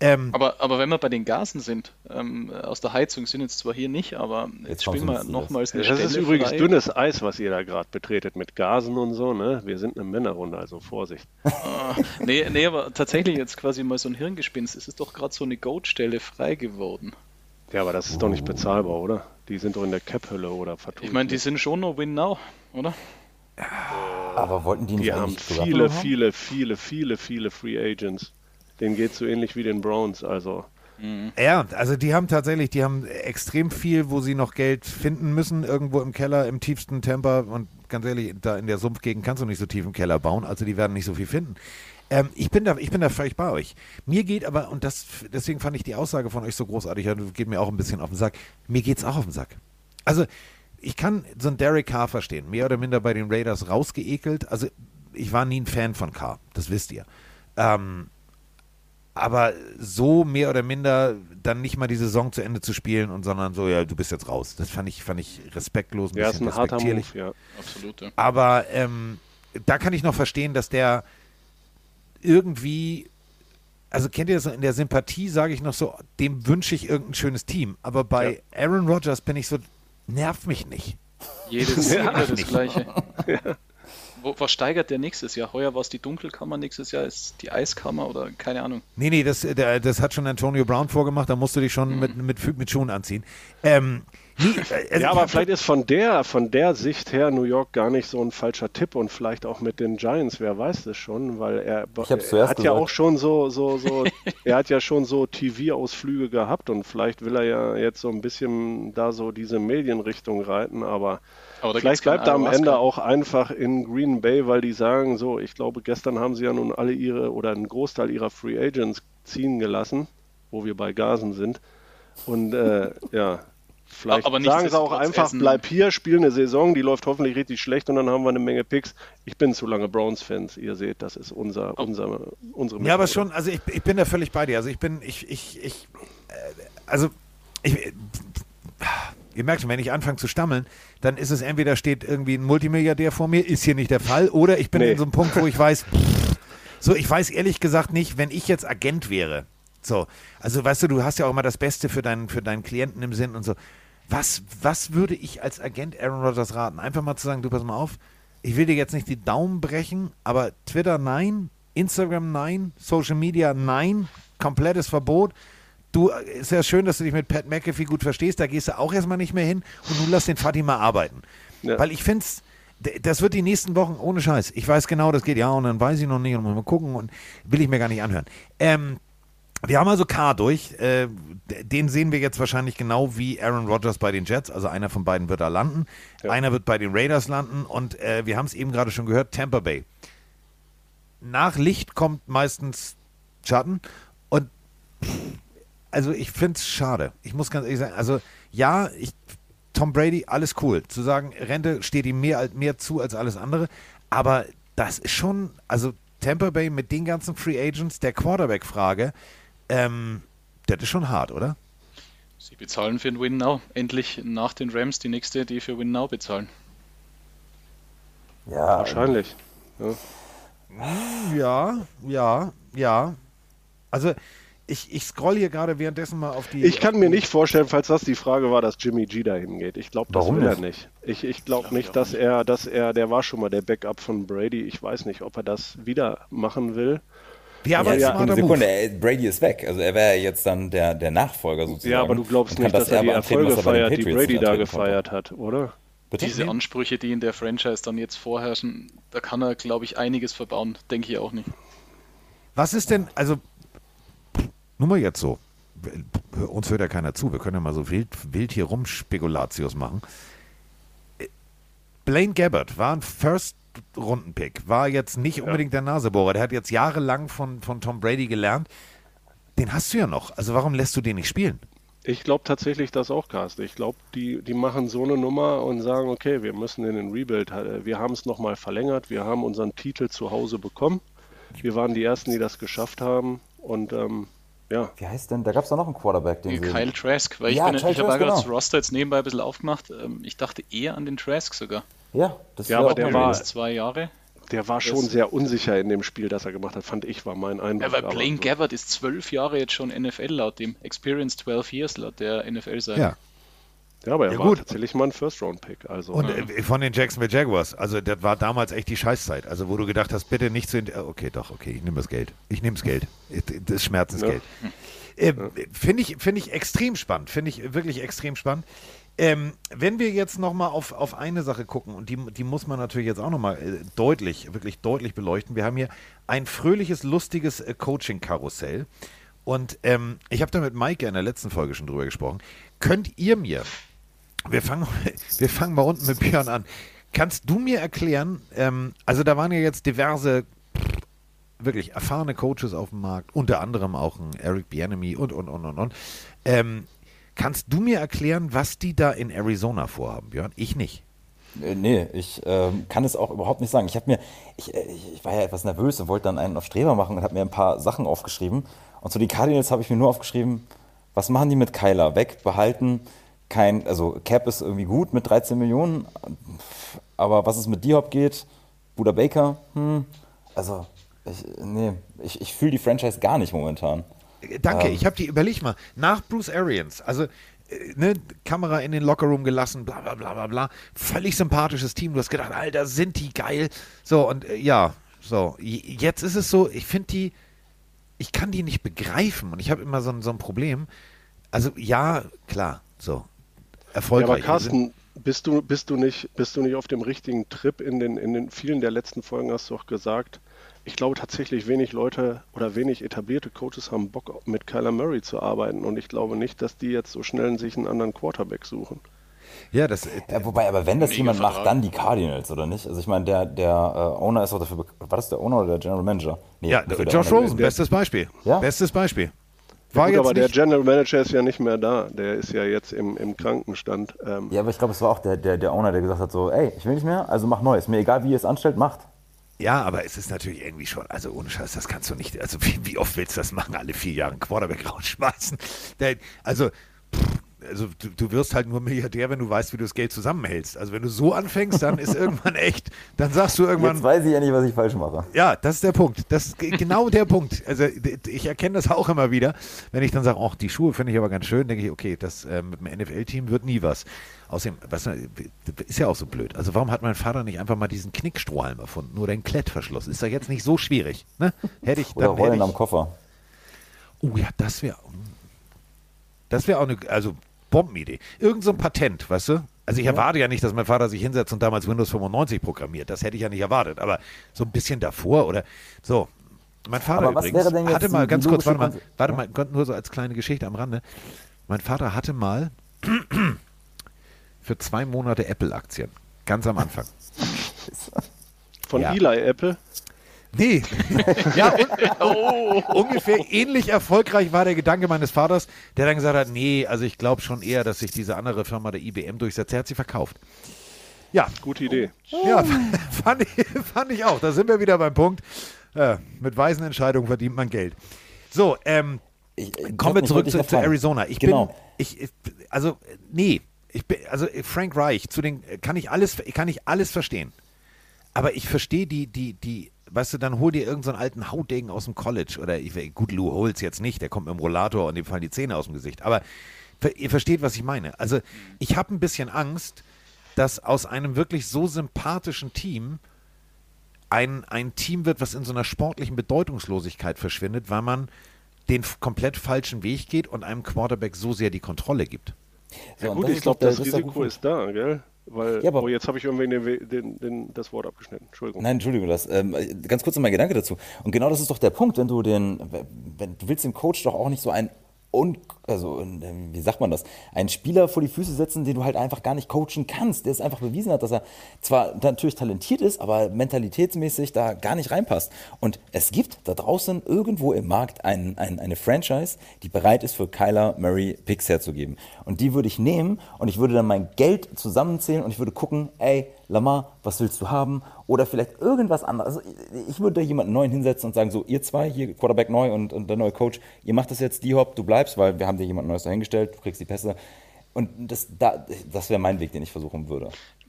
Ähm, Aber, aber wenn wir bei den Gasen sind, ähm, aus der Heizung sind jetzt zwar hier nicht, aber jetzt, Jetzt spielen wir nochmals eine Das ist Stelle übrigens frei. dünnes Eis, was ihr da gerade betretet mit Gasen und so. Ne? Wir sind eine Männerrunde, also Vorsicht. Ah, nee, nee, aber tatsächlich jetzt quasi mal so ein Hirngespinst. Es ist doch gerade so eine Goat-Stelle frei geworden. Ja, aber das ist doch nicht bezahlbar, oder? Die sind doch in der Cap-Hölle oder vertun. Ich meine, die sind schon noch Win Now, oder? Aber wollten die nicht die haben viele, viele, viele, viele, viele Free Agents. Denen geht so ähnlich wie den Browns. Also Ja, also die haben tatsächlich, die haben extrem viel, wo sie noch Geld finden müssen, irgendwo im Keller, im tiefsten Temper. Und ganz ehrlich, da in der Sumpfgegend kannst du nicht so tief im Keller bauen, also die werden nicht so viel finden. Ähm, ich, bin da, ich bin da völlig bei euch. Mir geht aber, und das, deswegen fand ich die Aussage von euch so großartig, geht mir auch ein bisschen auf den Sack. Mir geht's auch auf den Sack. Also, ich kann so einen Derek Carr verstehen, mehr oder minder bei den Raiders rausgeekelt. Also, ich war nie ein Fan von Carr, das wisst ihr. Ähm, aber so mehr oder minder dann nicht mal die Saison zu Ende zu spielen und sondern so, ja, du bist jetzt raus. Das fand ich, fand ich respektlos, ein Ja, ist bisschen ein harter Move, respektierlich. ja. Absolut, ja. Aber ähm, da kann ich noch verstehen, dass der irgendwie, also kennt ihr das so, in der Sympathie sage ich noch so, dem wünsche ich irgendein schönes Team. Aber bei Aaron Rodgers bin ich so, nerv mich nicht. Jedes Ja. Jahr das Gleiche. Wo, was steigert der nächstes Jahr? Heuer war es die Dunkelkammer, nächstes Jahr ist die Eiskammer oder keine Ahnung. Nee, nee, das, der, das hat schon Antonio Brown vorgemacht, da musst du dich schon mit, mit, mit Schuhen anziehen. Ähm, äh, also Ja, ich aber vielleicht ist von der, von der Sicht her New York gar nicht so ein falscher Tipp und vielleicht auch mit den Giants, wer weiß das schon, weil er, Ich hab's er hat ja gesagt. auch schon so, so, so, er hat ja schon so TV-Ausflüge gehabt und vielleicht will er ja jetzt so ein bisschen da so diese Medienrichtung reiten, aber Aber vielleicht bleibt er am. Ende auch einfach in Green Bay, weil die sagen, so, ich glaube, gestern haben sie ja nun alle ihre oder einen Großteil ihrer Free Agents ziehen gelassen, wo wir bei Gasen sind. Und äh, ja, vielleicht Aber sagen sie auch einfach, Essen- bleib hier, spiel eine Saison, die läuft hoffentlich richtig schlecht und dann haben wir eine Menge Picks. Ich bin zu lange Browns-Fans, ihr seht, das ist unser, unser, unsere Ja, aber schon, also ich, ich bin da völlig bei dir. Also ich bin, ich, ich, ich, äh, also ich, äh, ihr merkt schon, wenn ich anfange zu stammeln, dann ist es entweder steht irgendwie ein Multimilliardär vor mir, ist hier nicht der Fall, oder ich bin Nee. in so einem Punkt, wo ich weiß, pff, so, ich weiß ehrlich gesagt nicht, wenn ich jetzt Agent wäre, so, also weißt du, du hast ja auch immer das Beste für deinen, für deinen Klienten im Sinn und so. Was, was würde ich als Agent Aaron Rodgers raten? Einfach mal zu sagen, du pass mal auf, ich will dir jetzt nicht die Daumen brechen, aber Twitter nein, Instagram nein, Social Media nein, komplettes Verbot. Du, äh, ist ja schön, dass du dich mit Pat McAfee gut verstehst, da gehst du auch erstmal nicht mehr hin und nun lass den Fatima arbeiten. Ja. Weil ich finde das wird die nächsten Wochen ohne Scheiß. Ich weiß genau, das geht ja und dann weiß ich noch nicht und muss mal gucken und will ich mir gar nicht anhören. Ähm, wir haben also K durch. Äh, den sehen wir jetzt wahrscheinlich genau wie Aaron Rodgers bei den Jets. Also einer von beiden wird da landen. Einer wird bei den Raiders landen. Und äh, wir haben es eben gerade schon gehört, Tampa Bay. Nach Licht kommt meistens Schatten. Und also ich finde es schade. Ich muss ganz ehrlich sagen, also ja, ich, Tom Brady, alles cool. Zu sagen, Rente steht ihm mehr, mehr zu als alles andere. Aber das ist schon, also Tampa Bay mit den ganzen Free Agents, der Quarterback-Frage, ähm, das ist schon hart, oder? Sie bezahlen für den Win Now. Endlich nach den Rams die nächste, die für Win Now bezahlen. Ja, Wahrscheinlich. Ja, ja, ja. Also ich, ich scroll hier gerade währenddessen mal auf die. Ich kann mir nicht vorstellen, falls das die Frage war, dass Jimmy G dahin geht. Ich glaube, das Warum will nicht? er nicht. Ich, ich glaube Glaub ich nicht, dass nicht. er, dass er, der war schon mal der Backup von Brady. Ich weiß nicht, ob er das wieder machen will. Ja, aber ja, smarter Sekunde, Move. ey, Brady ist weg. Also er wäre jetzt dann der, der Nachfolger sozusagen. Ja, aber du glaubst nicht, dass er die antreten, Erfolge den feiert, die Brady da antreten gefeiert hat, oder? Bitte? Diese Ansprüche, die in der Franchise dann jetzt vorherrschen, da kann er, glaube ich, einiges verbauen. Denke ich auch nicht. Was ist denn, also, nur mal jetzt so. Uns hört ja keiner zu. Wir können ja mal so wild, wild hier rumspekulatius machen. Blaine Gabbert war ein First-Runden-Pick, war jetzt nicht unbedingt der Nasebohrer. Der hat jetzt jahrelang von, von Tom Brady gelernt. Den hast du ja noch. Also warum lässt du den nicht spielen? Ich glaube tatsächlich das auch, Carsten. Ich glaube, die, die machen so eine Nummer und sagen, okay, wir müssen in den Rebuild. äh, Wir haben es nochmal verlängert. Wir haben unseren Titel zu Hause bekommen. Wir waren die Ersten, die das geschafft haben. Und ähm, ja, Wie heißt denn? Da gab es doch noch einen Quarterback, den sie... Kyle Trask, weil ich, Ja, bin- Kyle ich habe gerade das genau. Roster jetzt nebenbei ein bisschen aufgemacht. Ähm, Ich dachte eher an den Trask sogar. Ja, das Ja, aber auch der war- zwei Jahre. der war schon Das- sehr unsicher in dem Spiel, das er gemacht hat, fand ich, war mein Eindruck. Ja, weil Aber Blaine Gabbard ist zwölf Jahre jetzt schon NFL laut dem Experience 12 Years laut der NFL-Seite. Ja. Ja, aber er Ja, war gut. tatsächlich mal ein First-Round-Pick. Also, Und äh, von den Jacksonville Jaguars, also das war damals echt die Scheißzeit. Also wo du gedacht hast, bitte nicht zu... äh, Okay, doch, okay, ich nehme das Geld. Ich nehme das Geld. Das Schmerzensgeld. Äh, Finde ich, finde ich extrem spannend. Finde ich wirklich extrem spannend. Ähm, wenn wir jetzt nochmal auf, auf eine Sache gucken, und die, die muss man natürlich jetzt auch nochmal äh, deutlich, wirklich deutlich beleuchten. Wir haben hier ein fröhliches, lustiges äh, Coaching-Karussell. Und ähm, ich habe da mit Maike in der letzten Folge schon drüber gesprochen. Könnt ihr mir wir fangen, wir fangen mal unten mit Björn an. Kannst du mir erklären, ähm, also da waren ja jetzt diverse wirklich erfahrene Coaches auf dem Markt, unter anderem auch ein Eric Bieniemy und, und, und, und, und. Ähm, kannst du mir erklären, was die da in Arizona vorhaben, Björn? Ich nicht. Äh, Nee, ich ähm, kann es auch überhaupt nicht sagen. Ich habe mir, ich, äh, ich war ja etwas nervös und wollte dann einen auf Streber machen und habe mir ein paar Sachen aufgeschrieben. Und zu den Cardinals habe ich mir nur aufgeschrieben, was machen die mit Kyler? Weg, behalten, kein, also Cap ist irgendwie gut mit 13 Millionen, aber was es mit D-Hop geht, Buda Baker, hm, also ich, nee, ich, ich fühle die Franchise gar nicht momentan. Danke, ich habe die, überleg mal, nach Bruce Arians, also äh, ne, Kamera in den Lockerroom gelassen, bla bla bla bla bla, völlig sympathisches Team, du hast gedacht, Alter, sind die geil. So, und äh, ja, so, jetzt ist es so, ich finde die, ich kann die nicht begreifen und ich habe immer so, ein- so ein Problem. Also ja, klar, so, Ja, erfolgreich. aber Carsten, bist du, bist du nicht, bist du nicht auf dem richtigen Trip? In den, in den vielen der letzten Folgen hast du auch gesagt, ich glaube tatsächlich wenig Leute oder wenig etablierte Coaches haben Bock mit Kyler Murray zu arbeiten und ich glaube nicht, dass die jetzt so schnell sich einen anderen Quarterback suchen. ja, das, äh, Ja, wobei, aber wenn das jemand macht, Vertrag. dann die Cardinals, oder nicht? Also ich meine, der, der äh, Owner ist auch dafür, bek- war das der Owner oder der General Manager? Nee, ja, der Josh Owner Rosen, bestes Beispiel. Ja. Bestes Beispiel. Ja, War gut, jetzt aber der General Manager ist ja nicht mehr da. Der ist ja jetzt im, im Krankenstand. Ähm, Ja, aber ich glaube, es war auch der, der, der Owner, der gesagt hat so, ey, ich will nicht mehr, also mach Neues. Mir egal, wie ihr es anstellt, macht. Ja, aber es ist natürlich irgendwie schon, also ohne Scheiß, das kannst du nicht, also wie, wie oft willst du das machen, alle vier Jahre einen Quarterback rausschmeißen? Also, also du, du wirst halt nur Milliardär, wenn du weißt, wie du das Geld zusammenhältst. Also wenn du so anfängst, dann ist irgendwann echt, dann sagst du irgendwann, Jetzt weiß ich ja nicht, was ich falsch mache. ja, das ist der Punkt. Das ist ge- genau der Punkt. Also ich erkenne das auch immer wieder, wenn ich dann sage, ach, die Schuhe finde ich aber ganz schön, denke ich, okay, das äh, mit dem NFL-Team wird nie was. Außerdem, was, ist ja auch so blöd. Also warum hat mein Vater nicht einfach mal diesen Knickstrohhalm erfunden? Nur den Klettverschluss. Ist doch jetzt nicht so schwierig. Ne? Hätte ich Oder dann. Hätte Rollen am ich, Koffer. oh ja, das wäre. Das wäre auch eine, also Bombenidee. Irgend so ein Patent, weißt du? Also ich erwarte ja nicht, dass mein Vater sich hinsetzt und damals Windows 95 programmiert. Das hätte ich ja nicht erwartet. Aber so ein bisschen davor oder so. Mein Vater Aber was übrigens wäre denn jetzt hatte mal, ganz kurz, warte mal, warte mal, nur so als kleine Geschichte am Rande. Mein Vater hatte mal für zwei Monate Apple-Aktien. Ganz am Anfang. von ja. Eli Apple. Nee. ja, un ungefähr ähnlich erfolgreich war der Gedanke meines Vaters, der dann gesagt hat, nee, also ich glaube schon eher, dass sich diese andere Firma der IBM durchsetzt. Er hat sie verkauft. Ja, Gute Idee. ja, fand ich, fand ich auch. Da sind wir wieder beim Punkt. Äh, mit weisen Entscheidungen verdient man Geld. So, ähm, Ich, äh, kommen wir zurück ich zu, zu Arizona. Ich genau. bin, ich, ich, also, nee, ich bin, also Frank Reich, zu den, kann ich alles, kann ich alles verstehen. Aber ich verstehe die, die, die, weißt du, dann hol dir irgendeinen so einen alten Hautdegen aus dem College oder ich, gut, Lou Holz jetzt nicht, der kommt mit dem Rollator und dem fallen die Zähne aus dem Gesicht. Aber ihr versteht, was ich meine. Also ich habe ein bisschen Angst, dass aus einem wirklich so sympathischen Team ein, ein Team wird, was in so einer sportlichen Bedeutungslosigkeit verschwindet, weil man den komplett falschen Weg geht und einem Quarterback so sehr die Kontrolle gibt. So, und Gut, das ich glaube, das ist der Risiko ist da, gell? Weil, Ja, aber- oh, jetzt habe ich irgendwie den, den, den, das Wort abgeschnitten. Entschuldigung. Nein, Entschuldigung, das, ähm, ganz kurz noch mein Gedanke dazu. Und genau das ist doch der Punkt, wenn du den, wenn du willst dem Coach doch auch nicht so ein un, also ähm, wie sagt man das, einen Spieler vor die Füße setzen, den du halt einfach gar nicht coachen kannst, der es einfach bewiesen hat, dass er zwar natürlich talentiert ist, aber mentalitätsmäßig da gar nicht reinpasst. Und es gibt da draußen irgendwo im Markt ein, ein, eine Franchise, die bereit ist für Kyler Murray Picks herzugeben. Und die würde ich nehmen und ich würde dann mein Geld zusammenzählen und ich würde gucken, ey, Lamar, was willst du haben? Oder vielleicht irgendwas anderes. Also ich- würde da jemanden neuen hinsetzen und sagen, so, ihr zwei, hier Quarterback neu und, und der neue Coach, ihr macht das jetzt, die Hop, du bleibst, weil wir haben dir jemand Neues dahingestellt, du kriegst die Pässe. Und das, da, das wäre mein Weg, den ich versuchen würde.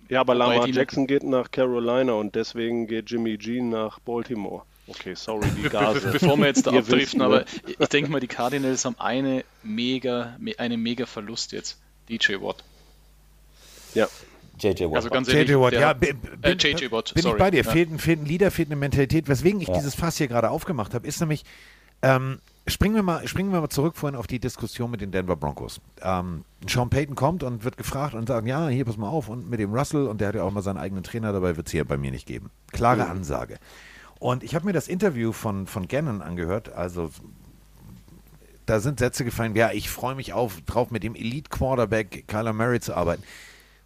Ja, aber Lamar Jackson geht nach Carolina und deswegen geht Jimmy G nach Baltimore. Okay, sorry, die Gase. be bevor wir jetzt da abdriften, aber ich denke mal, die Cardinals haben eine mega, me- einen mega Verlust jetzt. DJ Watt. Ja, JJ Watt. Also ganz ehrlich, JJ Watt, ja, hat- bin, äh, JJ Watt, bin ich sorry. bei dir. Ja. Fehlt, ein, fehlt ein Leader, fehlt eine Mentalität. Weswegen ich Ja. dieses Fass hier gerade aufgemacht habe, ist nämlich, ähm, springen, wir mal, springen wir mal zurück vorhin auf die Diskussion mit den Denver Broncos. Ähm, Sean Payton kommt und wird gefragt und sagt, ja, hier, pass mal auf, und mit dem Russell, und der hat ja auch mal seinen eigenen Trainer dabei, wird es hier bei mir nicht geben. Klare Ansage. Und ich habe mir das Interview von, von Gannon angehört, also da sind Sätze gefallen, ja, ich freue mich auf, drauf, mit dem Elite-Quarterback Kyler Murray zu arbeiten.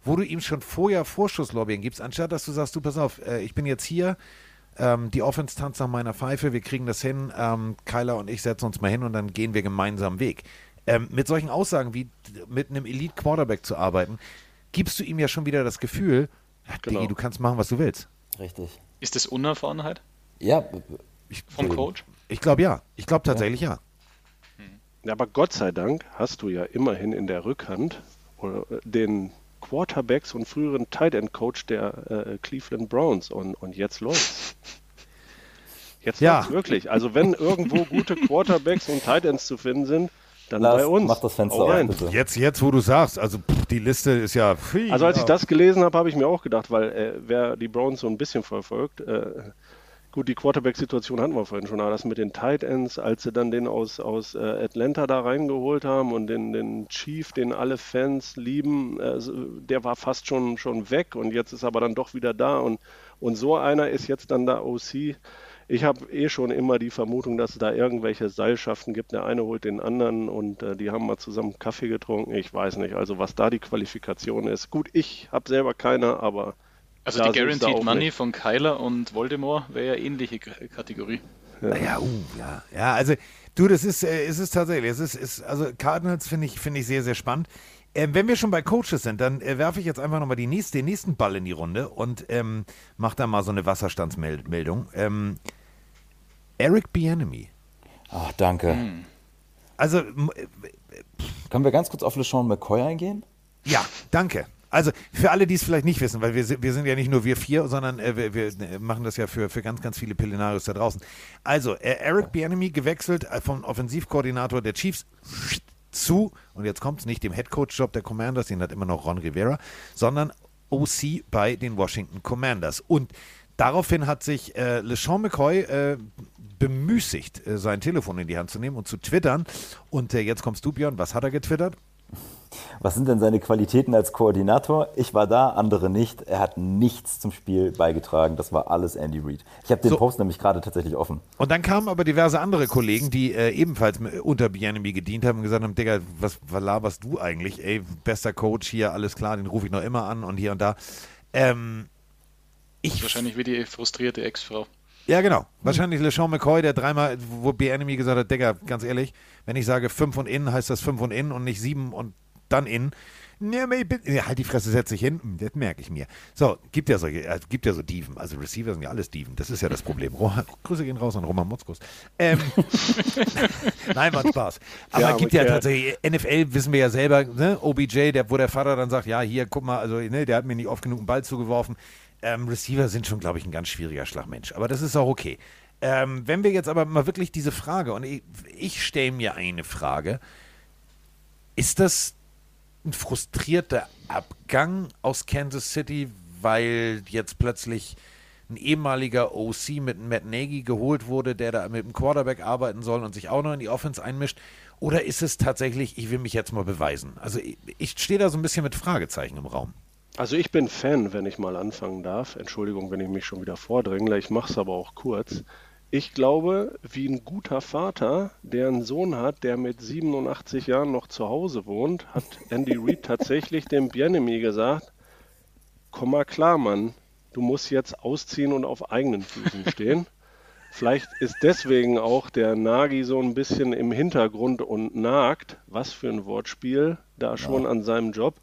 Wo du ihm schon vorher Vorschusslobbying gibst, anstatt dass du sagst, du pass auf, äh, ich bin jetzt hier, ähm, die Offense tanzt nach meiner Pfeife, wir kriegen das hin, ähm, Kyler und ich setzen uns mal hin und dann gehen wir gemeinsam Weg. Ähm, mit solchen Aussagen wie mit einem Elite-Quarterback zu arbeiten, gibst du ihm ja schon wieder das Gefühl, Genau. Digi, du kannst machen, was du willst. Richtig. Ist das Unerfahrenheit Ja, Ich, vom Coach? ich glaube ja. Ich glaube tatsächlich ja. Ja, aber Gott sei Dank hast du ja immerhin in der Rückhand oder, äh, den Quarterbacks und früheren Tight End Coach der äh, Cleveland Browns und, und jetzt läuft's. Jetzt Ja. läuft's wirklich. Also wenn irgendwo gute Quarterbacks und Tight Ends zu finden sind, dann Lars, bei uns. mach das Fenster Hau auf, rein. bitte. Jetzt, jetzt, wo du sagst, also pff, die Liste ist ja. pfui, Also als ja. ich das gelesen habe, habe ich mir auch gedacht, weil äh, wer die Browns so ein bisschen verfolgt, äh, gut, die Quarterback-Situation hatten wir vorhin schon, das mit den Tight Ends, als sie dann den aus, aus äh, Atlanta da reingeholt haben und den, den Chief, den alle Fans lieben, äh, so- der war fast schon, schon weg und jetzt ist aber dann doch wieder da und, und so einer ist jetzt dann da OC. Ich habe eh schon immer die Vermutung, dass es da irgendwelche Seilschaften gibt. Der eine holt den anderen und äh, die haben mal zusammen Kaffee getrunken. Ich weiß nicht, also was da die Qualifikation ist. Gut, ich habe selber keine, aber Also da die Guaranteed auch Money nicht. von Kyler und Voldemort wäre ja ähnliche K- Kategorie. Ja, uh, ja. Ja, also du, das ist, äh, es ist tatsächlich, es ist, ist also Cardinals finde ich, finde ich sehr, sehr spannend. Ähm, wenn wir schon bei Coaches sind, dann äh, werfe ich jetzt einfach nochmal nächste, den nächsten Ball in die Runde und ähm, mache da mal so eine Wasserstandsmeldung. Ähm, Eric Bienemy. Ach, danke. Also, m- äh, Können wir ganz kurz auf LeSean McCoy eingehen? ja, danke. Also für alle, die es vielleicht nicht wissen, weil wir, sind- wir sind ja nicht nur wir vier, sondern äh, wir, wir äh, machen das ja für, für ganz, ganz viele Pillenarios da draußen. Also, äh, Eric Bienemy gewechselt äh, vom Offensivkoordinator der Chiefs zu, und jetzt kommt es nicht dem Headcoach-Job der Commanders, den hat immer noch Ron Rivera, sondern OC bei den Washington Commanders. Und daraufhin hat sich äh, LeSean McCoy äh, bemüßigt, äh, sein Telefon in die Hand zu nehmen und zu twittern. Und jetzt kommst du, Björn, was hat er getwittert? Was sind denn seine Qualitäten als Koordinator? Ich war da, andere nicht. Er hat nichts zum Spiel beigetragen. Das war alles Andy Reid. Ich habe den So. Post nämlich gerade tatsächlich offen. Und dann kamen aber diverse andere Kollegen, die äh, ebenfalls unter Bienemy gedient haben und gesagt haben, Digga, was, was laberst du eigentlich? Ey, bester Coach hier, alles klar, den rufe ich noch immer an und hier und da. Ähm, ich, Wahrscheinlich wie die frustrierte Ex-Frau. Ja, genau. Wahrscheinlich LeSean McCoy, der dreimal, wo Bienemy gesagt hat, Digga, ganz ehrlich, wenn ich sage 5 und in, heißt das 5 und in und nicht 7 und dann in. Nee, ja, halt die Fresse, setz dich hin. Hm, Das merke ich mir. So, gibt ja solche, äh, gibt ja so Dieven. Also Receiver sind ja alles Dieven. Das ist ja das Problem. Ro Grüße gehen raus an Roman Motzkus. Ähm, Nein, war Spaß. Aber Ja, es gibt ja tatsächlich, NFL wissen wir ja selber, ne? OBJ, der, wo der Vater dann sagt, ja, hier, guck mal, also, ne, der hat mir nicht oft genug einen Ball zugeworfen. Ähm, Receiver sind schon, glaube ich, ein ganz schwieriger Schlagmensch. Aber das ist auch okay. Ähm, wenn wir jetzt aber mal wirklich diese Frage, und ich, ich stelle mir eine Frage, ist das ein frustrierter Abgang aus Kansas City, weil jetzt plötzlich ein ehemaliger OC mit Matt Nagy geholt wurde, der da mit dem Quarterback arbeiten soll und sich auch noch in die Offense einmischt? Oder ist es tatsächlich, ich will mich jetzt mal beweisen? Also ich, ich stehe da so ein bisschen mit Fragezeichen im Raum. Also ich bin Fan, wenn ich mal anfangen darf. Entschuldigung, wenn ich mich schon wieder vordrängle. Ich mache es aber auch kurz. Ich glaube, wie ein guter Vater, der einen Sohn hat, der mit 87 Jahren noch zu Hause wohnt, hat Andy Reid tatsächlich dem Bienemy gesagt, komm mal klar, Mann, du musst jetzt ausziehen und auf eigenen Füßen stehen. Vielleicht ist deswegen auch der Nagi so ein bisschen im Hintergrund und nagt, was für ein Wortspiel, da schon an seinem Job.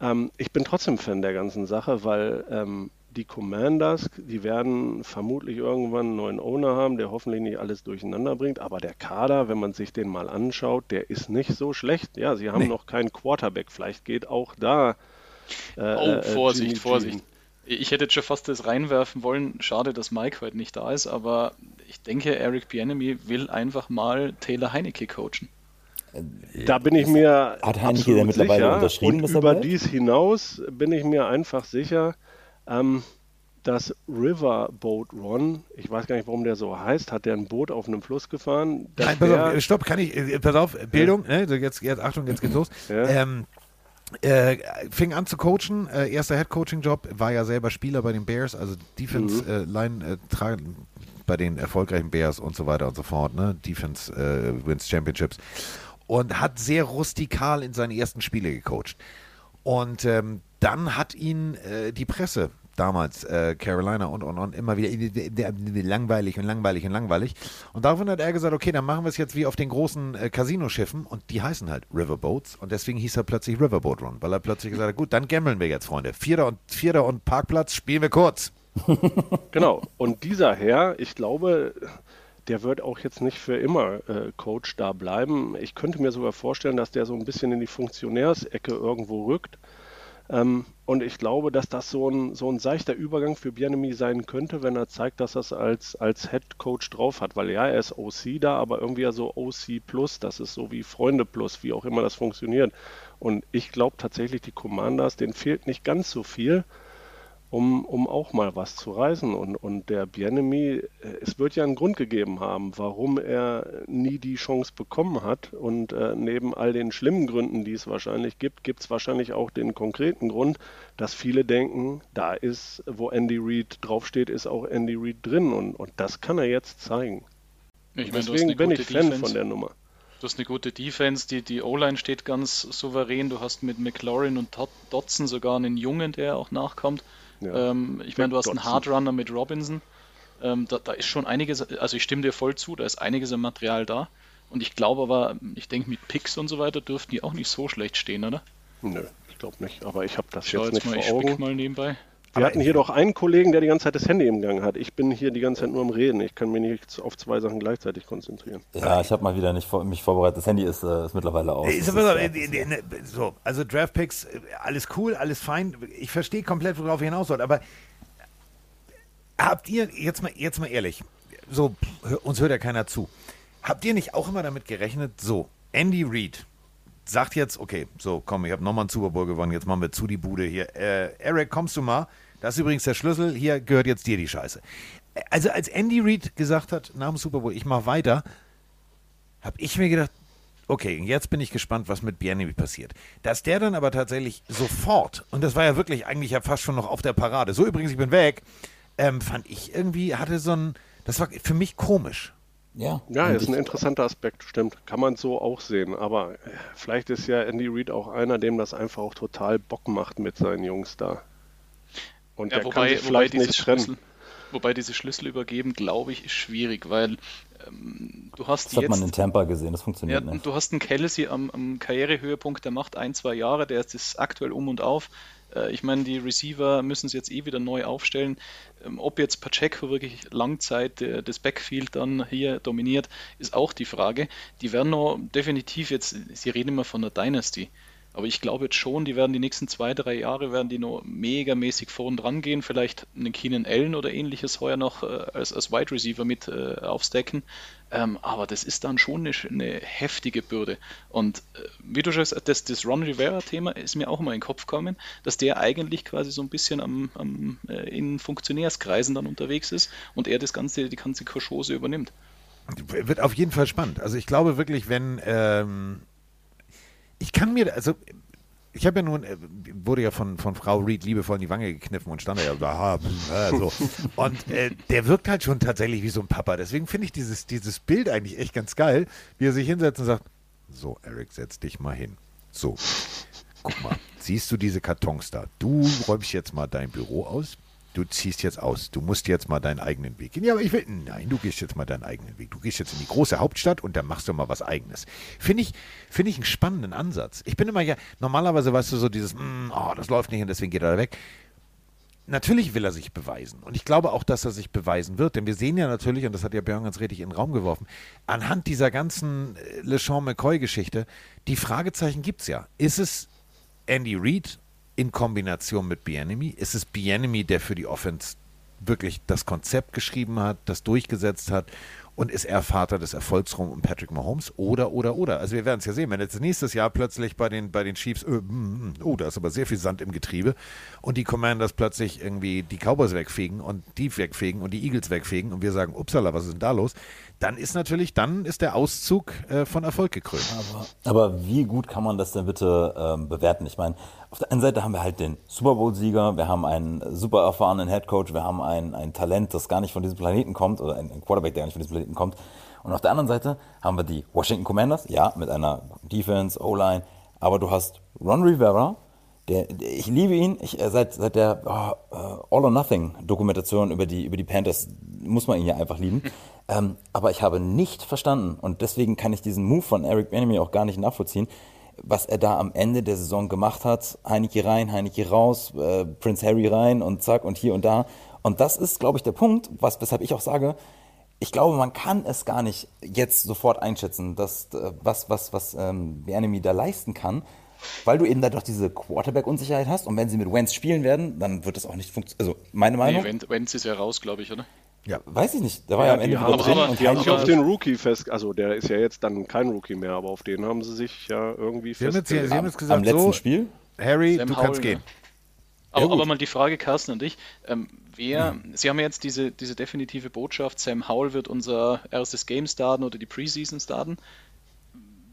Ähm, ich bin trotzdem Fan der ganzen Sache, weil ähm, die Commanders, die werden vermutlich irgendwann einen neuen Owner haben, der hoffentlich nicht alles durcheinander bringt. Aber der Kader, wenn man sich den mal anschaut, der ist nicht so schlecht. Ja, sie haben Nee. noch keinen Quarterback. Vielleicht geht auch da. Äh, Oh, äh, Vorsicht, G. Vorsicht. Ich hätte jetzt schon fast das reinwerfen wollen. Schade, dass Mike heute nicht da ist, aber ich denke, Eric Bienemy will einfach mal Taylor Heinecke coachen. Da bin ich mir Hat Heineke denn mittlerweile sicher. unterschrieben, Und er über dies hinaus bin ich mir einfach sicher, ähm, dass Riverboat Ron, ich weiß gar nicht, warum der so heißt, hat der ein Boot auf einem Fluss gefahren? Nein, pass der- auf, stopp, kann ich, äh, pass auf, Bildung, ne, so jetzt, jetzt, Achtung, jetzt geht's los. Ja. Ähm, äh, fing an zu coachen, äh, erster Head-Coaching-Job, war ja selber Spieler bei den Bears, also Defense, Mhm. äh, Line, äh, bei den erfolgreichen Bears und so weiter und so fort, ne, Defense äh, wins Championships und hat sehr rustikal in seine ersten Spiele gecoacht. Und ähm, dann hat ihn äh, die Presse damals, äh, Carolina und, und, und immer wieder langweilig und langweilig und langweilig. Und daraufhin hat er gesagt, okay, dann machen wir es jetzt wie auf den großen äh, Casino-Schiffen und die heißen halt Riverboats und deswegen hieß er plötzlich Riverboat Run, weil er plötzlich gesagt hat, gut, dann gambeln wir jetzt, Freunde. Vierter und, Vierter und Parkplatz spielen wir kurz. genau, und dieser Herr, ich glaube, der wird auch jetzt nicht für immer äh, Coach da bleiben. Ich könnte mir sogar vorstellen, dass der so ein bisschen in die Funktionärsecke irgendwo rückt. Ähm, und ich glaube, dass das so ein, so ein seichter Übergang für Bienemy sein könnte, wenn er zeigt, dass er es als, als Head Coach drauf hat. Weil ja, er ist OC da, aber irgendwie ja so OC Plus, das ist so wie Freunde Plus, wie auch immer das funktioniert. Und ich glaube tatsächlich, die Commanders, denen fehlt nicht ganz so viel um, um auch mal was zu reisen. Und, und der Bienemy, äh, es wird ja einen Grund gegeben haben, warum er nie die Chance bekommen hat. Und äh, neben all den schlimmen Gründen, die es wahrscheinlich gibt, gibt es wahrscheinlich auch den konkreten Grund, dass viele denken, da ist, wo Andy Reid draufsteht, ist auch Andy Reid drin. Und, und das kann er jetzt zeigen. Ich meine, Deswegen bin ich Fan Defense. von der Nummer. Du hast eine gute Defense, die, die O-Line steht ganz souverän. Du hast mit McLaurin und Dodson sogar einen Jungen, der auch nachkommt. Ja. Ähm, ich meine, du hast einen Hardrunner mit Robinson. Ähm, da, da, ist schon einiges, also ich stimme dir voll zu, da ist einiges am Material da. Und ich glaube aber, ich denke, mit Picks und so weiter dürften die auch nicht so schlecht stehen, oder? Nö, ich glaube nicht. Aber ich habe das Schau jetzt, jetzt nicht mal, vor Augen. mal nebenbei. Wir hatten hier doch einen Kollegen, der die ganze Zeit das Handy im Gang hat. Ich bin hier die ganze Zeit nur am Reden. Ich kann mich nicht auf zwei Sachen gleichzeitig konzentrieren. Ja, ich habe mal wieder nicht vor, mich vorbereitet. Das Handy ist, äh, ist mittlerweile aus. Ist, ist, äh, ne, so, also Draftpicks, alles cool, alles fein. Ich verstehe komplett, worauf ihr hinaus wollt. Aber habt ihr, jetzt mal, jetzt mal ehrlich, so, uns hört ja keiner zu. Habt ihr nicht auch immer damit gerechnet, so, Andy Reid sagt jetzt, okay, so komm, ich habe nochmal einen Super Bowl gewonnen, jetzt machen wir zu die Bude hier. Äh, Eric, kommst du mal? Das ist übrigens der Schlüssel, hier gehört jetzt dir die Scheiße. Also als Andy Reid gesagt hat, nach dem Super Bowl, ich mache weiter, habe ich mir gedacht, okay, jetzt bin ich gespannt, was mit Biennemi passiert. Dass der dann aber tatsächlich sofort, und das war ja wirklich eigentlich ja fast schon noch auf der Parade, so übrigens, ich bin weg, ähm, fand ich irgendwie, hatte so ein, das war für mich komisch. Ja, ja ist ein interessanter Aspekt, stimmt. Kann man so auch sehen. Aber äh, vielleicht ist ja Andy Reid auch einer, dem das einfach auch total Bock macht mit seinen Jungs da. Und ja, der wobei, kann sich vielleicht nicht trennen. Wobei diese Schlüssel übergeben, glaube ich, ist schwierig, weil ähm, du hast das jetzt... hat man in Tampa gesehen, das funktioniert ja, nicht. Du hast einen Kelsey am, am Karrierehöhepunkt, der macht ein, zwei Jahre, der ist aktuell um und auf. Äh, ich meine, die Receiver müssen es jetzt eh wieder neu aufstellen. Ähm, ob jetzt Pacheco wirklich Langzeit das Backfield dann hier dominiert, ist auch die Frage. Die werden noch definitiv jetzt, sie reden immer von der Dynasty. Aber ich glaube jetzt schon, die werden die nächsten zwei, drei Jahre werden die noch megamäßig vorn dran gehen. Vielleicht einen Keenan Allen oder ähnliches heuer noch äh, als, als Wide Receiver mit äh, aufstacken. Ähm, aber das ist dann schon eine, eine heftige Bürde. Und äh, wie du schon sagst, das, das Ron Rivera-Thema ist mir auch mal in den Kopf gekommen, dass der eigentlich quasi so ein bisschen am, am äh, in Funktionärskreisen dann unterwegs ist und er das ganze, die ganze Koschose übernimmt. Wird auf jeden Fall spannend. Also ich glaube wirklich, wenn ähm ich kann mir, also ich habe ja nun, äh, wurde ja von, von Frau Reed liebevoll in die Wange gekniffen und stand da ja da, so. Und äh, der wirkt halt schon tatsächlich wie so ein Papa. Deswegen finde ich dieses, dieses Bild eigentlich echt ganz geil, wie er sich hinsetzt und sagt, so, Eric, setz dich mal hin. So, guck mal, siehst du diese Kartons da? Du räumst jetzt mal dein Büro aus du ziehst jetzt aus, du musst jetzt mal deinen eigenen Weg gehen. Ja, aber ich will, nein, du gehst jetzt mal deinen eigenen Weg. Du gehst jetzt in die große Hauptstadt und dann machst du mal was Eigenes. Finde ich, finde ich einen spannenden Ansatz. Ich bin immer ja, normalerweise weißt du so dieses, mm, oh, das läuft nicht und deswegen geht er weg. Natürlich will er sich beweisen. Und ich glaube auch, dass er sich beweisen wird. Denn wir sehen ja natürlich, und das hat ja Björn ganz richtig in den Raum geworfen, anhand dieser ganzen äh, LeSean McCoy-Geschichte, die Fragezeichen gibt es ja. Ist es Andy Reid in Kombination mit Bienemy? Ist es Bienemy, der für die Offense wirklich das Konzept geschrieben hat, das durchgesetzt hat und ist er Vater des Erfolgsraums um Patrick Mahomes? Oder, oder, oder. Also wir werden es ja sehen, wenn jetzt nächstes Jahr plötzlich bei den, bei den Chiefs, mm, oh, da ist aber sehr viel Sand im Getriebe und die Commanders plötzlich irgendwie die Cowboys wegfegen und die wegfegen und die Eagles wegfegen und wir sagen, upsala, was ist denn da los? Dann ist natürlich, dann ist der Auszug äh, von Erfolg gekrönt. Aber, aber, wie gut kann man das denn bitte ähm, bewerten? Ich meine, auf der einen Seite haben wir halt den Super Bowl-Sieger, wir haben einen super erfahrenen Headcoach, wir haben ein, ein Talent, das gar nicht von diesem Planeten kommt, oder ein Quarterback, der gar nicht von diesem Planeten kommt. Und auf der anderen Seite haben wir die Washington Commanders, ja, mit einer Defense, O-Line, aber du hast Ron Rivera, Der, der, ich liebe ihn. Ich, äh, seit, seit der oh, uh, All or Nothing Dokumentation über die, über die Panthers muss man ihn ja einfach lieben. Ähm, aber ich habe nicht verstanden und deswegen kann ich diesen Move von Eric Benemy auch gar nicht nachvollziehen, was er da am Ende der Saison gemacht hat. Heineke rein, Heineke raus, äh, Prince Harry rein und zack und hier und da. Und das ist, glaube ich, der Punkt, was, weshalb ich auch sage, ich glaube, man kann es gar nicht jetzt sofort einschätzen, dass, äh, was, was, was ähm, Enemy da leisten kann, weil du eben da doch diese Quarterback-Unsicherheit hast. Und wenn sie mit Wentz spielen werden, dann wird das auch nicht funktionieren. Also, meine Meinung. Nee, Wentz ist ja raus, glaube ich, oder? Ja, weiß ich nicht. Der war ja, ja am Ende wieder drin. Aber, und die haben sich auf den Rookie fest, also der ist ja jetzt dann kein Rookie mehr, aber auf den haben sie sich ja irgendwie sie fest. Sie haben jetzt gesagt, am letzten so, Spiel. Harry, Sam du Howell, kannst gehen. Aber, ja, aber, mal die Frage, Carsten und ich. Ähm, wer, ja. Sie haben jetzt diese, diese definitive Botschaft, Sam Howell wird unser erstes Game starten oder die Preseason starten.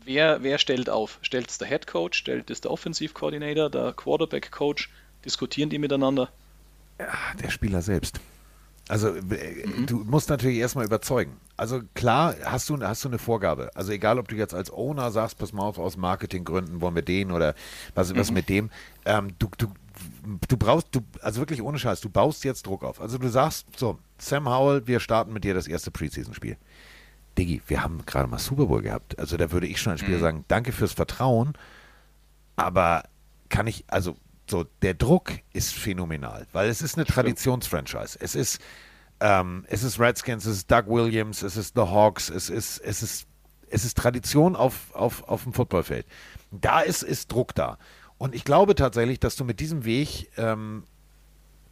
Wer, wer stellt auf? Stellt es der Head Coach? Stellt es der Offensive Coordinator, der Quarterback Coach? Diskutieren die miteinander? Ja, der Spieler selbst. Also mhm. du musst natürlich erstmal überzeugen. Also klar hast du, hast du eine Vorgabe. Also egal, ob du jetzt als Owner sagst, pass mal auf, aus Marketinggründen wollen wir den oder was, mhm. was mit dem. Ähm, du, du, du brauchst, du, also wirklich ohne Scheiß, du baust jetzt Druck auf. Also du sagst, so, Sam Howell, wir starten mit dir das erste Preseason-Spiel. Diggi, wir haben gerade mal Super Bowl gehabt. Also da würde ich schon als Spieler mhm. sagen, danke fürs Vertrauen, aber kann ich, also so, der Druck ist phänomenal, weil es ist eine Traditionsfranchise. Es ist, ähm, es ist Redskins, es ist Doug Williams, es ist The Hawks, es ist, es ist, es ist Tradition auf, auf, auf dem Footballfeld. Da ist, ist Druck da. Und ich glaube tatsächlich, dass du mit diesem Weg ähm,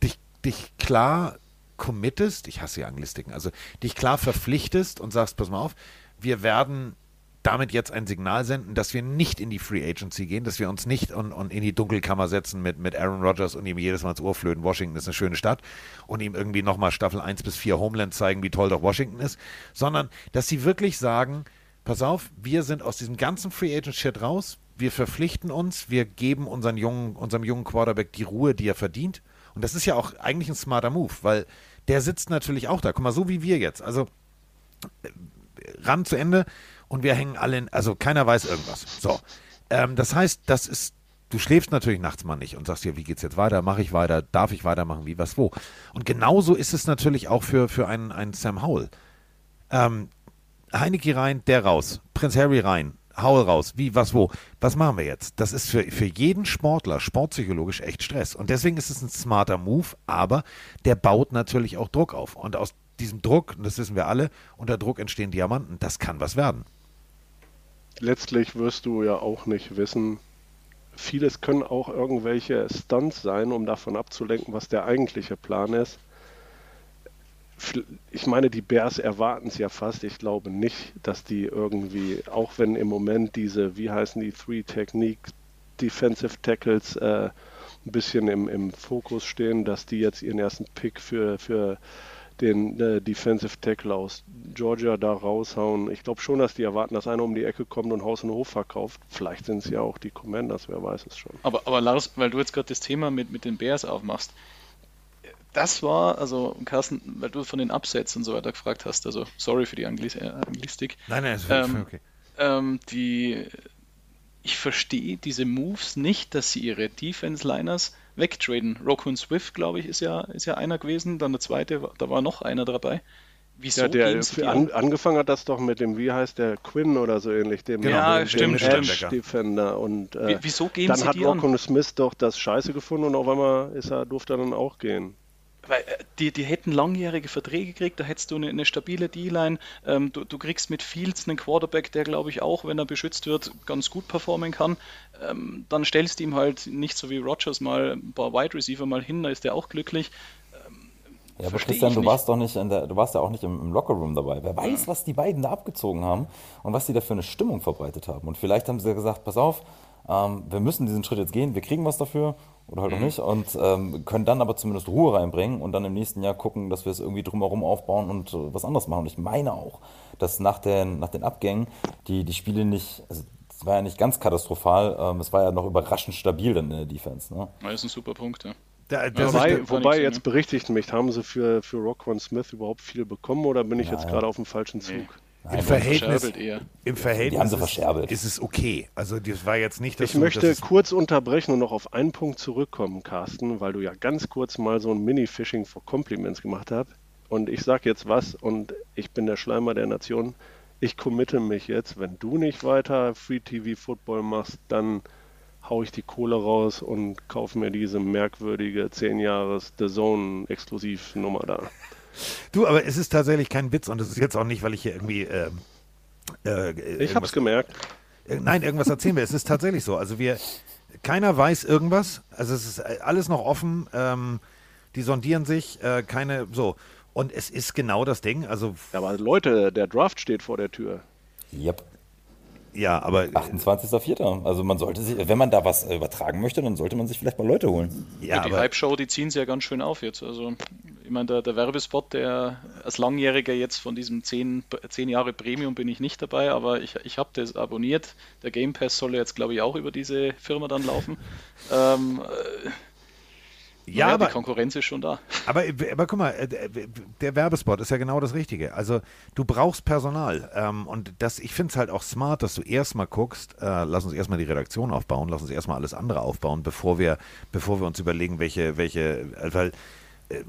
dich, dich klar committest, ich hasse ja Anglistiken, also dich klar verpflichtest und sagst, pass mal auf, wir werden damit jetzt ein Signal senden, dass wir nicht in die Free Agency gehen, dass wir uns nicht und, und in die Dunkelkammer setzen mit, mit Aaron Rodgers und ihm jedes Mal ins Ohr flöten, Washington ist eine schöne Stadt und ihm irgendwie nochmal Staffel 1 bis 4 Homeland zeigen, wie toll doch Washington ist, sondern dass sie wirklich sagen, pass auf, wir sind aus diesem ganzen Free Agent Shit raus, wir verpflichten uns, wir geben unseren jungen, unserem jungen Quarterback die Ruhe, die er verdient. Und das ist ja auch eigentlich ein smarter Move, weil der sitzt natürlich auch da. Guck mal, so wie wir jetzt. Also ran zu Ende und wir hängen alle in, also keiner weiß irgendwas. So. Ähm, das heißt, das ist, du schläfst natürlich nachts mal nicht und sagst dir, wie geht's jetzt weiter? Mache ich weiter? Darf ich weitermachen? Wie, was, wo? Und genauso ist es natürlich auch für, für einen, einen Sam Howell. Ähm, Heineke rein, der raus. Prinz Harry rein. Howell raus. Wie, was, wo? Was machen wir jetzt? Das ist für, für jeden Sportler sportpsychologisch echt Stress. Und deswegen ist es ein smarter Move, aber der baut natürlich auch Druck auf. Und aus diesem Druck, das wissen wir alle, unter Druck entstehen Diamanten. Das kann was werden letztlich wirst du ja auch nicht wissen, vieles können auch irgendwelche Stunts sein, um davon abzulenken, was der eigentliche Plan ist. Ich meine, die Bears erwarten es ja fast. Ich glaube nicht, dass die irgendwie, auch wenn im Moment diese, wie heißen die, Three Technique Defensive Tackles äh, ein bisschen im, im Fokus stehen, dass die jetzt ihren ersten Pick für, für den äh, Defensive Tackle aus Georgia da raushauen. Ich glaube schon, dass die erwarten, dass einer um die Ecke kommt und Haus und Hof verkauft. Vielleicht sind es ja auch die Commanders, wer weiß es schon. Aber, aber Lars, weil du jetzt gerade das Thema mit, mit den Bears aufmachst, das war, also Carsten, weil du von den Upsets und so weiter gefragt hast, also sorry für die Anglis äh, Anglistik. Nein, nein, ist ähm, okay. Ähm, die, ich verstehe diese Moves nicht, dass sie ihre Defense-Liners wegtraden. Rokun Swift, glaube ich, ist ja, ist ja einer gewesen. Dann der zweite, da war noch einer dabei. Wieso ja, der an, angefangen hat das doch mit dem, wie heißt der, Quinn oder so ähnlich, dem, genau, ja, dem, stimmt, dem stimmt. Defender. Und äh, wieso gehen dann sie hat Rokun Smith doch das Scheiße gefunden und auf einmal ist er, durfte er dann auch gehen. Weil äh, die, die hätten langjährige Verträge gekriegt, da hättest du eine, eine stabile D-Line. Ähm, du, du, kriegst mit Fields einen Quarterback, der glaube ich auch, wenn er beschützt wird, ganz gut performen kann. Ähm, dann stellst du ihm halt nicht so wie Rogers mal ein paar Wide Receiver mal hin, da ist der auch glücklich. Ähm, ja, aber Christian, du warst doch nicht der, du warst ja auch nicht im, im Lockerroom dabei. Wer weiß, was die beiden da abgezogen haben und was die da für eine Stimmung verbreitet haben. Und vielleicht haben sie ja gesagt, pass auf, ähm, wir müssen diesen Schritt jetzt gehen, wir kriegen was dafür oder halt mhm. auch nicht und ähm, können dann aber zumindest Ruhe reinbringen und dann im nächsten Jahr gucken, dass wir es irgendwie drumherum aufbauen und äh, was anderes machen. Und ich meine auch, dass nach den, nach den Abgängen die, die Spiele nicht, also es war ja nicht ganz katastrophal, ähm, es war ja noch überraschend stabil dann in der Defense. Ne? Das ist ein super Punkt, ja. Da, wobei, wobei jetzt berichtigt mich, haben sie für, für Rockwan Smith überhaupt viel bekommen oder bin ich ja, jetzt gerade auf dem falschen Zug? Im Verhältnis, im Verhältnis Die haben sie ist- verscherbelt. ist es okay. Also das war jetzt nicht, dass Ich du, möchte das kurz unterbrechen und noch auf einen Punkt zurückkommen, Carsten, weil du ja ganz kurz mal so ein Mini-Fishing for Compliments gemacht hast. Und ich sag jetzt was und ich bin der Schleimer der Nation. Ich committe mich jetzt, wenn du nicht weiter Free TV Football machst, dann hau ich die Kohle raus und kaufe mir diese merkwürdige 10 Jahres The Zone Exklusivnummer da. Du, aber es ist tatsächlich kein Witz und es ist jetzt auch nicht, weil ich hier irgendwie ähm, äh, Ich hab's gemerkt. Äh, Nein, irgendwas erzählen wir. Es ist tatsächlich so. Also wir, keiner weiß irgendwas. Also es ist äh, alles noch offen. Ähm, die sondieren sich, äh, keine, so. Und es ist genau das Ding. Also Ja, aber Leute, der Draft steht vor der Tür. Yep. Ja, aber 28.04. Also man sollte sich, wenn man da was äh, übertragen möchte, dann sollte man sich vielleicht mal Leute holen. ja, die aber Hype-Show, die ziehen sie ja ganz schön auf jetzt. Also, ich meine, der, der Werbespot, der als Langjähriger jetzt von diesem 10, 10 Jahre Premium bin ich nicht dabei, aber ich, ich habe das abonniert. Der Game Pass soll jetzt, glaube ich, auch über diese Firma dann laufen. Ähm, äh, ja, naja, aber, die Konkurrenz ist schon da. aber, aber guck mal, äh, der Werbespot ist ja genau das Richtige. Also du brauchst Personal. Ähm, und das, ich finde es halt auch smart, dass du erstmal guckst, äh, lass uns erstmal die Redaktion aufbauen, lass uns erstmal alles andere aufbauen, bevor wir, bevor wir uns überlegen, welche, welche, äh, weil äh,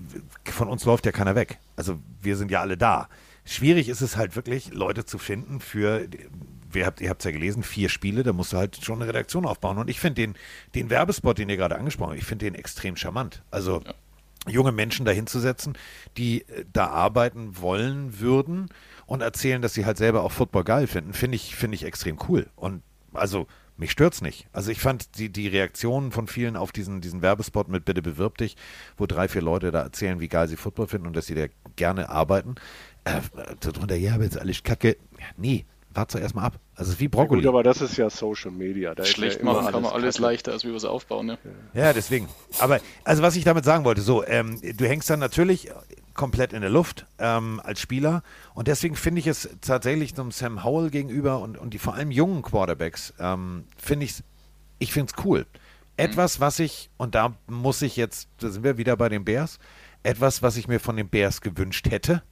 von uns läuft ja keiner weg. Also wir sind ja alle da. Schwierig ist es halt wirklich, Leute zu finden für, ihr habt es ja gelesen, vier Spiele, da musst du halt schon eine Redaktion aufbauen. Und ich finde den, den Werbespot, den ihr gerade angesprochen habt, ich finde den extrem charmant. Also junge Menschen dahinzusetzen, die äh, da arbeiten wollen würden und erzählen, dass sie halt selber auch Football geil finden, finde ich, finde ich extrem cool. Und also mich stört's nicht. Also ich fand die, die Reaktionen von vielen auf diesen, diesen Werbespot mit Bitte bewirb dich, wo drei, vier Leute da erzählen, wie geil sie Football finden und dass sie da gerne arbeiten. Äh, darunter, ja, aber jetzt alles Kacke. Ja, nee, wart doch erstmal ab. Also es ist wie Brokkoli. Gut, aber das ist ja Social Media. Da Schlecht ja machen kann man alles Kacke. leichter, als wie wir es aufbauen. Ne? Ja, deswegen. Aber, also was ich damit sagen wollte, so, ähm, du hängst dann natürlich komplett in der Luft ähm, als Spieler und deswegen finde ich es tatsächlich einem Sam Howell gegenüber und, und die vor allem jungen Quarterbacks, ähm, finde ich ich finde es cool. Etwas, was ich, und da muss ich jetzt, da sind wir wieder bei den Bears, etwas, was ich mir von den Bears gewünscht hätte.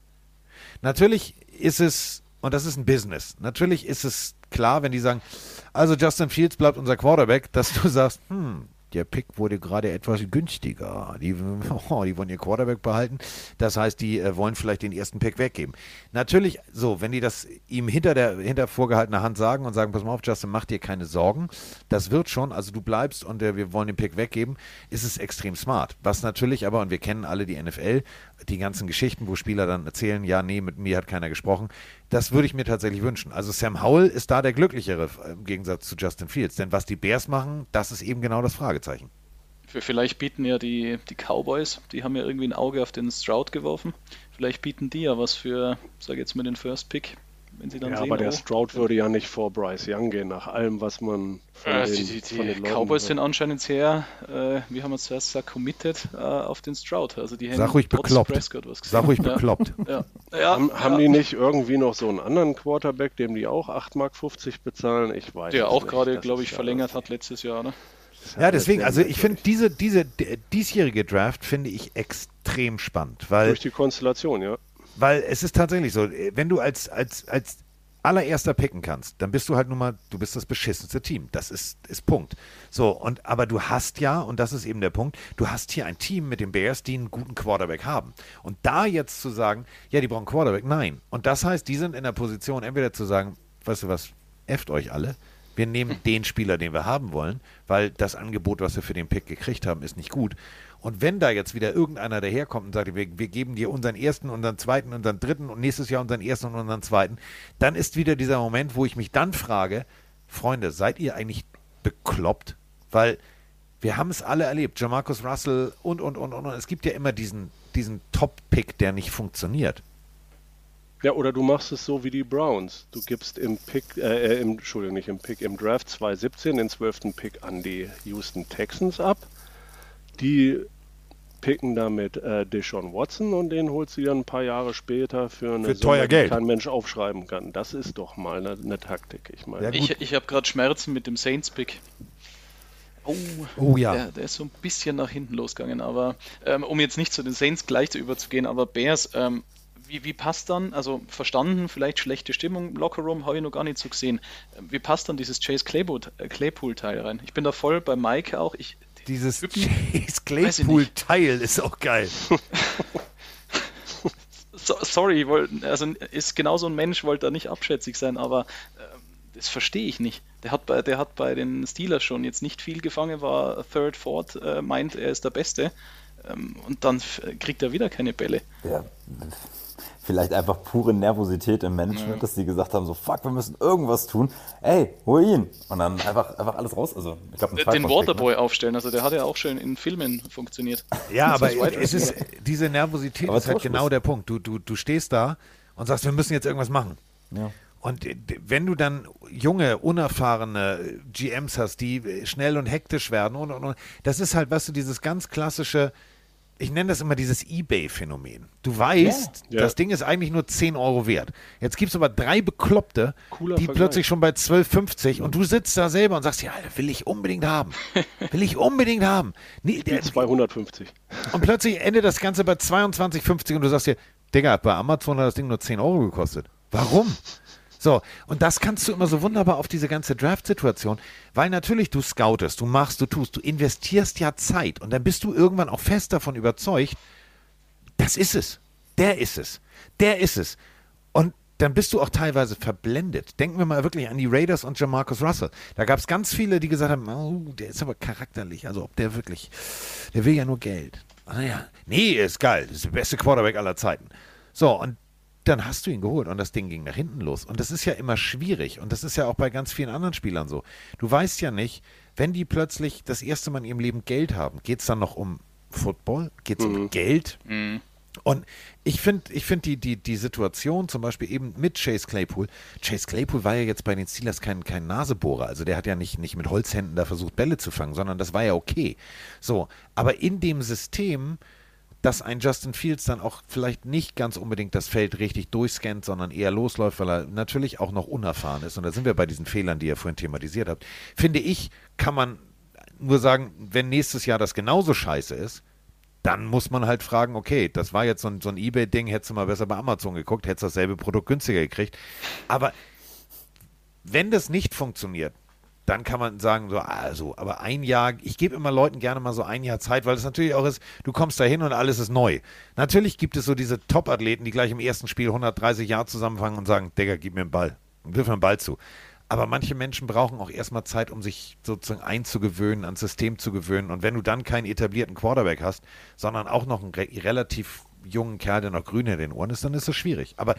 Natürlich ist es, und das ist ein Business, natürlich ist es klar, wenn die sagen, also Justin Fields bleibt unser Quarterback, dass du sagst, hm, der Pick wurde gerade etwas günstiger. Die, oh, die wollen ihr Quarterback behalten. Das heißt, die äh, wollen vielleicht den ersten Pick weggeben. Natürlich, so, wenn die das ihm hinter der hinter vorgehaltener Hand sagen und sagen, pass mal auf, Justin, mach dir keine Sorgen. Das wird schon, also du bleibst und äh, wir wollen den Pick weggeben, ist es extrem smart. Was natürlich aber, und wir kennen alle die NFL, die ganzen Geschichten, wo Spieler dann erzählen, ja, nee, mit mir hat keiner gesprochen. Das würde ich mir tatsächlich wünschen. Also Sam Howell ist da der Glücklichere äh, im Gegensatz zu Justin Fields. Denn was die Bears machen, das ist eben genau das Fragezeichen. Vielleicht bieten ja die, die Cowboys, die haben ja irgendwie ein Auge auf den Stroud geworfen. Vielleicht bieten die ja was für, sag jetzt mal, den First Pick, wenn sie dann Ja, sehen. aber der oh, Stroud würde ja nicht vor Bryce Young gehen, nach allem, was man von Äh, den, die, die, von den Cowboys sind anscheinend sehr, äh, wie haben wir es zuerst gesagt, committed äh, auf den Stroud. Also die Sag haben ruhig bekloppt. Prescott was gesehen. Sag ruhig Ja. bekloppt. Ja. Ja, Haben, ja, haben die nicht irgendwie noch so einen anderen Quarterback, dem die auch 8,50 Mark bezahlen? Ich weiß der auch gerade, glaube ich, ja- verlängert hat letztes Jahr. Ne? Ja, deswegen, also ich finde diese, diese diesjährige Draft finde ich extrem spannend, weil, Durch die Konstellation, ja. Weil es ist tatsächlich so, äh, wenn du als, als, als allererster picken kannst, dann bist du halt nun mal, du bist das beschissenste Team. Das ist, ist Punkt. So, und aber du hast ja, und das ist eben der Punkt, du hast hier ein Team mit den Bears, die einen guten Quarterback haben. Und da jetzt zu sagen, ja, die brauchen Quarterback, nein. Und das heißt, die sind in der Position, entweder zu sagen, weißt du was, efft euch alle. Wir nehmen den Spieler, den wir haben wollen, weil das Angebot, was wir für den Pick gekriegt haben, ist nicht gut. Und wenn da jetzt wieder irgendeiner daherkommt und sagt, wir, wir geben dir unseren ersten, unseren zweiten, unseren dritten und nächstes Jahr unseren ersten und unseren zweiten, dann ist wieder dieser Moment, wo ich mich dann frage, Freunde, seid ihr eigentlich bekloppt? Weil wir haben es alle erlebt, Jamarcus Russell und, und, und, und. und. Es gibt ja immer diesen, diesen Top-Pick, der nicht funktioniert. Ja, oder du machst es so wie die Browns. Du gibst im Pick, äh, äh, im, Entschuldigung, nicht im Pick, im Draft 2017 den 12. Pick an die Houston Texans ab. Die picken damit äh, Deshaun Watson und den holst du dann ein paar Jahre später für eine Für teuer die Geld. kein Mensch aufschreiben kann. Das ist doch mal eine, eine Taktik. Ich meine, Ja. Ich, ich habe gerade Schmerzen mit dem Saints-Pick. Oh, Oh ja. der, der ist so ein bisschen nach hinten losgegangen. Aber ähm, um jetzt nicht zu den Saints gleich zu überzugehen, aber Bears, ähm, wie, wie passt dann, also verstanden, vielleicht schlechte Stimmung im Lockerroom, habe ich noch gar nicht so gesehen. Wie passt dann dieses Chase äh, Claypool-Teil rein? Ich bin da voll bei Mike auch. Ich, dieses Typen, Chase Claypool-Teil ist auch geil. so, sorry, wollt, also ist genau so ein Mensch, wollte da nicht abschätzig sein, aber äh, das verstehe ich nicht. Der hat, bei, der hat bei den Steelers schon jetzt nicht viel gefangen, war Third, Fourth, äh, meint, er ist der Beste. Ähm, und dann kriegt er wieder keine Bälle. Ja, vielleicht einfach pure Nervosität im Management, ja. dass sie gesagt haben, so fuck, wir müssen irgendwas tun. Ey, hol ihn. Und dann einfach, einfach alles raus. Also, ich glaub, Den Waterboy ne? aufstellen, also der hat ja auch schön in Filmen funktioniert. Ja, aber es ist, diese Nervosität aber ist halt genau der Punkt. Du, du, du stehst da und sagst, wir müssen jetzt irgendwas machen. Ja. Und wenn du dann junge, unerfahrene GMs hast, die schnell und hektisch werden und, und, und das ist halt, weißt du, dieses ganz klassische, ich nenne das immer dieses Ebay-Phänomen. Du weißt, ja. das Ding ist eigentlich nur 10 Euro wert. Jetzt gibt es aber drei Bekloppte, Cooler die Vergleich. plötzlich schon bei 12,50 und du sitzt da selber und sagst, ja, will ich unbedingt haben. Will ich unbedingt haben. Nee, der, 250. Und plötzlich endet das Ganze bei 22,50 und du sagst dir, Digga, bei Amazon hat das Ding nur 10 Euro gekostet. Warum? So, und das kannst du immer so wunderbar auf diese ganze Draft-Situation, weil natürlich du scoutest, du machst, du tust, du investierst ja Zeit und dann bist du irgendwann auch fest davon überzeugt, das ist es. Der ist es. Der ist es. Und dann bist du auch teilweise verblendet. Denken wir mal wirklich an die Raiders und Jamarcus Russell. Da gab es ganz viele, die gesagt haben, oh, der ist aber charakterlich. Also ob der wirklich, der will ja nur Geld. Naja, ah nee, ist geil. Das ist der beste Quarterback aller Zeiten. So, und dann hast du ihn geholt und das Ding ging nach hinten los. Und das ist ja immer schwierig und das ist ja auch bei ganz vielen anderen Spielern so. Du weißt ja nicht, wenn die plötzlich das erste Mal in ihrem Leben Geld haben, geht es dann noch um Football? Geht es mhm. um Geld? Mhm. Und ich finde ich find die, die, die Situation zum Beispiel eben mit Chase Claypool, Chase Claypool war ja jetzt bei den Steelers kein, kein Nasebohrer, also der hat ja nicht, nicht mit Holzhänden da versucht, Bälle zu fangen, sondern das war ja okay. So, aber in dem System dass ein Justin Fields dann auch vielleicht nicht ganz unbedingt das Feld richtig durchscannt, sondern eher losläuft, weil er natürlich auch noch unerfahren ist. Und da sind wir bei diesen Fehlern, die ihr vorhin thematisiert habt. Finde ich, kann man nur sagen, wenn nächstes Jahr das genauso scheiße ist, dann muss man halt fragen, okay, das war jetzt so ein, so ein Ebay-Ding, hättest du mal besser bei Amazon geguckt, hättest dasselbe Produkt günstiger gekriegt. Aber wenn das nicht funktioniert, dann kann man sagen, so, also, aber ein Jahr, ich gebe immer Leuten gerne mal so ein Jahr Zeit, weil es natürlich auch ist, du kommst da hin und alles ist neu. Natürlich gibt es so diese Top-Athleten, die gleich im ersten Spiel 130 Jahre zusammenfangen und sagen, Digga, gib mir einen Ball, wirf mir einen Ball zu. Aber manche Menschen brauchen auch erstmal Zeit, um sich sozusagen einzugewöhnen, ans System zu gewöhnen. Und wenn du dann keinen etablierten Quarterback hast, sondern auch noch einen re relativ jungen Kerl, der noch grün in den Ohren ist, dann ist das schwierig. Aber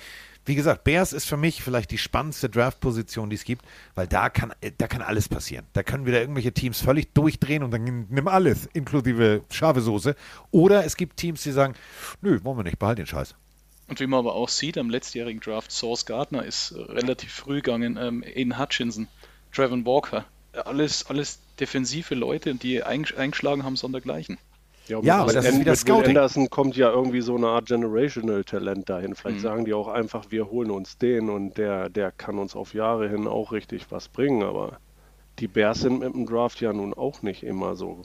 wie gesagt, Bears ist für mich vielleicht die spannendste Draft-Position, die es gibt, weil da kann, äh, da kann alles passieren. Da können wieder irgendwelche Teams völlig durchdrehen und dann nimm alles, inklusive scharfe Soße. Oder es gibt Teams, die sagen, nö, wollen wir nicht, behalt den Scheiß. Und wie man aber auch sieht, am letztjährigen Draft, Source Gardner ist relativ früh gegangen, ähm, Aiden Hutchinson, Trevor Walker, alles, alles defensive Leute, die eingeschlagen haben, sondergleichen. Ja, ja aber das ist wieder Scouting. Will Anderson kommt ja irgendwie so eine Art Generational-Talent dahin. Vielleicht mhm. sagen die auch einfach, wir holen uns den und der, der kann uns auf Jahre hin auch richtig was bringen. Aber die Bears sind mit dem Draft ja nun auch nicht immer so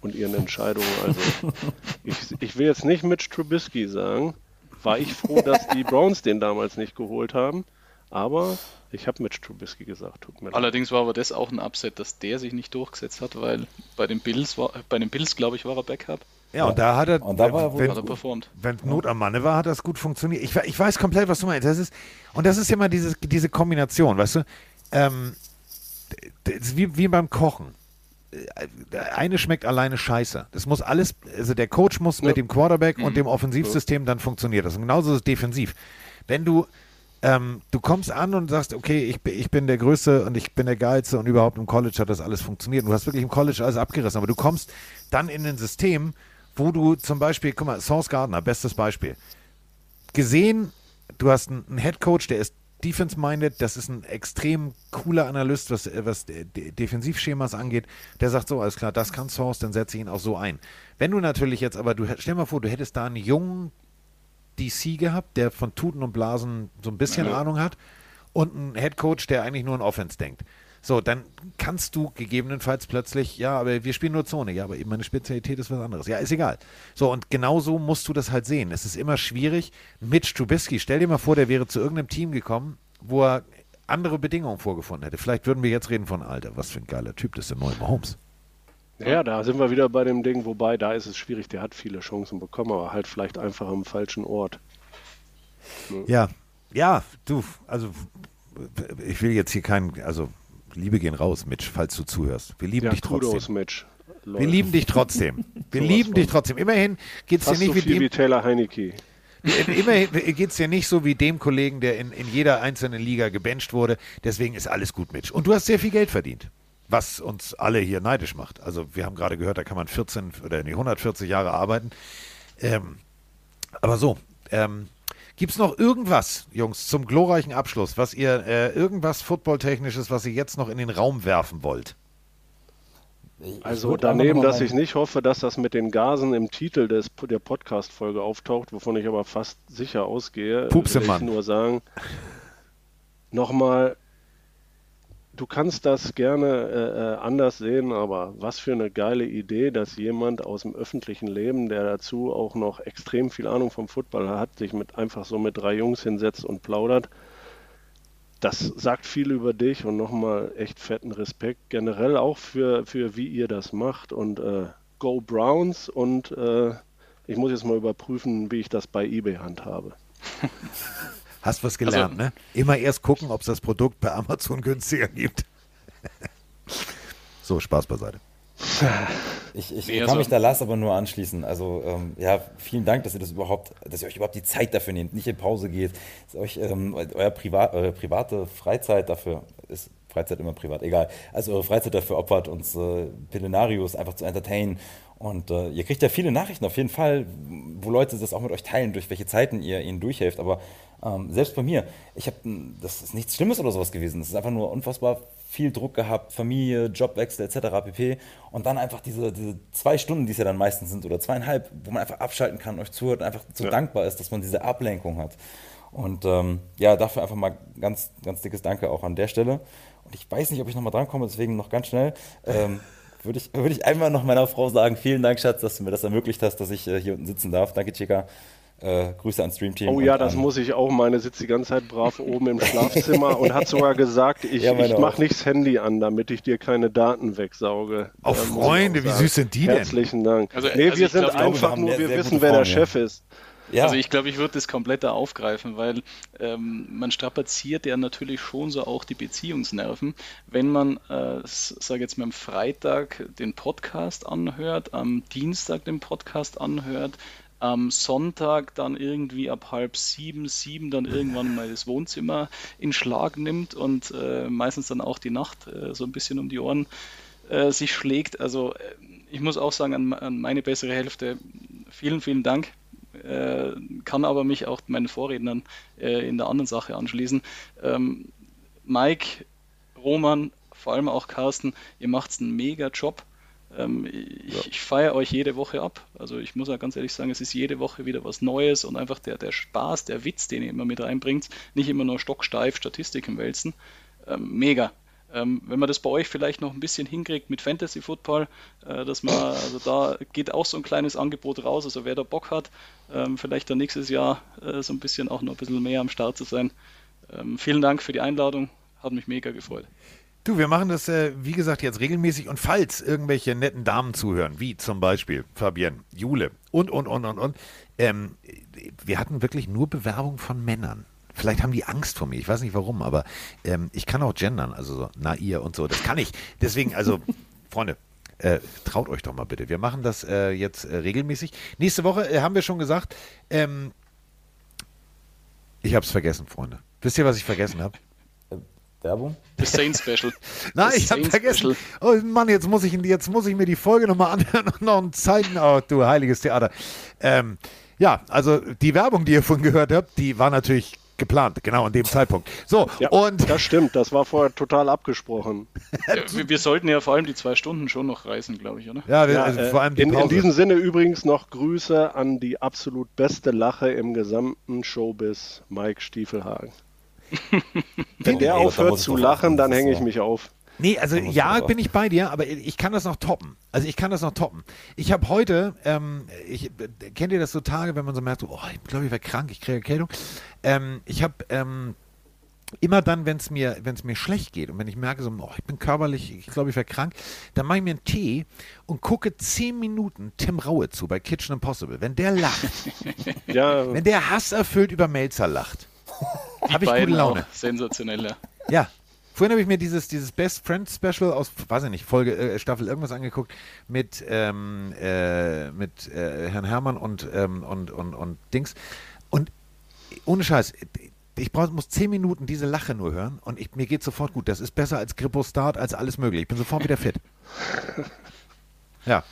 und ihren Entscheidungen. Also ich, ich will jetzt nicht Mitch Trubisky sagen. War ich froh, dass die Browns den damals nicht geholt haben. Aber ich habe Mitch Trubisky gesagt. Allerdings war aber das auch ein Upset, dass der sich nicht durchgesetzt hat, weil bei den Bills war, bei den Bills, glaube ich, war er Backup. Ja, und da hat er, und da war wenn, er performt. Wenn Not am Manne war, hat das gut funktioniert. Ich, ich weiß komplett, was du meinst. Das ist, und das ist ja immer dieses, diese Kombination, weißt du? Ähm, wie, wie beim Kochen. Eine schmeckt alleine scheiße. Das muss alles, also der Coach muss ja. mit dem Quarterback mhm. und dem Offensivsystem dann funktioniert das. Und genauso ist es defensiv. Wenn du ähm, du kommst an und sagst, okay, ich, ich bin der Größte und ich bin der Geilste und überhaupt im College hat das alles funktioniert. du hast wirklich im College alles abgerissen, aber du kommst dann in ein System, wo du zum Beispiel, guck mal, Source Gardner, bestes Beispiel. Gesehen, du hast einen, Head Coach, der ist defense-minded, das ist ein extrem cooler Analyst, was, was Defensivschemas angeht. Der sagt so, alles klar, das kann Source, dann setze ich ihn auch so ein. Wenn du natürlich jetzt aber, du stell mal vor, du hättest da einen jungen DC gehabt, der von Tuten und Blasen so ein bisschen ja. Ahnung hat und einen Head Coach, der eigentlich nur an Offense denkt. So, dann kannst du gegebenenfalls plötzlich, ja, aber wir spielen nur Zone. Ja, aber eben meine Spezialität ist was anderes. Ja, ist egal. So, und genauso musst du das halt sehen. Es ist immer schwierig. Mitch Trubisky, stell dir mal vor, der wäre zu irgendeinem Team gekommen, wo er andere Bedingungen vorgefunden hätte. Vielleicht würden wir jetzt reden von, Alter, was für ein geiler Typ, das ist der neue Mahomes. Ja, da sind wir wieder bei dem Ding, wobei da ist es schwierig, der hat viele Chancen bekommen, aber halt vielleicht einfach am falschen Ort. Ja, ja, du, also ich will jetzt hier keinen, also Liebe gehen raus, Mitch, falls du zuhörst. Wir lieben Ja, dich Kudos, trotzdem. Mitch. Wir lieben dich trotzdem. Wir Sowas lieben dich trotzdem. Immerhin geht es dir nicht so wie dem, wie Taylor Heineke. immerhin geht es dir nicht so wie dem Kollegen, der in, in jeder einzelnen Liga gebencht wurde. Deswegen ist alles gut, Mitch. Und du hast sehr viel Geld verdient. Was uns alle hier neidisch macht. Also wir haben gerade gehört, da kann man 14 oder nee, 140 Jahre arbeiten. Ähm, aber so, ähm, gibt es noch irgendwas, Jungs, zum glorreichen Abschluss, was ihr, äh, irgendwas Footballtechnisches, was ihr jetzt noch in den Raum werfen wollt? Ich- Also daneben, dass ich nicht hoffe, dass das mit den Gasen im Titel des, der Podcast-Folge auftaucht, wovon ich aber fast sicher ausgehe, will ich Pupsemann. nur sagen, nochmal, du kannst das gerne äh, äh, anders sehen, aber was für eine geile Idee, dass jemand aus dem öffentlichen Leben, der dazu auch noch extrem viel Ahnung vom Football hat, sich mit einfach so mit drei Jungs hinsetzt und plaudert. Das sagt viel über dich und nochmal echt fetten Respekt generell auch für, für wie ihr das macht und äh, Go Browns und äh, ich muss jetzt mal überprüfen, wie ich das bei eBay handhabe. Hast was gelernt, Also- ne? Immer erst gucken, ob es das Produkt bei Amazon günstiger gibt. so, Spaß beiseite. Ich, ich Nee, kann also- mich da Lars aber nur anschließen. Also ähm, ja, vielen Dank, dass ihr das überhaupt, dass ihr euch überhaupt die Zeit dafür nehmt, nicht in Pause geht, dass euch ähm, euer Privat, eure private Freizeit dafür ist Freizeit immer privat, egal. Also eure Freizeit dafür opfert, uns äh, Pillenarius einfach zu entertainen. Und äh, ihr kriegt ja viele Nachrichten auf jeden Fall, wo Leute das auch mit euch teilen, durch welche Zeiten ihr ihnen durchhelft. Aber ähm, selbst bei mir, ich habe, das ist nichts Schlimmes oder sowas gewesen. Es ist einfach nur unfassbar viel Druck gehabt, Familie, Jobwechsel etc. pp. Und dann einfach diese, diese zwei Stunden, die es ja dann meistens sind, oder zweieinhalb, wo man einfach abschalten kann, euch zuhört und einfach so dankbar ist, dass man diese Ablenkung hat. Und ähm, ja, dafür einfach mal ganz, ganz dickes Danke auch an der Stelle. Und ich weiß nicht, ob ich nochmal drankomme, deswegen noch ganz schnell. Ähm, würde ich, würde ich einmal noch meiner Frau sagen, vielen Dank, Schatz, dass du mir das ermöglicht hast, dass ich äh, hier unten sitzen darf. Danke, Chica. Äh, Grüße ans Streamteam. Oh ja, das an- muss ich auch. Meine sitzt die ganze Zeit brav oben im Schlafzimmer und hat sogar gesagt, ich, Ja, ich auch. mache nicht das Handy an, damit ich dir keine Daten wegsauge. Oh, muss ich Freunde, auch wie süß sind die denn? Herzlichen Dank. Also- nee, also wir sind glaub, glaube, einfach wir nur, wir wissen, wer der Frauen, ja. Chef ist. Ja, Also ich glaube, ich würde das komplett da aufgreifen, weil ähm, man strapaziert ja natürlich schon so auch die Beziehungsnerven, wenn man, äh, sage jetzt mal am Freitag den Podcast anhört, am Dienstag den Podcast anhört, am Sonntag dann irgendwie ab halb sieben, sieben dann irgendwann mal das Wohnzimmer in Schlag nimmt und äh, meistens dann auch die Nacht äh, so ein bisschen um die Ohren äh, sich schlägt. Also äh, ich muss auch sagen, an, an meine bessere Hälfte, vielen, vielen Dank äh, kann aber mich auch meinen Vorrednern äh, in der anderen Sache anschließen. Ähm, Mike, Roman, vor allem auch Carsten, ihr macht einen mega Job. Ähm, ich ich feiere euch jede Woche ab. Also ich muss ja ganz ehrlich sagen, es ist jede Woche wieder was Neues und einfach der, der Spaß, der Witz, den ihr immer mit reinbringt, nicht immer nur stocksteif Statistiken wälzen. Ähm, mega. Ähm, wenn man das bei euch vielleicht noch ein bisschen hinkriegt mit Fantasy Football, äh, dass man, also da geht auch so ein kleines Angebot raus, also wer da Bock hat, ähm, vielleicht dann nächstes Jahr äh, so ein bisschen auch noch ein bisschen mehr am Start zu sein. Ähm, vielen Dank für die Einladung, hat mich mega gefreut. Du, wir machen das, äh, wie gesagt, jetzt regelmäßig. Und falls irgendwelche netten Damen zuhören, wie zum Beispiel Fabienne, Jule und, und, und, und, und, ähm, wir hatten wirklich nur Bewerbung von Männern. Vielleicht haben die Angst vor mir, ich weiß nicht warum, aber ähm, ich kann auch gendern, also so, na ihr und so, das kann ich. Deswegen, also, Freunde, äh, traut euch doch mal bitte. Wir machen das äh, jetzt äh, regelmäßig. Nächste Woche äh, haben wir schon gesagt, ähm, ich habe es vergessen, Freunde. Wisst ihr, was ich vergessen habe? Werbung? Das Saints Special. Nein, Das ich habe vergessen. Oh Mann, jetzt muss ich, jetzt muss ich mir die Folge nochmal anhören und noch ein Zeiten. Oh, du heiliges Theater. Ähm, ja, also die Werbung, die ihr vorhin gehört habt, die war natürlich geplant, genau an dem Zeitpunkt. So, Ja, und das stimmt, das war vorher total abgesprochen. Äh, Wir, wir sollten ja vor allem die zwei Stunden schon noch reißen, glaube ich, oder? ja, wir- Ja, also äh, vor allem die in, in diesem Sinne übrigens noch Grüße an die absolut beste Lache im gesamten Showbiz, Mike Stiefelhagen. Wenn der aufhört zu lachen, dann hänge ich mich auf. Nee, also ja, bin ich bei dir, aber ich kann das noch toppen. Also ich kann das noch toppen. Ich habe heute, ähm, ich, kennt ihr das so Tage, wenn man so merkt, oh, ich glaube, ich werde krank, ich kriege Erkältung. Ähm, ich habe ähm, immer dann, wenn es mir, wenn's mir schlecht geht und wenn ich merke, so, oh, ich bin körperlich, ich glaube, ich werde krank, dann mache ich mir einen Tee und gucke zehn Minuten Tim Raue zu bei Kitchen Impossible. Wenn der lacht, Ja, wenn der hasserfüllt über Melzer lacht, habe ich gute Laune. auch sensationell, ja. Vorhin habe ich mir dieses, dieses Best Friends Special aus, weiß ich nicht, Folge, äh, Staffel irgendwas angeguckt mit, ähm, äh, mit äh, Herrn Hermann und, ähm, und, und, und Dings. Und ohne Scheiß, ich brauch, muss zehn Minuten diese Lache nur hören und ich, mir geht sofort gut. Das ist besser als Grippo Start, als alles mögliche. Ich bin sofort wieder fit. Ja.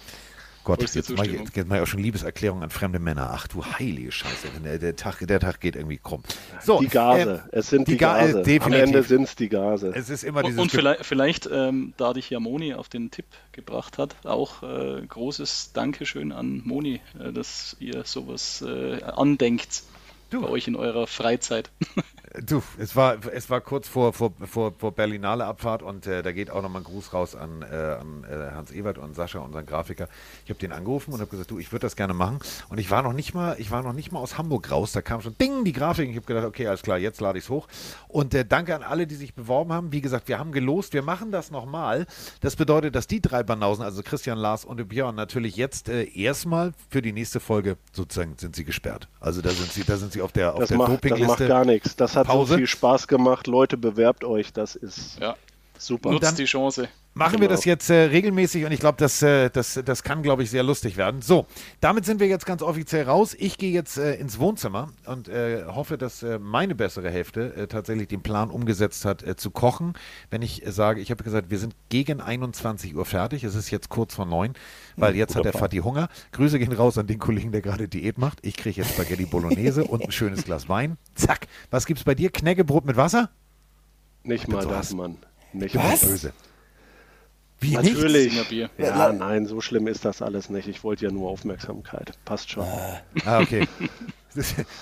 Gott, jetzt mache ich, jetzt mach ich auch schon Liebeserklärungen an fremde Männer. Ach du heilige Scheiße, der, der, Tag, der Tag geht irgendwie krumm. So, die Gase. äh, es sind die die, Ga- äh, Gase. Am. Ende sind es die Gase. es ist immer Und, dieses und Ge- vielleicht, vielleicht ähm, da dich ja Moni auf den Tipp gebracht hat, auch äh, großes Dankeschön an Moni, äh, dass ihr sowas äh, andenkt Du. bei euch in eurer Freizeit. Du, es war, es war kurz vor, vor, vor, vor Berlinale Abfahrt und äh, da geht auch nochmal ein Gruß raus an, äh, an äh, Hans Ewert und Sascha, unseren Grafiker. Ich habe den angerufen und habe gesagt, du, ich würde das gerne machen. Und ich war noch nicht mal, ich war noch nicht mal aus Hamburg raus. Da kam schon Ding die Grafik. Ich habe gedacht, okay, alles klar, jetzt lade ich es hoch. Und äh, danke an alle, die sich beworben haben. Wie gesagt, wir haben gelost, wir machen das nochmal. Das bedeutet, dass die drei Banausen, also Christian, Lars und Björn, natürlich jetzt äh, erstmal für die nächste Folge sozusagen sind sie gesperrt. Also da sind sie, da sind sie auf der, auf Das der macht, das macht Dopingliste. gar nichts. Das hat Pause. so viel Spaß gemacht. Leute, bewerbt euch. Das ist Ja, super. nutzt die Chance. Machen wir Genau. das jetzt äh, regelmäßig und ich glaube, das, äh, das, das kann, glaube ich, sehr lustig werden. So, damit sind wir jetzt ganz offiziell raus. Ich gehe jetzt äh, ins Wohnzimmer und äh, hoffe, dass äh, meine bessere Hälfte äh, tatsächlich den Plan umgesetzt hat, äh, zu kochen. Wenn ich äh, sage, ich habe gesagt, wir sind gegen 21 Uhr fertig. Es ist jetzt kurz vor neun, weil jetzt hat der Plan. Fatih Hunger. Grüße gehen raus an den Kollegen, der gerade Diät macht. Ich kriege jetzt Spaghetti Bolognese und ein schönes Glas Wein. Zack. Was gibt's bei dir? Knäckebrot mit Wasser? Nicht mal so das. Mann. Nicht Was? Böse. Wie Natürlich. Singerbier. Ja, nein, so schlimm ist das alles nicht. Ich wollte ja nur Aufmerksamkeit. Passt schon. Ah, okay.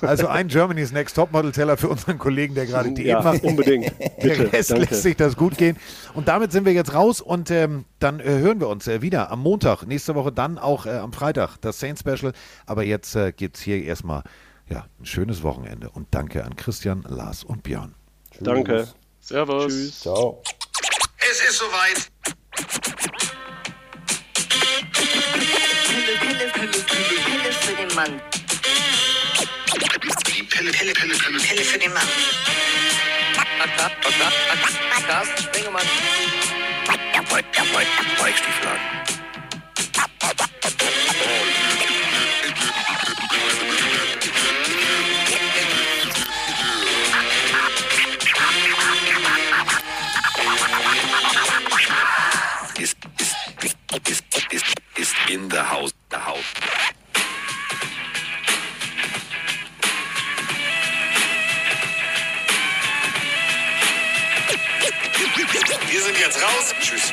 Also ein Germany's Next Topmodel-Teller für unseren Kollegen, der gerade Diät ja, macht. unbedingt. Bitte. Der Rest Danke. lässt sich das gut gehen. Und damit sind wir jetzt raus und ähm, dann äh, hören wir uns äh, wieder am Montag, nächste Woche dann auch äh, am Freitag, das Saint Special. Aber jetzt äh, gibt es hier erstmal ja, ein schönes Wochenende und danke an Christian, Lars und Björn. Danke. Servus. Tschüss. Ciao. Es ist soweit. Pille, Pille, Pille, Pille, Pille für den Mann. Die Pille, Pille, Pille, Pille, Pille für den Mann. Carsten Spengemann. Weichstieflagen. Ist, ist, ist, ist, in the house, the house. Wir sind jetzt raus. Tschüss.